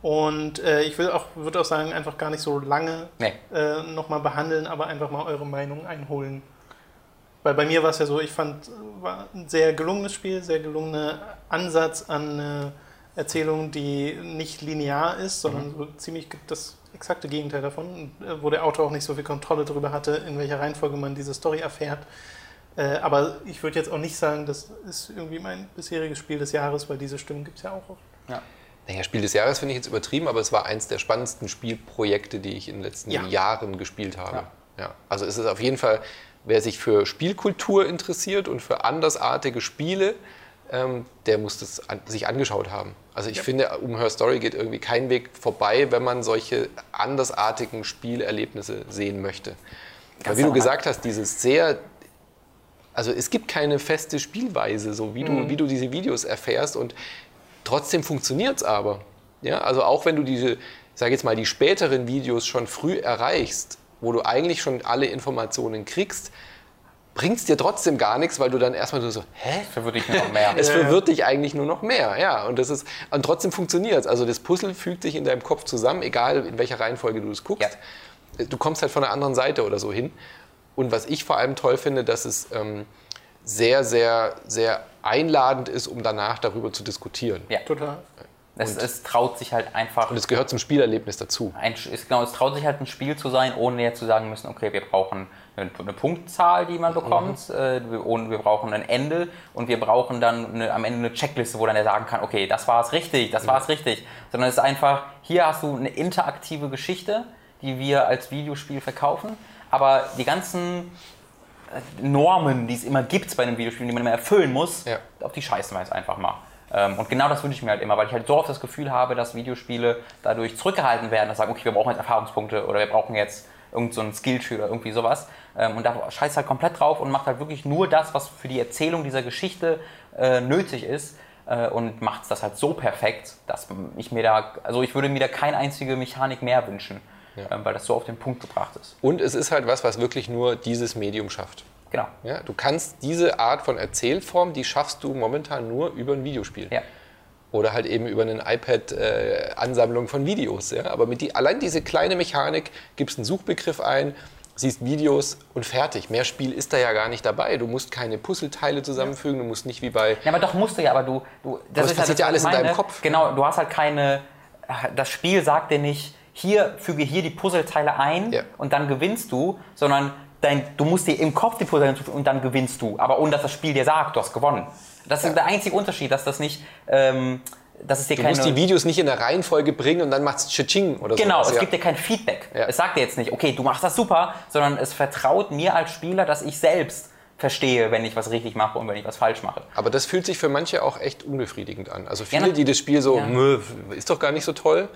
Und äh, ich will auch, würde auch sagen, einfach gar nicht so lange Nee. äh, nochmal behandeln, aber einfach mal eure Meinung einholen. Weil bei mir war es ja so, ich fand, war ein sehr gelungenes Spiel, sehr gelungener Ansatz an eine Erzählung, die nicht linear ist, sondern so ziemlich das exakte Gegenteil davon, äh, wo der Autor auch nicht so viel Kontrolle darüber hatte, in welcher Reihenfolge man diese Story erfährt. Äh, aber ich würde jetzt auch nicht sagen, das ist irgendwie mein bisheriges Spiel des Jahres, weil diese Stimmen gibt es ja auch oft. Ja. Naja, Spiel des Jahres finde ich jetzt übertrieben, aber es war eins der spannendsten Spielprojekte, die ich in den letzten Ja. Jahren gespielt habe. Ja. Ja. Also es ist auf jeden Fall, wer sich für Spielkultur interessiert und für andersartige Spiele, ähm, der muss das an, sich angeschaut haben. Also ich finde, um Her Story geht irgendwie kein Weg vorbei, wenn man solche andersartigen Spielerlebnisse sehen möchte. Weil wie du gesagt hast, dieses sehr also es gibt keine feste Spielweise, so wie, du, wie du diese Videos erfährst und trotzdem funktioniert es aber. Ja, also auch wenn du diese, sage jetzt mal, die späteren Videos schon früh erreichst, wo du eigentlich schon alle Informationen kriegst, bringt es dir trotzdem gar nichts, weil du dann erstmal so, hä? Verwirrt dich noch mehr. Es verwirrt dich eigentlich nur noch mehr, ja. Und das ist und trotzdem funktioniert es. Also das Puzzle fügt sich in deinem Kopf zusammen, egal in welcher Reihenfolge du es guckst. Du kommst halt von der anderen Seite oder so hin. Und was ich vor allem toll finde, dass es ähm, sehr, sehr, sehr einladend ist, um danach darüber zu diskutieren. Ja. Total. Es, es traut sich halt einfach. Und es gehört zum Spielerlebnis dazu. ein, es, genau, es traut sich halt ein Spiel zu sein, ohne jetzt zu sagen müssen, okay, wir brauchen eine, eine Punktzahl, die man bekommt, äh, wir, und wir brauchen ein Ende und wir brauchen dann eine, am Ende eine Checkliste, wo dann er sagen kann, okay, das war es richtig, das war es richtig. Sondern es ist einfach, hier hast du eine interaktive Geschichte, die wir als Videospiel verkaufen, aber die ganzen Normen, die es immer gibt bei einem Videospiel, die man immer erfüllen muss, Ja. auf die scheißen wir jetzt einfach mal. Ähm, Und genau das wünsche ich mir halt immer, weil ich halt so oft das Gefühl habe, dass Videospiele dadurch zurückgehalten werden, dass sagen, okay, wir brauchen jetzt Erfahrungspunkte oder wir brauchen jetzt irgend so ein Skilltree oder irgendwie sowas. Ähm, Und da scheißt halt komplett drauf und macht halt wirklich nur das, was für die Erzählung dieser Geschichte äh, nötig ist äh, und macht das halt so perfekt, dass ich mir da, also ich würde mir da keine einzige Mechanik mehr wünschen, ähm, weil das so auf den Punkt gebracht ist. Und es ist halt was, was wirklich nur dieses Medium schafft. Genau. Ja, du kannst diese Art von Erzählform, die schaffst du momentan nur über ein Videospiel. Ja. Oder halt eben über eine iPad-Ansammlung von Videos. Ja? Aber mit die, allein diese kleine Mechanik, gibst einen Suchbegriff ein, siehst Videos und fertig. Mehr Spiel ist da ja gar nicht dabei. Du musst keine Puzzleteile zusammenfügen, du musst nicht wie bei. Ja, aber doch musst du ja, aber du. du das passiert das, ja was alles in deinem. Kopf. Genau, du hast halt keine. Das Spiel sagt dir nicht, hier füge hier die Puzzleteile ein Ja. und dann gewinnst du, sondern dein, du musst dir im Kopf die Puzzleteile hinzufügen und dann gewinnst du. Aber ohne dass das Spiel dir sagt, du hast gewonnen. Das ist der einzige Unterschied, dass das nicht. Ähm, dass es dir Du keine, musst die Videos nicht in der Reihenfolge bringen und dann macht's Tsching oder so. Genau, es ja. gibt dir kein Feedback. Ja. Es sagt dir jetzt nicht, okay, du machst das super, sondern es vertraut mir als Spieler, dass ich selbst verstehe, wenn ich was richtig mache und wenn ich was falsch mache. Aber das fühlt sich für manche auch echt unbefriedigend an. Also viele, na- die das Spiel so, Ja. "Mö, ist doch gar nicht so toll,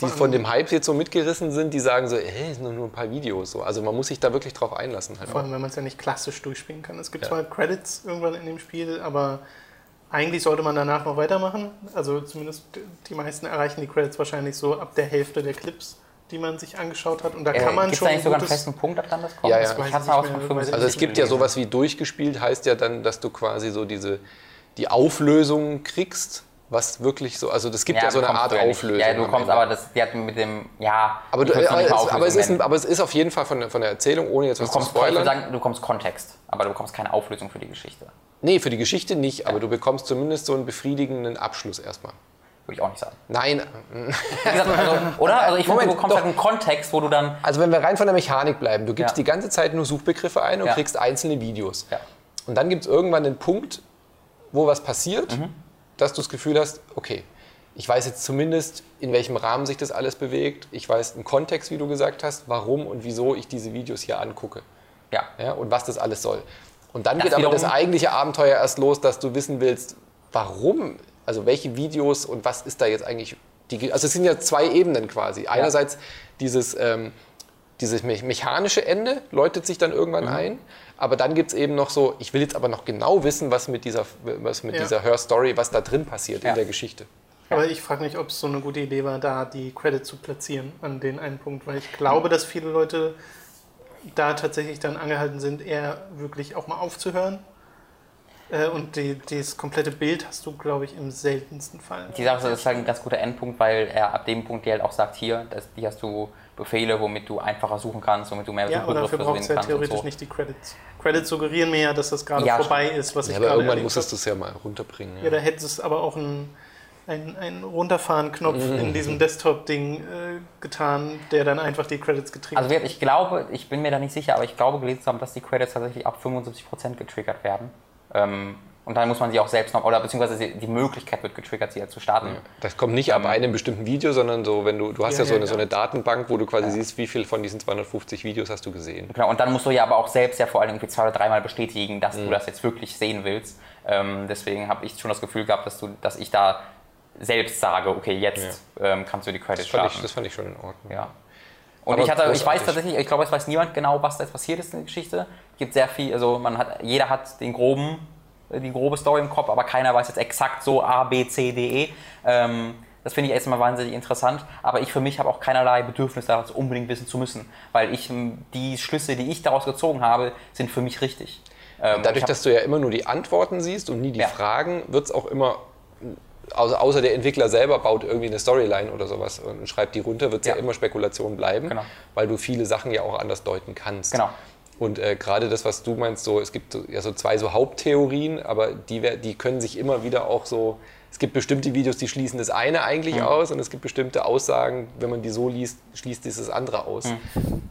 die von dem Hype jetzt so mitgerissen sind, die sagen so, hey, sind nur ein paar Videos. So. Also man muss sich da wirklich drauf einlassen. Halt. Vor allem, wenn man es ja nicht klassisch durchspielen kann. Es gibt zwar Credits irgendwann in dem Spiel, aber eigentlich sollte man danach noch weitermachen. Also zumindest die meisten erreichen die Credits wahrscheinlich so ab der Hälfte der Clips, die man sich angeschaut hat. Und da kann man Gibt es schon da nicht sogar einen festen Punkt, ab dann das kommt? Ja, ja. Ich hab's ich mal aus nicht von mehr, 75 Also es gibt ja sowas wie durchgespielt, heißt ja dann, dass du quasi so diese, die Auflösung kriegst, was wirklich so, also das gibt ja, so eine Art ja. Auflösung. Ja, du kommst aber, das, die hat mit dem, ja, aber, du, mal es, aber, es ist aber es ist auf jeden Fall von, der- von der Erzählung, ohne jetzt was Du zu bekommst, ich würde spoilern. sagen, du bekommst Kontext, aber du bekommst keine Auflösung für die Geschichte. Nee, für die Geschichte nicht, aber du bekommst zumindest so einen befriedigenden Abschluss erstmal. Würde ich auch nicht sagen. Nein, gesagt, also, oder? Also ich finde, Moment, du bekommst doch. halt einen Kontext, wo du dann, also wenn wir rein von der Mechanik bleiben, du gibst Ja. die ganze Zeit nur Suchbegriffe ein und Ja. kriegst einzelne Videos. ja, Und dann gibt es irgendwann den Punkt, wo was passiert, Mhm. Dass du das Gefühl hast, okay, ich weiß jetzt zumindest, in welchem Rahmen sich das alles bewegt. Ich weiß einen Kontext, wie du gesagt hast, warum und wieso ich diese Videos hier angucke. ja. Ja, und was das alles soll. Und dann Das geht aber das eigentliche Abenteuer erst los, dass du wissen willst, warum, also welche Videos und was ist da jetzt eigentlich. Die, also es sind ja zwei Ebenen quasi. Einerseits dieses, ähm, dieses me- mechanische Ende läutet sich dann irgendwann Mhm. ein, aber dann gibt es eben noch so, ich will jetzt aber noch genau wissen, was mit dieser, was mit Ja. dieser Hörstory, was da drin passiert Ja. in der Geschichte. Aber ich frage mich, ob es so eine gute Idee war, da die Credits zu platzieren an den einen Punkt, weil ich glaube, dass viele Leute da tatsächlich dann angehalten sind, eher wirklich auch mal aufzuhören. Äh, Und die, das komplette Bild hast du, glaube ich, im seltensten Fall. Die Sache ist halt ein ganz guter Endpunkt, weil er ab dem Punkt dir halt auch sagt, hier, das, hier hast du Befehle, womit du einfacher suchen kannst, womit du mehr Ja, aber dafür Suchbegriffe braucht es sehen ja kannst und theoretisch so. nicht die Credits. Credits suggerieren mir ja, dass das gerade Ja, vorbei ist, was Ja, ich aber gerade irgendwann musstest du es ja mal runterbringen. Ja, da hätte es aber auch einen, einen Runterfahren-Knopf in diesem Desktop-Ding äh, getan, der dann einfach die Credits getrieben Also ich glaube, ich bin mir da nicht sicher, aber ich glaube gelesen zu haben, dass die Credits tatsächlich ab 75% getriggert werden. Ähm, und dann muss man sie auch selbst noch, oder beziehungsweise die Möglichkeit wird getriggert, sie halt zu starten. Das kommt nicht ab einem bestimmten Video, sondern so, wenn du, du hast ja, Ja, so, ja, eine, so ja. eine Datenbank, wo du quasi siehst, wie viel von diesen 250 Videos hast du gesehen. Genau, und dann musst du ja aber auch selbst ja vor allem irgendwie zwei oder dreimal bestätigen, dass Mhm. du das jetzt wirklich sehen willst. Ähm, deswegen habe ich schon das Gefühl gehabt, dass, du, dass ich da selbst sage, okay, jetzt ähm, kannst du die Credits Das fand, ich, starten. das fand ich schon in Ordnung. Ja. Und Aber ich, hatte, ich weiß großartig. tatsächlich, ich glaube, es weiß niemand genau, was da jetzt passiert ist in der Geschichte. Es gibt sehr viel, also man hat, jeder hat den groben, die grobe Story im Kopf, aber keiner weiß jetzt exakt so A, B, C, D, E. Ähm, das finde ich erstmal wahnsinnig interessant, aber ich für mich habe auch keinerlei Bedürfnis daraus unbedingt wissen zu müssen, weil ich die Schlüsse, die ich daraus gezogen habe, sind für mich richtig. Ähm, Dadurch, hab- dass du ja immer nur die Antworten siehst und nie die Ja. Fragen, wird es auch immer, außer, außer der Entwickler selber baut irgendwie eine Storyline oder sowas und schreibt die runter, wird es ja. Ja. immer Spekulation bleiben, Genau. weil du viele Sachen ja auch anders deuten kannst. Genau. Und äh, gerade das, was du meinst, so, es gibt so- ja so zwei so Haupttheorien, aber die, die können sich immer wieder auch so. Es gibt bestimmte Videos, die schließen das eine eigentlich Mhm. aus und es gibt bestimmte Aussagen, wenn man die so liest, schließt dieses andere aus.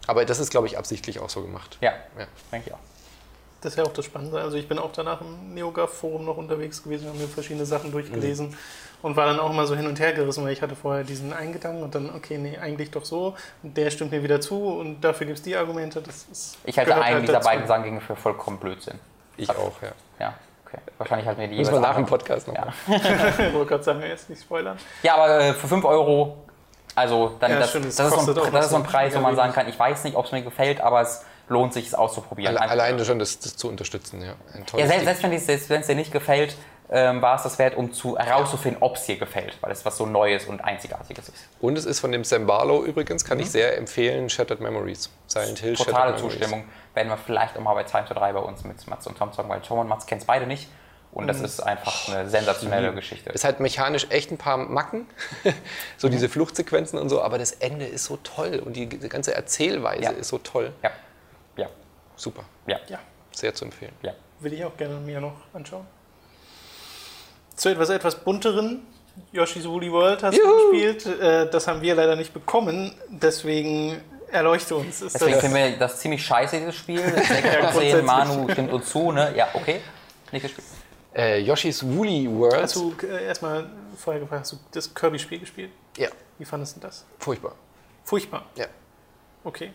Aber das ist, glaube ich, absichtlich auch so gemacht. Mhm. ja, Ja. denke ich auch. Das ist ja auch das Spannende. Also ich bin auch danach im NeoGAF-Forum noch unterwegs gewesen, habe mir verschiedene Sachen durchgelesen und war dann auch mal so hin und her gerissen, weil ich hatte vorher diesen einen Gedanken und dann, okay, nee, eigentlich doch so. Und der stimmt mir wieder zu und dafür gibt es die Argumente. Das ist, Ich halte einen halt dieser dazu. beiden Sachen gegen für vollkommen Blödsinn. Ich auch, ja. Ja, okay. Wahrscheinlich halten wir die Müssen wir nach dem. Podcast noch Ja. Ich wollte gerade sagen, jetzt nicht spoilern. Ja, aber äh, für 5 Euro, also dann Ja, das, stimmt, das das, ist so ein, das ist so ein Preis, wo man sagen kann, ich weiß nicht, ob es mir gefällt, aber es lohnt sich, es auszuprobieren. Alle, alleine schon das, das zu unterstützen, ja. Ja, selbst, selbst wenn es dir nicht gefällt, ähm, war es das wert, um zu, herauszufinden, ob es dir gefällt, weil es was so Neues und Einzigartiges ist. Und es ist von dem Sam Barlow übrigens, kann ich sehr empfehlen, Shattered Memories. Silent Hill, Mhm. Totale Shattered Memories. Zustimmung. Werden wir vielleicht auch mal bei Time to 3 bei uns mit Mats und Tom sagen, weil Tom und Mats kennen es beide nicht. Und Mhm. das ist einfach eine sensationelle Geschichte. Es hat mechanisch echt ein paar Macken, so Mhm. diese Fluchtsequenzen und so, aber das Ende ist so toll und die, die ganze Erzählweise Ja. ist so toll. Ja. super. Ja. Ja, Sehr zu empfehlen. ja. will ich auch gerne mir noch anschauen. Zu etwas etwas bunteren Yoshi's Woolly World hast Juhu. du gespielt. Äh, das haben wir leider nicht bekommen, deswegen erleuchte uns. Ist Deswegen das, finden wir das ziemlich scheiße, dieses Spiel. 6 von 10, grundsätzlich. Manu stimmt uns zu, ne? Ja, okay. Nicht gespielt. Äh, Yoshi's Woolly World. hast du äh, erstmal vorher gefragt, hast du das Kirby-Spiel gespielt? ja, Wie fandest du das? furchtbar. Furchtbar. Ja. Okay.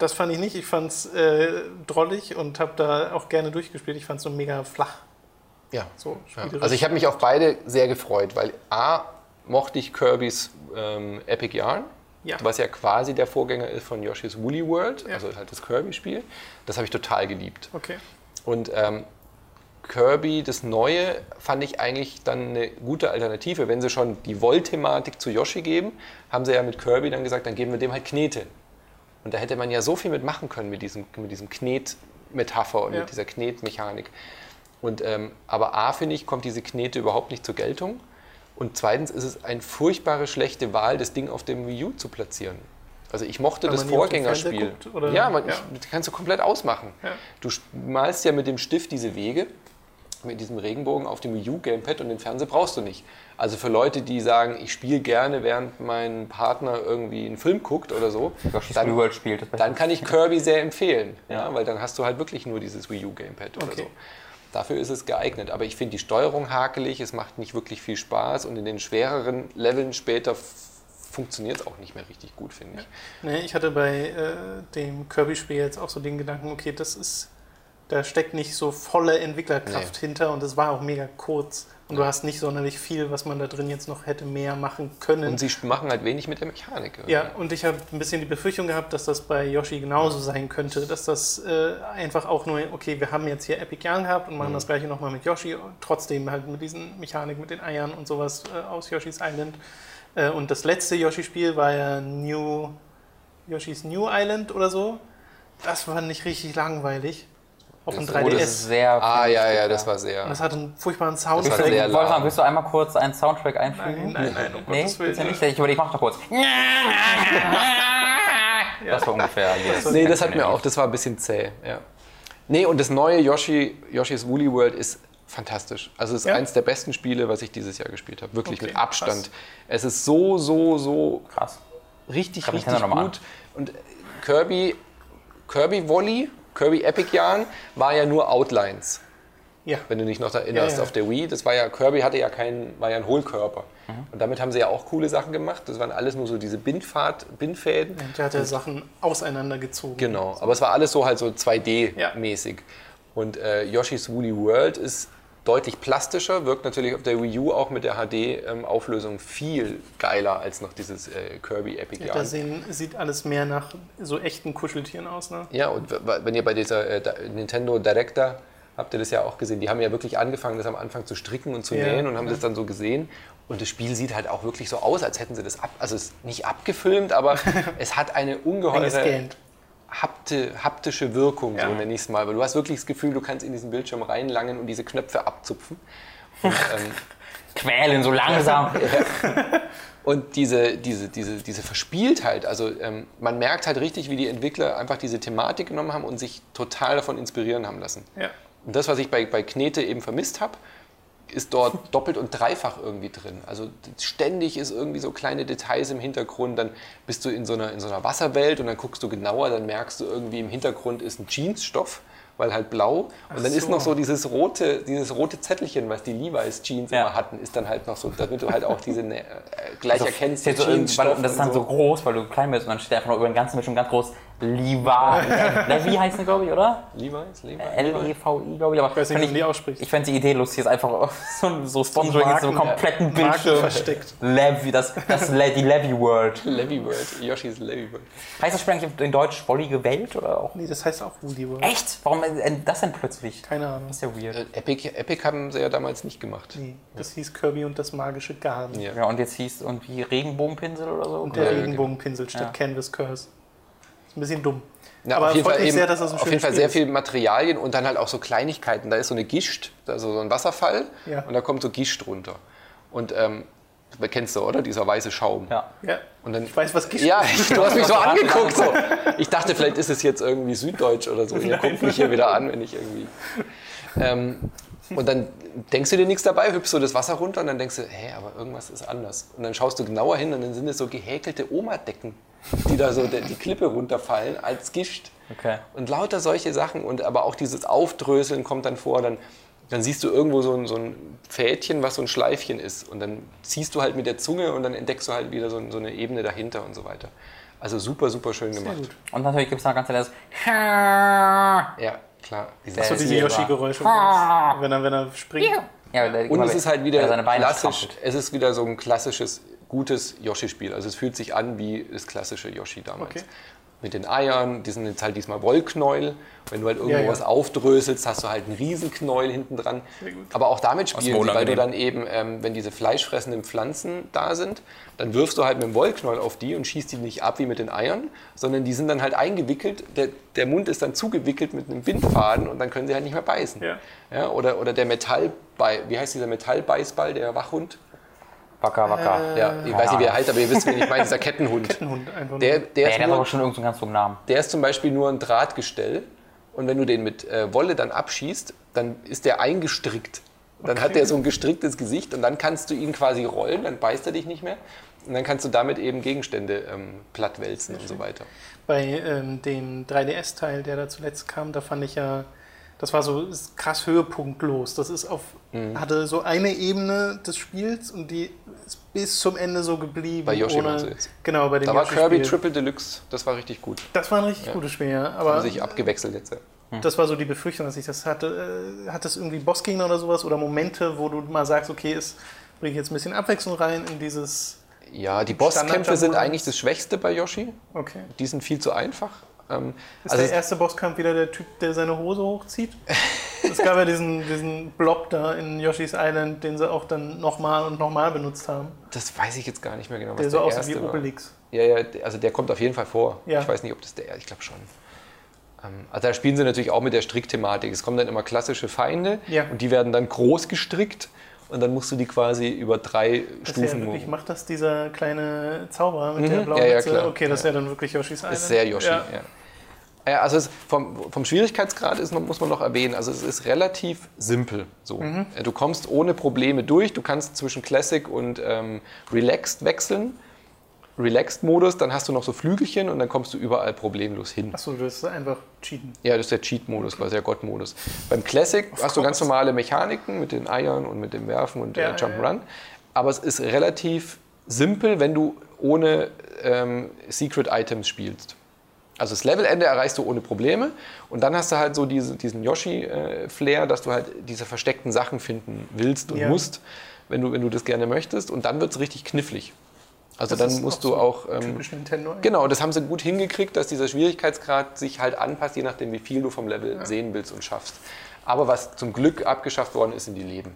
Das fand ich nicht. Ich fand es äh, drollig und habe da auch gerne durchgespielt. Ich fand es so mega flach. Ja. So Ja. Also ich habe mich auf beide sehr gefreut, weil A, mochte ich Kirby's ähm, Epic Yarn, Ja. was ja quasi der Vorgänger ist von Yoshi's Woolly World, Ja. also halt das Kirby-Spiel. Das habe ich total geliebt. Okay. Und ähm, Kirby, das Neue, fand ich eigentlich dann eine gute Alternative. Wenn sie schon die Woll-Thematik zu Yoshi geben, haben sie ja mit Kirby dann gesagt, dann geben wir dem halt Knete. Und da hätte man ja so viel mitmachen können mit diesem, mit diesem Knet-Metapher und Ja. mit dieser Knetmechanik. Und, ähm, aber A, finde ich, kommt diese Knete überhaupt nicht zur Geltung. Und zweitens ist es eine furchtbare schlechte Wahl, das Ding auf dem Wii U zu platzieren. Also ich mochte das Vorgängerspiel. Guckt, oder? ja, man, Ja. Ich, das kannst du komplett ausmachen. Ja. Du malst ja mit dem Stift diese Wege, mit diesem Regenbogen auf dem Wii U Gamepad und den Fernseher brauchst du nicht. Also für Leute, die sagen, ich spiele gerne, während mein Partner irgendwie einen Film guckt oder so, dann, World spielt. Dann kann ich Kirby sehr empfehlen, ja. Ja. weil dann hast du halt wirklich nur dieses Wii U Gamepad oder Okay. so. Dafür ist es geeignet. Aber ich finde die Steuerung hakelig, es macht nicht wirklich viel Spaß und in den schwereren Leveln später funktioniert es auch nicht mehr richtig gut, finde ich. Nee, ich hatte bei äh, dem Kirby-Spiel jetzt auch so den Gedanken, okay, das ist, da steckt nicht so volle Entwicklerkraft hinter und es war auch mega kurz. Und du hast nicht sonderlich viel, was man da drin jetzt noch hätte mehr machen können. Und sie machen halt wenig mit der Mechanik. irgendwie. Ja, und ich habe ein bisschen die Befürchtung gehabt, dass das bei Yoshi genauso sein könnte, dass das äh, einfach auch nur, okay, wir haben jetzt hier Epic Yarn gehabt und machen das gleiche nochmal mit Yoshi, trotzdem halt mit diesen Mechanik, mit den Eiern und sowas äh, aus Yoshi's Island. Äh, und das letzte Yoshi-Spiel war ja New, Yoshi's New Island oder so. Das fand ich richtig langweilig. Auf dem Das 3DS. Oh, das ist sehr. Ah, ja, ja, das war sehr. und das hat einen furchtbaren Soundtrack. lahm. willst du einmal kurz einen Soundtrack einfügen? Nein, nein, nein, um Nee, Gottes Willen. willst du nicht? Ich überlege, mach doch kurz. Das war ungefähr hier. Nee, das hat mir auch, das war ein bisschen zäh. Ja. Nee, und das neue Yoshi, Yoshi's Woolly World ist fantastisch. Also es ist Ja? eins der besten Spiele, was ich dieses Jahr gespielt habe. Wirklich Okay, mit Abstand. krass. Es ist so, so, so Krass. richtig, ich richtig gut. Und Kirby, Kirby Volley, Kirby Epic Yarn war ja nur Outlines. Ja. wenn du dich noch erinnerst, Ja, ja. auf der Wii. Das war ja, Kirby hatte ja keinen, war ja ein Hohlkörper. Mhm. Und damit haben sie ja auch coole Sachen gemacht. Das waren alles nur so diese Bindfahrt, Bindfäden. Und der hat ja Sachen auseinandergezogen. Genau, aber es war alles so halt so 2D-mäßig. Und äh, Yoshi's Woolly World ist deutlich plastischer, wirkt natürlich auf der Wii U auch mit der HD-Auflösung viel geiler als noch dieses äh, Kirby Epic Da Yarn. sehen, sieht alles mehr nach so echten Kuscheltieren aus, ne? Ja, und wenn ihr bei dieser äh, Da- Nintendo Director habt ihr das ja auch gesehen, die haben ja wirklich angefangen, das am Anfang zu stricken und zu Ja, nähen und haben ja. das dann so gesehen. Und das Spiel sieht halt auch wirklich so aus, als hätten sie das ab, also es ist nicht abgefilmt, aber es hat eine ungeheure. Hapti, haptische Wirkung, Ja. so nenne ich es mal. Weil du hast wirklich das Gefühl, du kannst in diesen Bildschirm reinlangen und diese Knöpfe abzupfen. Und, ähm, Quälen so langsam. Und diese, diese, diese, diese Verspieltheit, also ähm, man merkt halt richtig, wie die Entwickler einfach diese Thematik genommen haben und sich total davon inspirieren haben lassen. Ja. Und das, was ich bei, bei Knete eben vermisst habe, ist dort doppelt und dreifach irgendwie drin. Also ständig ist irgendwie so kleine Details im Hintergrund, dann bist du in so einer, in so einer Wasserwelt und dann guckst du genauer, dann merkst du irgendwie im Hintergrund ist ein Jeansstoff, weil halt blau. Und dann ist so. noch so dieses rote, dieses rote Zettelchen, was die Levi's Jeans Ja. immer hatten, ist dann halt noch so, damit du halt auch diese äh, gleich erkennst, Steht so, Jeansstoff und das ist dann und so groß, weil du klein bist und dann steht einfach noch über den ganzen Bildschirm ganz groß Levi. Levi heißt es, glaube ich, oder? Levi's, Levi's. L-E-V-I, glaube ich. Aber Ich weiß nicht, wie die ausspricht. Ich fände die Idee lustig, ist einfach so, so Sponsoring in so einem Marken- kompletten Marken Bildschirm. versteckt. Levi, das, das Le die Levi World. Levy World, Yoshi's Levy World. Heißt das Spiel eigentlich in Deutsch wollige Welt oder auch? Nee, das heißt auch Woody World. Echt? Warum äh, das denn plötzlich? Keine Ahnung. Das ist ja weird. Äh, Epic, Epic haben sie ja damals nicht gemacht. Nee, das hieß Kirby und das magische Garn. Ja. Ja, und jetzt hieß irgendwie Regenbogenpinsel oder so? Und der Ja, Regenbogenpinsel statt Ja. Canvas Curse. Ist ein bisschen dumm. Ja, Aber auf jeden freut Fall, eben, sehr, dass das ein auf jeden Fall sehr ist. viel Materialien und dann halt auch so Kleinigkeiten. Da ist so eine Gischt, also so ein Wasserfall Ja. und da kommt so Gischt runter. Und ähm, Das kennst du, oder? Dieser weiße Schaum. Ja. Ja. Und dann, Ich weiß, was geschieht. ja, du hast mich so angeguckt. So. Ich dachte, vielleicht ist es jetzt irgendwie Süddeutsch oder so. Ihr guckt mich hier wieder an, wenn ich irgendwie. Ähm, und dann denkst du dir nichts dabei, hüpfst du das Wasser runter und dann denkst du, hä, aber irgendwas ist anders. Und dann schaust du genauer hin und dann sind es so gehäkelte Oma-Decken, die da so die Klippe runterfallen als Gischt. Okay. Und lauter solche Sachen und aber auch dieses Aufdröseln kommt dann vor, dann, dann siehst du irgendwo so ein, so ein Fädchen, was so ein Schleifchen ist und dann ziehst du halt mit der Zunge und dann entdeckst du halt wieder so, so eine Ebene dahinter und so weiter. Also super, super schön gemacht. gut. Und natürlich gibt es noch ganz letztes. Ja, klar. Dieses So diese Yoshi-Geräusche, wenn er, wenn er springt. Ja, und es ist halt wieder weil er seine Beine klassisch, es ist wieder so ein klassisches, gutes Yoshi-Spiel. Also es fühlt sich an wie das klassische Yoshi damals. Okay. Mit den Eiern, die sind jetzt halt diesmal Wollknäuel. Wenn du halt irgendwo Ja, ja. was aufdröselst, hast du halt einen Riesenknäuel hinten dran. Aber auch damit spielen sie, weil du dann eben, ähm, wenn diese fleischfressenden Pflanzen da sind, dann wirfst du halt mit dem Wollknäuel auf die und schießt die nicht ab wie mit den Eiern, sondern die sind dann halt eingewickelt. Der, der Mund ist dann zugewickelt mit einem Bindfaden und dann können sie halt nicht mehr beißen. Ja. Ja, oder, oder der Metallbei, wie heißt dieser Metallbeißball, der Wachhund? Wacker, wacker. Ja, ich weiß nicht, wie er heißt, aber ihr wisst, wen ich meine, dieser Kettenhund. Kettenhund einfach. Der, nur. der, Ja, ist der hat aber nur, schon irgendeinen ganz dummen Namen. der ist zum Beispiel nur ein Drahtgestell und wenn du den mit äh, Wolle dann abschießt, dann ist der eingestrickt. Dann hat der so ein gestricktes Gesicht und dann kannst du ihn quasi rollen, dann beißt er dich nicht mehr und dann kannst du damit eben Gegenstände ähm, plattwälzen und so weiter. Bei ähm, dem 3DS-Teil, der da zuletzt kam, da fand ich ja, das war so krass höhepunktlos. Das ist auf, Mhm. hatte so eine Ebene des Spiels und die ist bis zum Ende so geblieben. Bei Yoshi ohne, jetzt? Genau, bei dem Da war Kirby. Triple Deluxe, das war richtig gut. Das war ein richtig gutes Spiel, ja. Aber Haben sich abgewechselt jetzt. ja. das war so die Befürchtung, dass ich das hatte. Äh, hat das irgendwie Bossgegner oder sowas oder Momente, wo du mal sagst, okay, es bringt jetzt ein bisschen Abwechslung rein in dieses. Ja, die Bosskämpfe sind eigentlich das Schwächste bei Yoshi. Okay. Die sind viel zu einfach. Ähm, Ist also der erste Bosskampf wieder der Typ, der seine Hose hochzieht? Es gab ja diesen, diesen Blob da in Yoshi's Island, den sie auch dann nochmal und nochmal benutzt haben. das weiß ich jetzt gar nicht mehr genau, was Der so der aussah wie erste war. Obelix. Ja, ja, also der kommt auf jeden Fall vor. Ja. Ich weiß nicht, ob das der, ich glaube schon. Ähm, Also da spielen sie natürlich auch mit der Strickthematik. Es kommen dann immer klassische Feinde Ja. und die werden dann groß gestrickt und dann musst du die quasi über drei Das ist ja Stufen. wirklich, macht das dieser kleine Zauberer mit der blauen Ja, ja. Okay, das ist Ja. ja dann wirklich Yoshi's Island. ist sehr Yoshi. Ja. Ja. Ja, also es, vom, vom Schwierigkeitsgrad ist, muss man noch erwähnen, also es ist relativ simpel. So. Mhm. Äh, Du kommst ohne Probleme durch, du kannst zwischen Classic und ähm, Relaxed wechseln. Relaxed-Modus, dann hast du noch so Flügelchen und dann kommst du überall problemlos hin. Achso, das ist einfach cheaten. Ja, das ist der Cheat-Modus, quasi der Gott-Modus. Beim Classic hast du ganz normale Mechaniken mit den Eiern und mit dem Werfen und Ja, äh, Jump'n'Run. Aber es ist relativ simpel, wenn du ohne ähm, Secret Items spielst. Also das Levelende erreichst du ohne Probleme und dann hast du halt so diese, diesen Yoshi-Flair, dass du halt diese versteckten Sachen finden willst und Ja. musst, wenn du, wenn du das gerne möchtest. Und dann wird es richtig knifflig. Also Das dann musst auch du so auch... ähm, Typisch Nintendo. Genau, das haben sie gut hingekriegt, dass dieser Schwierigkeitsgrad sich halt anpasst, je nachdem, wie viel du vom Level sehen willst und schaffst. Aber was zum Glück abgeschafft worden ist, sind die Leben.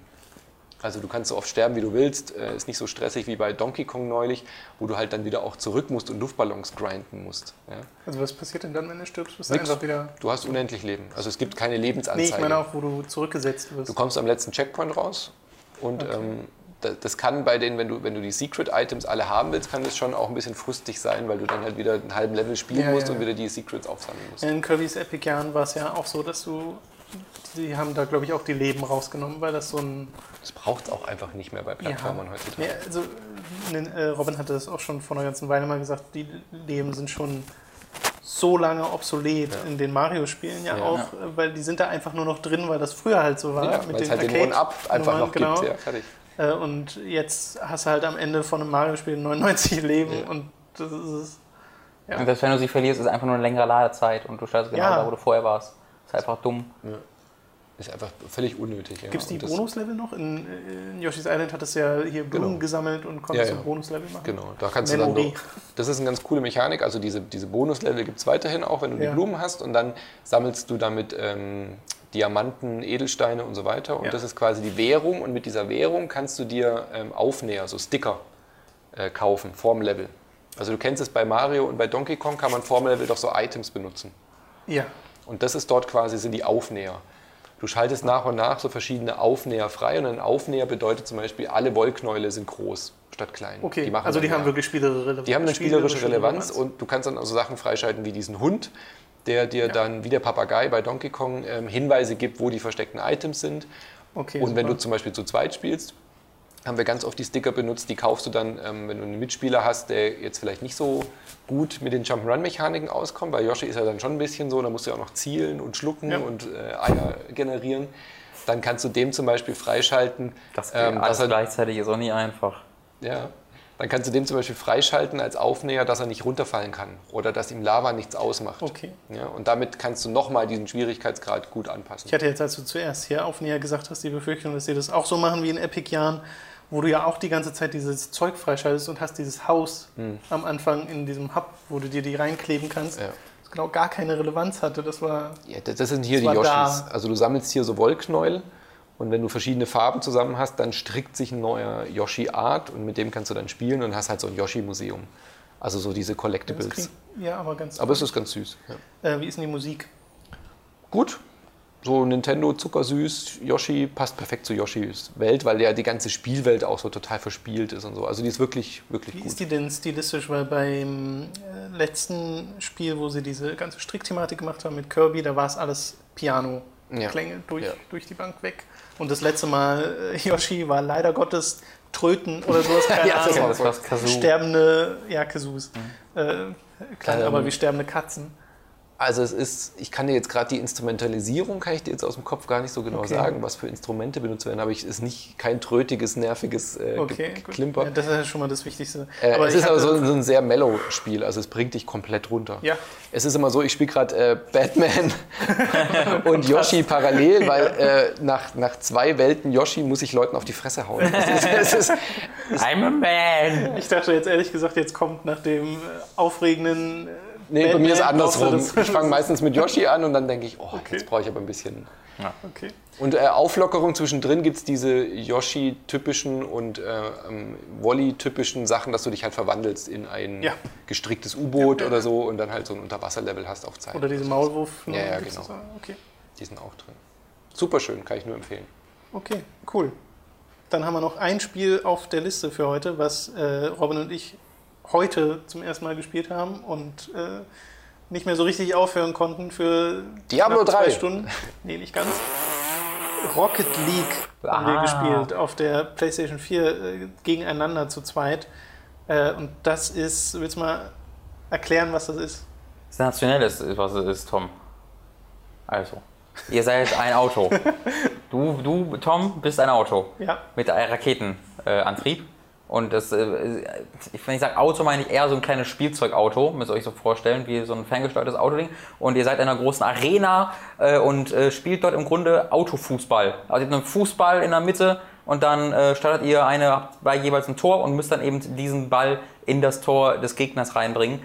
Also du kannst so oft sterben, wie du willst. Äh, Ist nicht so stressig wie bei Donkey Kong neulich, wo du halt dann wieder auch zurück musst und Luftballons grinden musst. Ja? Also was passiert denn dann, wenn du stirbst? Bist du einfach wieder... Du hast unendlich Leben. Also es gibt keine Nee, Lebensanzeige. ich meine auch, wo du zurückgesetzt wirst. Du kommst am letzten Checkpoint raus und ähm, da- das kann bei denen, wenn du, wenn du die Secret Items alle haben willst, kann das schon auch ein bisschen frustig sein, weil du dann halt wieder einen halben Level spielen Ja, musst ja. und wieder die Secrets aufsammeln musst. In Kirby's Epic Jahren war es ja auch so, dass du... Die haben da, glaube ich, auch die Leben rausgenommen, weil das so ein... Das braucht es auch einfach nicht mehr bei Plattformern heutzutage. Ja, also, ne, äh, Robin hatte das auch schon vor einer ganzen Weile mal gesagt, die Leben sind schon so lange obsolet in den Mario-Spielen ja, Ja. auch, äh, weil die sind da einfach nur noch drin, weil das früher halt so war. Ja, weil es halt den One-Up einfach noch genau. gibt. Ja, fertig. Äh, Und jetzt hast du halt am Ende von einem Mario-Spiel 99 Leben Ja. und das ist es. Ja. Und selbst wenn du sie verlierst, ist einfach nur eine längere Ladezeit und du startest genau Ja. da, wo du vorher warst. ist einfach dumm. Ist einfach völlig unnötig. Ja. Gibt es die Bonuslevel noch? In, in Yoshi's Island hat es ja hier Blumen Genau. gesammelt und konntest Ja, so ja. Bonuslevel machen. Genau, da kannst du dann Memory. noch, Das ist eine ganz coole Mechanik. Also diese, diese Bonuslevel gibt es weiterhin auch, wenn du Ja. die Blumen hast und dann sammelst du damit ähm, Diamanten, Edelsteine und so weiter. Und das ist quasi die Währung. Und mit dieser Währung kannst du dir ähm, Aufnäher, so Sticker, äh, kaufen vorm Level. Also du kennst es bei Mario und bei Donkey Kong kann man vorm Level doch so Items benutzen. Ja. Und das ist dort quasi, sind die Aufnäher. Du schaltest nach und nach so verschiedene Aufnäher frei und ein Aufnäher bedeutet zum Beispiel, alle Wollknäule sind groß statt klein. Okay, machen also die haben mehr. wirklich spielerische Relevanz. Die haben eine spielerische Relevanz und du kannst dann also Sachen freischalten wie diesen Hund, der dir dann wie der Papagei bei Donkey Kong ähm, Hinweise gibt, wo die versteckten Items sind. Okay, und wenn super. du zum Beispiel zu zweit spielst, haben wir ganz oft die Sticker benutzt, die kaufst du dann, ähm, wenn du einen Mitspieler hast, der jetzt vielleicht nicht so gut mit den Jump'n'Run-Mechaniken auskommt, weil Yoshi ist ja dann schon ein bisschen so, da musst du ja auch noch zielen und schlucken Ja. und äh, Eier generieren. Dann kannst du dem zum Beispiel freischalten, Das geht ähm, alles dass er gleichzeitig ist auch nie einfach. ja. Dann kannst du dem zum Beispiel freischalten als Aufnäher, dass er nicht runterfallen kann oder dass ihm Lava nichts ausmacht. Okay. Ja, und damit kannst du nochmal diesen Schwierigkeitsgrad gut anpassen. Ich hatte jetzt, als du zuerst hier aufnäher gesagt hast, die Befürchtung, dass sie das auch so machen wie in Epic Jahren, wo du ja auch die ganze Zeit dieses Zeug freischaltest und hast dieses Haus am Anfang in diesem Hub, wo du dir die reinkleben kannst, Hm. Ja. das genau gar keine Relevanz hatte. Das war Ja, das das sind hier Das die Yoshis. da. Also du sammelst hier so Wollknäuel und wenn du verschiedene Farben zusammen hast, dann strickt sich ein neuer Yoshi-Art und mit dem kannst du dann spielen und hast halt so ein Yoshi-Museum. Also so diese Collectibles. klingt, ja, aber ganz. Aber es ist ganz süß. Ja. äh, wie ist denn die Musik? Gut. So Nintendo zuckersüß, Yoshi passt perfekt zu Yoshis Welt, weil ja die ganze Spielwelt auch so total verspielt ist und so. Also die ist wirklich, wirklich Wie gut. ist die denn stilistisch? Weil beim äh, letzten Spiel, wo sie diese ganze Strickthematik gemacht haben mit Kirby, da war es alles Piano-Klänge durch, Ja. durch die Bank weg. Und das letzte Mal äh, Yoshi war leider Gottes Tröten oder sowas, keine Ja, das Ahnung. war Das Kazoo. Sterbende, ja, Kasus. Mhm. Äh, klang Ähm, aber wie sterbende Katzen. Also es ist, ich kann dir jetzt gerade die Instrumentalisierung, kann ich dir jetzt aus dem Kopf gar nicht so genau Okay. sagen, was für Instrumente benutzt werden, aber es ist nicht kein trötiges, nerviges äh, Okay. Klimper. Ja, das ist ja schon mal das Wichtigste. Äh, es ist aber so, so ein sehr mellow Spiel, also es bringt dich komplett runter. Ja. Es ist immer so, ich spiele gerade äh, Batman und Yoshi parallel, weil äh, nach, nach zwei Welten Yoshi muss ich Leuten auf die Fresse hauen. Es ist, es ist, I'm a man! Ich dachte jetzt ehrlich gesagt, jetzt kommt nach dem äh, aufregenden. Nee, bei mir ist andersrum. Ich fange meistens mit Yoshi an und dann denke ich, oh, jetzt brauche ich aber ein bisschen Okay. Und äh, Auflockerung zwischendrin gibt es diese Yoshi-typischen und äh, ähm, Wally-typischen Sachen, dass du dich halt verwandelst in ein Ja. gestricktes U-Boot Ja, ja, oder so und dann halt so ein Unterwasserlevel hast auf Zeit. Oder diese Maulwurf. Ja, ja, gibt's genau. Okay. Die sind auch drin. Super schön, kann ich nur empfehlen. Okay, cool. Dann haben wir noch ein Spiel auf der Liste für heute, was äh, Robin und ich heute zum ersten Mal gespielt haben und äh, nicht mehr so richtig aufhören konnten für Diablo knapp zwei 3. Stunden. Nee, nicht ganz. Rocket League haben wir Ah. gespielt auf der PlayStation 4 äh, gegeneinander zu zweit. Äh, und das ist, willst du mal erklären, was das ist? Sensationell ist, was es ist, Tom. Also, ihr seid ein Auto. Du, du Tom, bist ein Auto. Ja. Mit Raketenantrieb. Und das, äh, wenn ich sage Auto, meine ich eher so ein kleines Spielzeugauto, müsst ihr euch so vorstellen, wie so ein ferngesteuertes Autoding. Und ihr seid in einer großen Arena äh, und äh, spielt dort im Grunde Autofußball. Also ihr habt einen Fußball in der Mitte und dann äh, startet ihr eine, bei jeweils ein Tor und müsst dann eben diesen Ball in das Tor des Gegners reinbringen.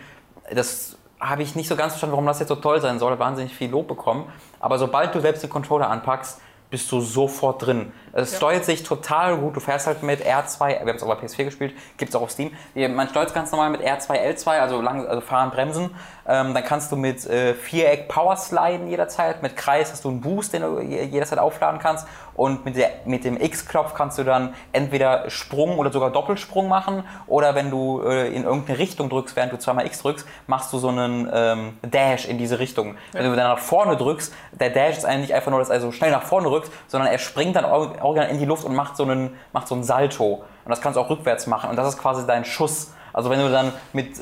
Das habe ich nicht so ganz verstanden, warum das jetzt so toll sein soll. Wahnsinnig viel Lob bekommen. Aber sobald du selbst den Controller anpackst, bist du sofort drin. Es steuert sich total gut. Du fährst halt mit R2, wir haben es auch bei PS4 gespielt, gibt es auch auf Steam. Man steuert ganz normal mit R2, L2, also, lang, also fahren, bremsen. Ähm, dann kannst du mit äh, Viereck Power sliden jederzeit. Mit Kreis hast du einen Boost, den du je- jederzeit aufladen kannst. Und mit, der, mit dem X-Knopf kannst du dann entweder Sprung oder sogar Doppelsprung machen. Oder wenn du äh, in irgendeine Richtung drückst, während du zweimal X drückst, machst du so einen ähm, Dash in diese Richtung. Wenn du dann nach vorne drückst, der Dash ist eigentlich nicht einfach nur, dass er so schnell nach vorne rückt, sondern er springt dann original in die Luft und macht so einen, macht so einen Salto. Und das kannst du auch rückwärts machen. Und das ist quasi dein Schuss. Also wenn du dann mit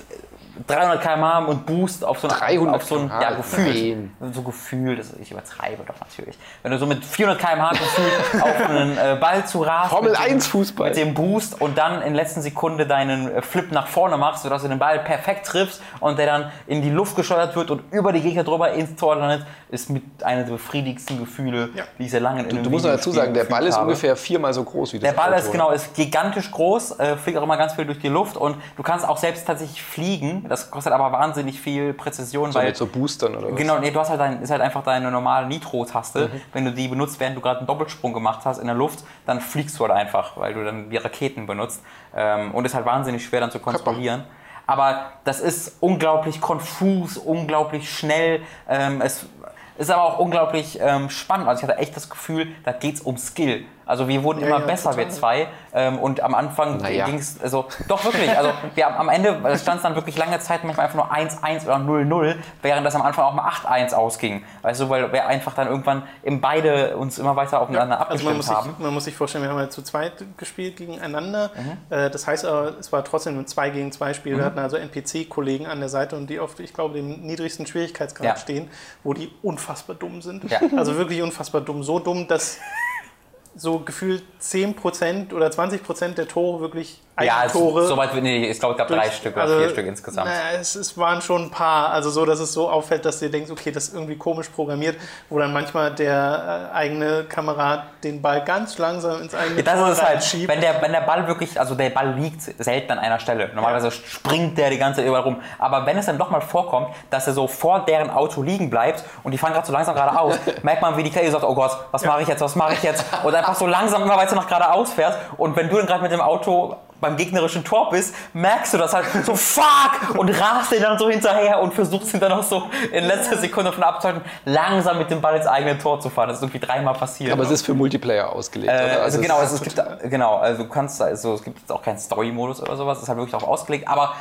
300 km/h und Boost auf so einen, 300 auf so km/h? ja, gefühlt, Nein. so gefühlt, das- ich übertreibe doch natürlich. Wenn du so mit 400 km/h gefühlt auf einen äh, Ball zu rast, Formel mit dem- 1 Fußball. mit dem Boost und dann in letzter Sekunde deinen äh, Flip nach vorne machst, sodass du den Ball perfekt triffst und der dann in die Luft gesteuert wird und über die Gegner drüber ins Tor landet, ist mit einer der befriedigendsten Gefühle, Ja. die ich sehr lange in einem Du musst dazu sagen, der Ball ist habe. ungefähr viermal so groß wie das Der Ball Auto. ist genau, ist gigantisch groß, äh, fliegt auch immer ganz viel durch die Luft und du kannst auch selbst tatsächlich fliegen. Das kostet aber wahnsinnig viel Präzision, So weil mit so Boostern oder was? Genau, nee, du hast halt, dein, ist halt einfach deine normale Nitro-Taste. Mhm. Wenn du die benutzt, während du gerade einen Doppelsprung gemacht hast in der Luft, dann fliegst du halt einfach, weil du dann die Raketen benutzt. Ähm, und ist halt wahnsinnig schwer dann zu kontrollieren. Aber das ist unglaublich konfus, unglaublich schnell. Ähm, es, Ist aber auch unglaublich ähm, spannend. Also ich hatte echt das Gefühl, da geht es um Skill. Also wir wurden Ja, immer ja, besser, total. wir zwei. Ähm, und am Anfang Naja. ging es, also doch wirklich, also wir haben am Ende stand es dann wirklich lange Zeit manchmal einfach nur 1-1 oder 0-0, während das am Anfang auch mal 8-1 ausging. Weißt du, weil wir einfach dann irgendwann im beide uns immer weiter aufeinander Also man abgestimmt muss, haben. sich, man muss sich vorstellen, wir haben ja zu zweit gespielt gegeneinander. Mhm. Äh, Das heißt aber, es war trotzdem ein 2 gegen 2 Spiel. Wir hatten also NPC-Kollegen an der Seite und die auf, ich glaube, dem niedrigsten Schwierigkeitsgrad Ja. stehen, wo die unfassbar dumm sind. Ja. Also wirklich unfassbar dumm. So dumm, dass so gefühlt 10% oder 20% der Tore wirklich Ja, es, Eigentore. soweit, nee, ich glaube, es gab drei durch- Stück oder also, vier Stück insgesamt. Naja, es, es waren schon ein paar. Also so, dass es so auffällt, dass du dir denkst, okay, das ist irgendwie komisch programmiert, wo dann manchmal der äh, eigene Kamerad den Ball ganz langsam ins eigene Das Tor ist es halt, reinschiebt. wenn der, wenn der Ball wirklich, also der Ball liegt selten an einer Stelle. Normalerweise springt der die ganze Zeit überall rum. Aber wenn es dann doch mal vorkommt, dass er so vor deren Auto liegen bleibt und die fahren gerade so langsam geradeaus, merkt man, wie die KI sagt, oh Gott, was mache ich jetzt, was mache ich jetzt? Und einfach so langsam immer weiter nach geradeaus fährt. Und wenn du dann gerade mit dem Auto beim gegnerischen Tor bist, merkst du das halt so, fuck! Und rast den dann so hinterher und versuchst ihn dann noch so in letzter Sekunde von abzuhalten, langsam mit dem Ball ins eigene Tor zu fahren. Das ist irgendwie dreimal passiert. Aber es ist für Multiplayer ausgelegt, Äh, oder? also genau, es also es gibt genau, also du kannst also es gibt jetzt auch keinen Story-Modus oder sowas, es ist halt wirklich darauf ausgelegt, aber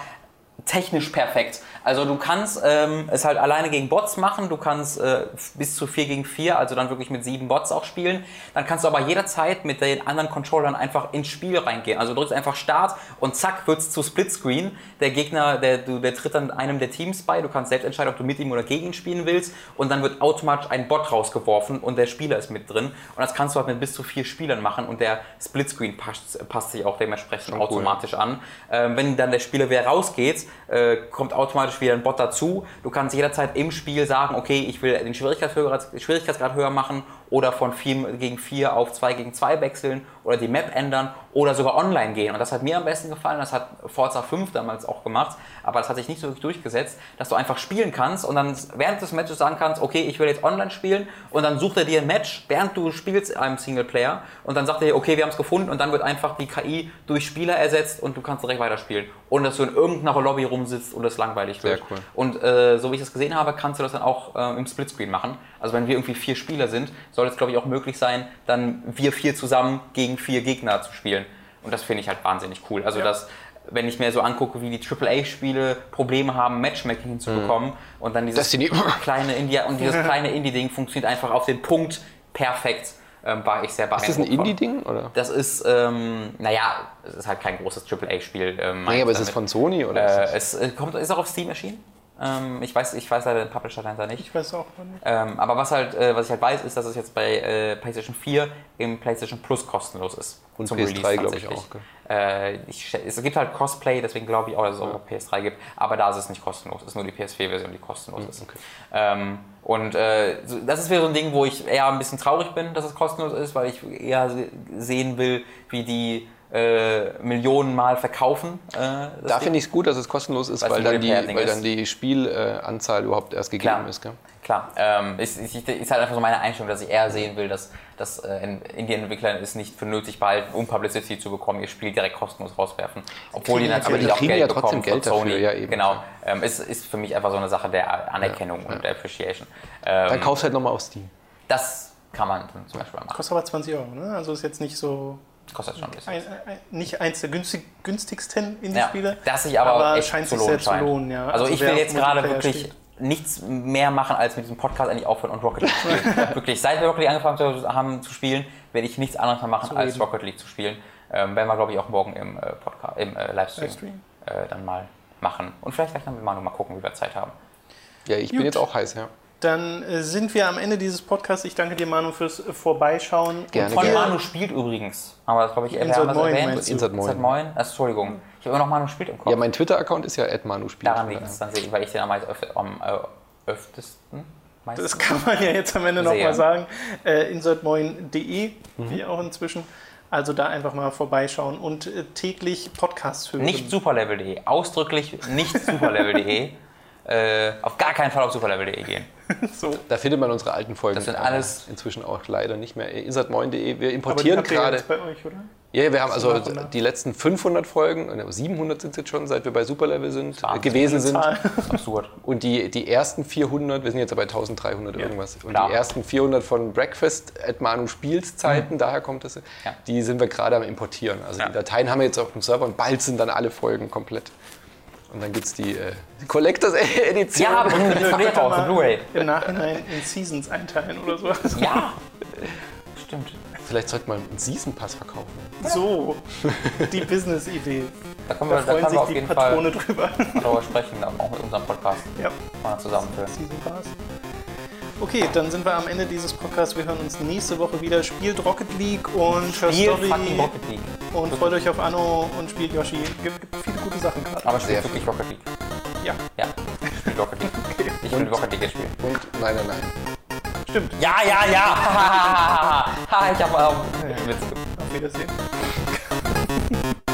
technisch perfekt. Also du kannst ähm, es halt alleine gegen Bots machen, du kannst äh, bis zu 4 gegen 4, also dann wirklich mit sieben Bots auch spielen. Dann kannst du aber jederzeit mit den anderen Controllern einfach ins Spiel reingehen. Also du drückst einfach Start und zack wird's zu Splitscreen. Der Gegner, der, du, der tritt dann einem der Teams bei, du kannst selbst entscheiden, ob du mit ihm oder gegen ihn spielen willst und dann wird automatisch ein Bot rausgeworfen und der Spieler ist mit drin. Und das kannst du halt mit bis zu vier Spielern machen und der Splitscreen passt, passt sich auch dementsprechend Schon cool. automatisch an. Ähm, wenn dann der Spieler wieder rausgeht, äh, kommt automatisch wieder ein Bot dazu. Du kannst jederzeit im Spiel sagen, okay, ich will den Schwierigkeitsgrad, Schwierigkeitsgrad höher machen oder von 4 gegen 4 auf 2 gegen 2 wechseln oder die Map ändern oder sogar online gehen. Und das hat mir am besten gefallen, das hat Forza 5 damals auch gemacht, aber das hat sich nicht so wirklich durchgesetzt, dass du einfach spielen kannst und dann während des Matches sagen kannst, okay, ich will jetzt online spielen und dann sucht er dir ein Match, während du spielst einem Singleplayer und dann sagt er dir, okay, wir haben es gefunden und dann wird einfach die KI durch Spieler ersetzt und du kannst direkt weiterspielen, ohne dass du in irgendeiner Lobby rumsitzt und es langweilig wird. Sehr cool. Und äh, so wie ich das gesehen habe, kannst du das dann auch äh, im Splitscreen machen. Also wenn wir irgendwie vier Spieler sind, soll es glaube ich auch möglich sein, dann wir vier zusammen gegen vier Gegner zu spielen. Und das finde ich halt wahnsinnig cool. Also dass wenn ich mir so angucke, wie die AAA-Spiele Probleme haben, Matchmaking hinzubekommen und dann dieses Destiny. kleine Indie und dieses kleine Indie-Ding funktioniert einfach auf den Punkt perfekt. Ähm, war ich sehr Ist beeindruckt. das ein. Indie-Ding? oder? Das ist, ähm, naja, es ist halt kein großes AAA-Spiel. Ähm, Nee, aber ist es von Sony oder? äh, ist es äh, kommt, ist auch auf Steam erschienen. Ähm, ich, weiß, ich weiß leider den Publisher dahinter nicht. Ich weiß auch nicht. Ähm, aber was, halt, äh, was ich halt weiß, ist, dass es jetzt bei äh, PlayStation 4 im PlayStation Plus kostenlos ist. Und zum PS3 Release glaube ich auch, gell? Äh, ich, es gibt halt Crossplay, deswegen glaube ich auch, dass es auch auf PS3 gibt. Aber da ist es nicht kostenlos. Es ist nur die PS4-Version, die kostenlos Hm, ist. Ähm, und äh, das ist wieder so ein Ding, wo ich eher ein bisschen traurig bin, dass es kostenlos ist, weil ich eher se- sehen will, wie die äh, Millionen Mal verkaufen. Äh, Da finde ich es gut, dass es kostenlos ist, weil dann, die, weil ist. dann die Spielanzahl überhaupt erst gegeben Klar. ist. Gell? Klar, ähm, ist, ist, ist halt einfach so meine Einstellung, dass ich eher sehen will, dass, dass äh, in- Indie-Entwickler es nicht für nötig behalten, um Publicity zu bekommen, ihr Spiel direkt kostenlos rauswerfen. Obwohl die natürlich aber die auch kriegen Geld ja trotzdem Geld dafür, Sony. ja, eben. Genau, ähm, es ist für mich einfach so eine Sache der Anerkennung und der Appreciation. Ähm, Dann kaufst du halt nochmal auf Steam. das kann man zum Beispiel machen. Kostet aber 20 Euro, ne? Also ist jetzt nicht so. Kostet schon ein bisschen. Ein, ein, nicht eins der günstig, günstigsten Ja, Indie-Spiele. das sich aber, echt scheint zu sich lohnen sehr zu lohnen, ja. Also, ich wer will jetzt gerade wirklich steht. nichts mehr machen, als mit diesem Podcast eigentlich aufhören und Rocket League zu spielen. wirklich, seit wir Rocket League angefangen zu- haben zu spielen, werde ich nichts anderes mehr machen, als reden. Rocket League zu spielen. Ähm, werden wir, glaube ich, auch morgen im, äh, Podcast, im äh, Livestream, Livestream. Äh, dann mal machen. Und vielleicht gleich dann mit Manu mal gucken, wie wir Zeit haben. Ja, ich bin Gut. jetzt auch heiß, ja. Dann äh, sind wir am Ende dieses Podcasts. Ich danke dir, Manu, fürs äh, Vorbeischauen. Gerne, Von gerne. Manu spielt übrigens. Aber das glaube ich, wir Insert das Moin erwähnt. Insert Moin. Insert Moin. Also, Entschuldigung. Ich habe immer noch Manu spielt im Kopf. Ja, mein Twitter-Account ist ja @manuspiel. Daran liegt es dann, sehe ich, weil ich den am, am äh, öftesten. meistens- Das kann man ja jetzt am Ende nochmal sagen. Äh, insertmoin.de, Mhm. wie auch inzwischen. Also da einfach mal vorbeischauen und äh, täglich Podcasts hören. Nicht superlevel.de, ausdrücklich nicht superlevel.de. äh, auf gar keinen Fall auf superlevel.de gehen. So. Da findet man unsere alten Folgen. Das sind alles- inzwischen auch leider nicht mehr. Insert9.de. Wir Aber die importieren gerade. jetzt bei euch, oder? Ja, wir haben also die letzten 500 Folgen, äh, 700 sind es jetzt schon, seit wir bei Superlevel sind, Wahnsinn. gewesen sind. Zahl. Absurd. Und die, die ersten 400, wir sind jetzt bei 1300 irgendwas, und klar. die ersten 400 von Breakfast at Manu Spielszeiten, daher kommt es, Mhm. Ja. die sind wir gerade am Importieren. Also Ja. die Dateien haben wir jetzt auf dem Server und bald sind dann alle Folgen komplett. Und dann gibt es die, äh, Collectors Edition. Ja, raus, eine Blu-ray. Im Nachhinein in Seasons einteilen oder so. Ja. Stimmt. Vielleicht sollte man einen Season Pass verkaufen. So, die Business-Idee. Da können Da wir, da freuen können wir sich auf die jeden Patrone Fall drüber. darüber sprechen, auch mit unserem Podcast Ja, mal zusammenführen. Season Pass. Okay, dann sind wir am Ende dieses Podcasts. Wir hören uns nächste Woche wieder. Spielt Rocket League und Her Spiel Story Rocket League. Und freut euch auf Anno und spielt Yoshi. Gibt, gibt viele gute Sachen gerade. Aber spielt Sehr wirklich Rocket League. Ja, Ja, spielt Rocket League. Ich will Rocket League jetzt spielen. Und nein, nein, nein. stimmt. Ja, ja, ja! Ha, ich hab ähm, gemacht. Auf Wiedersehen.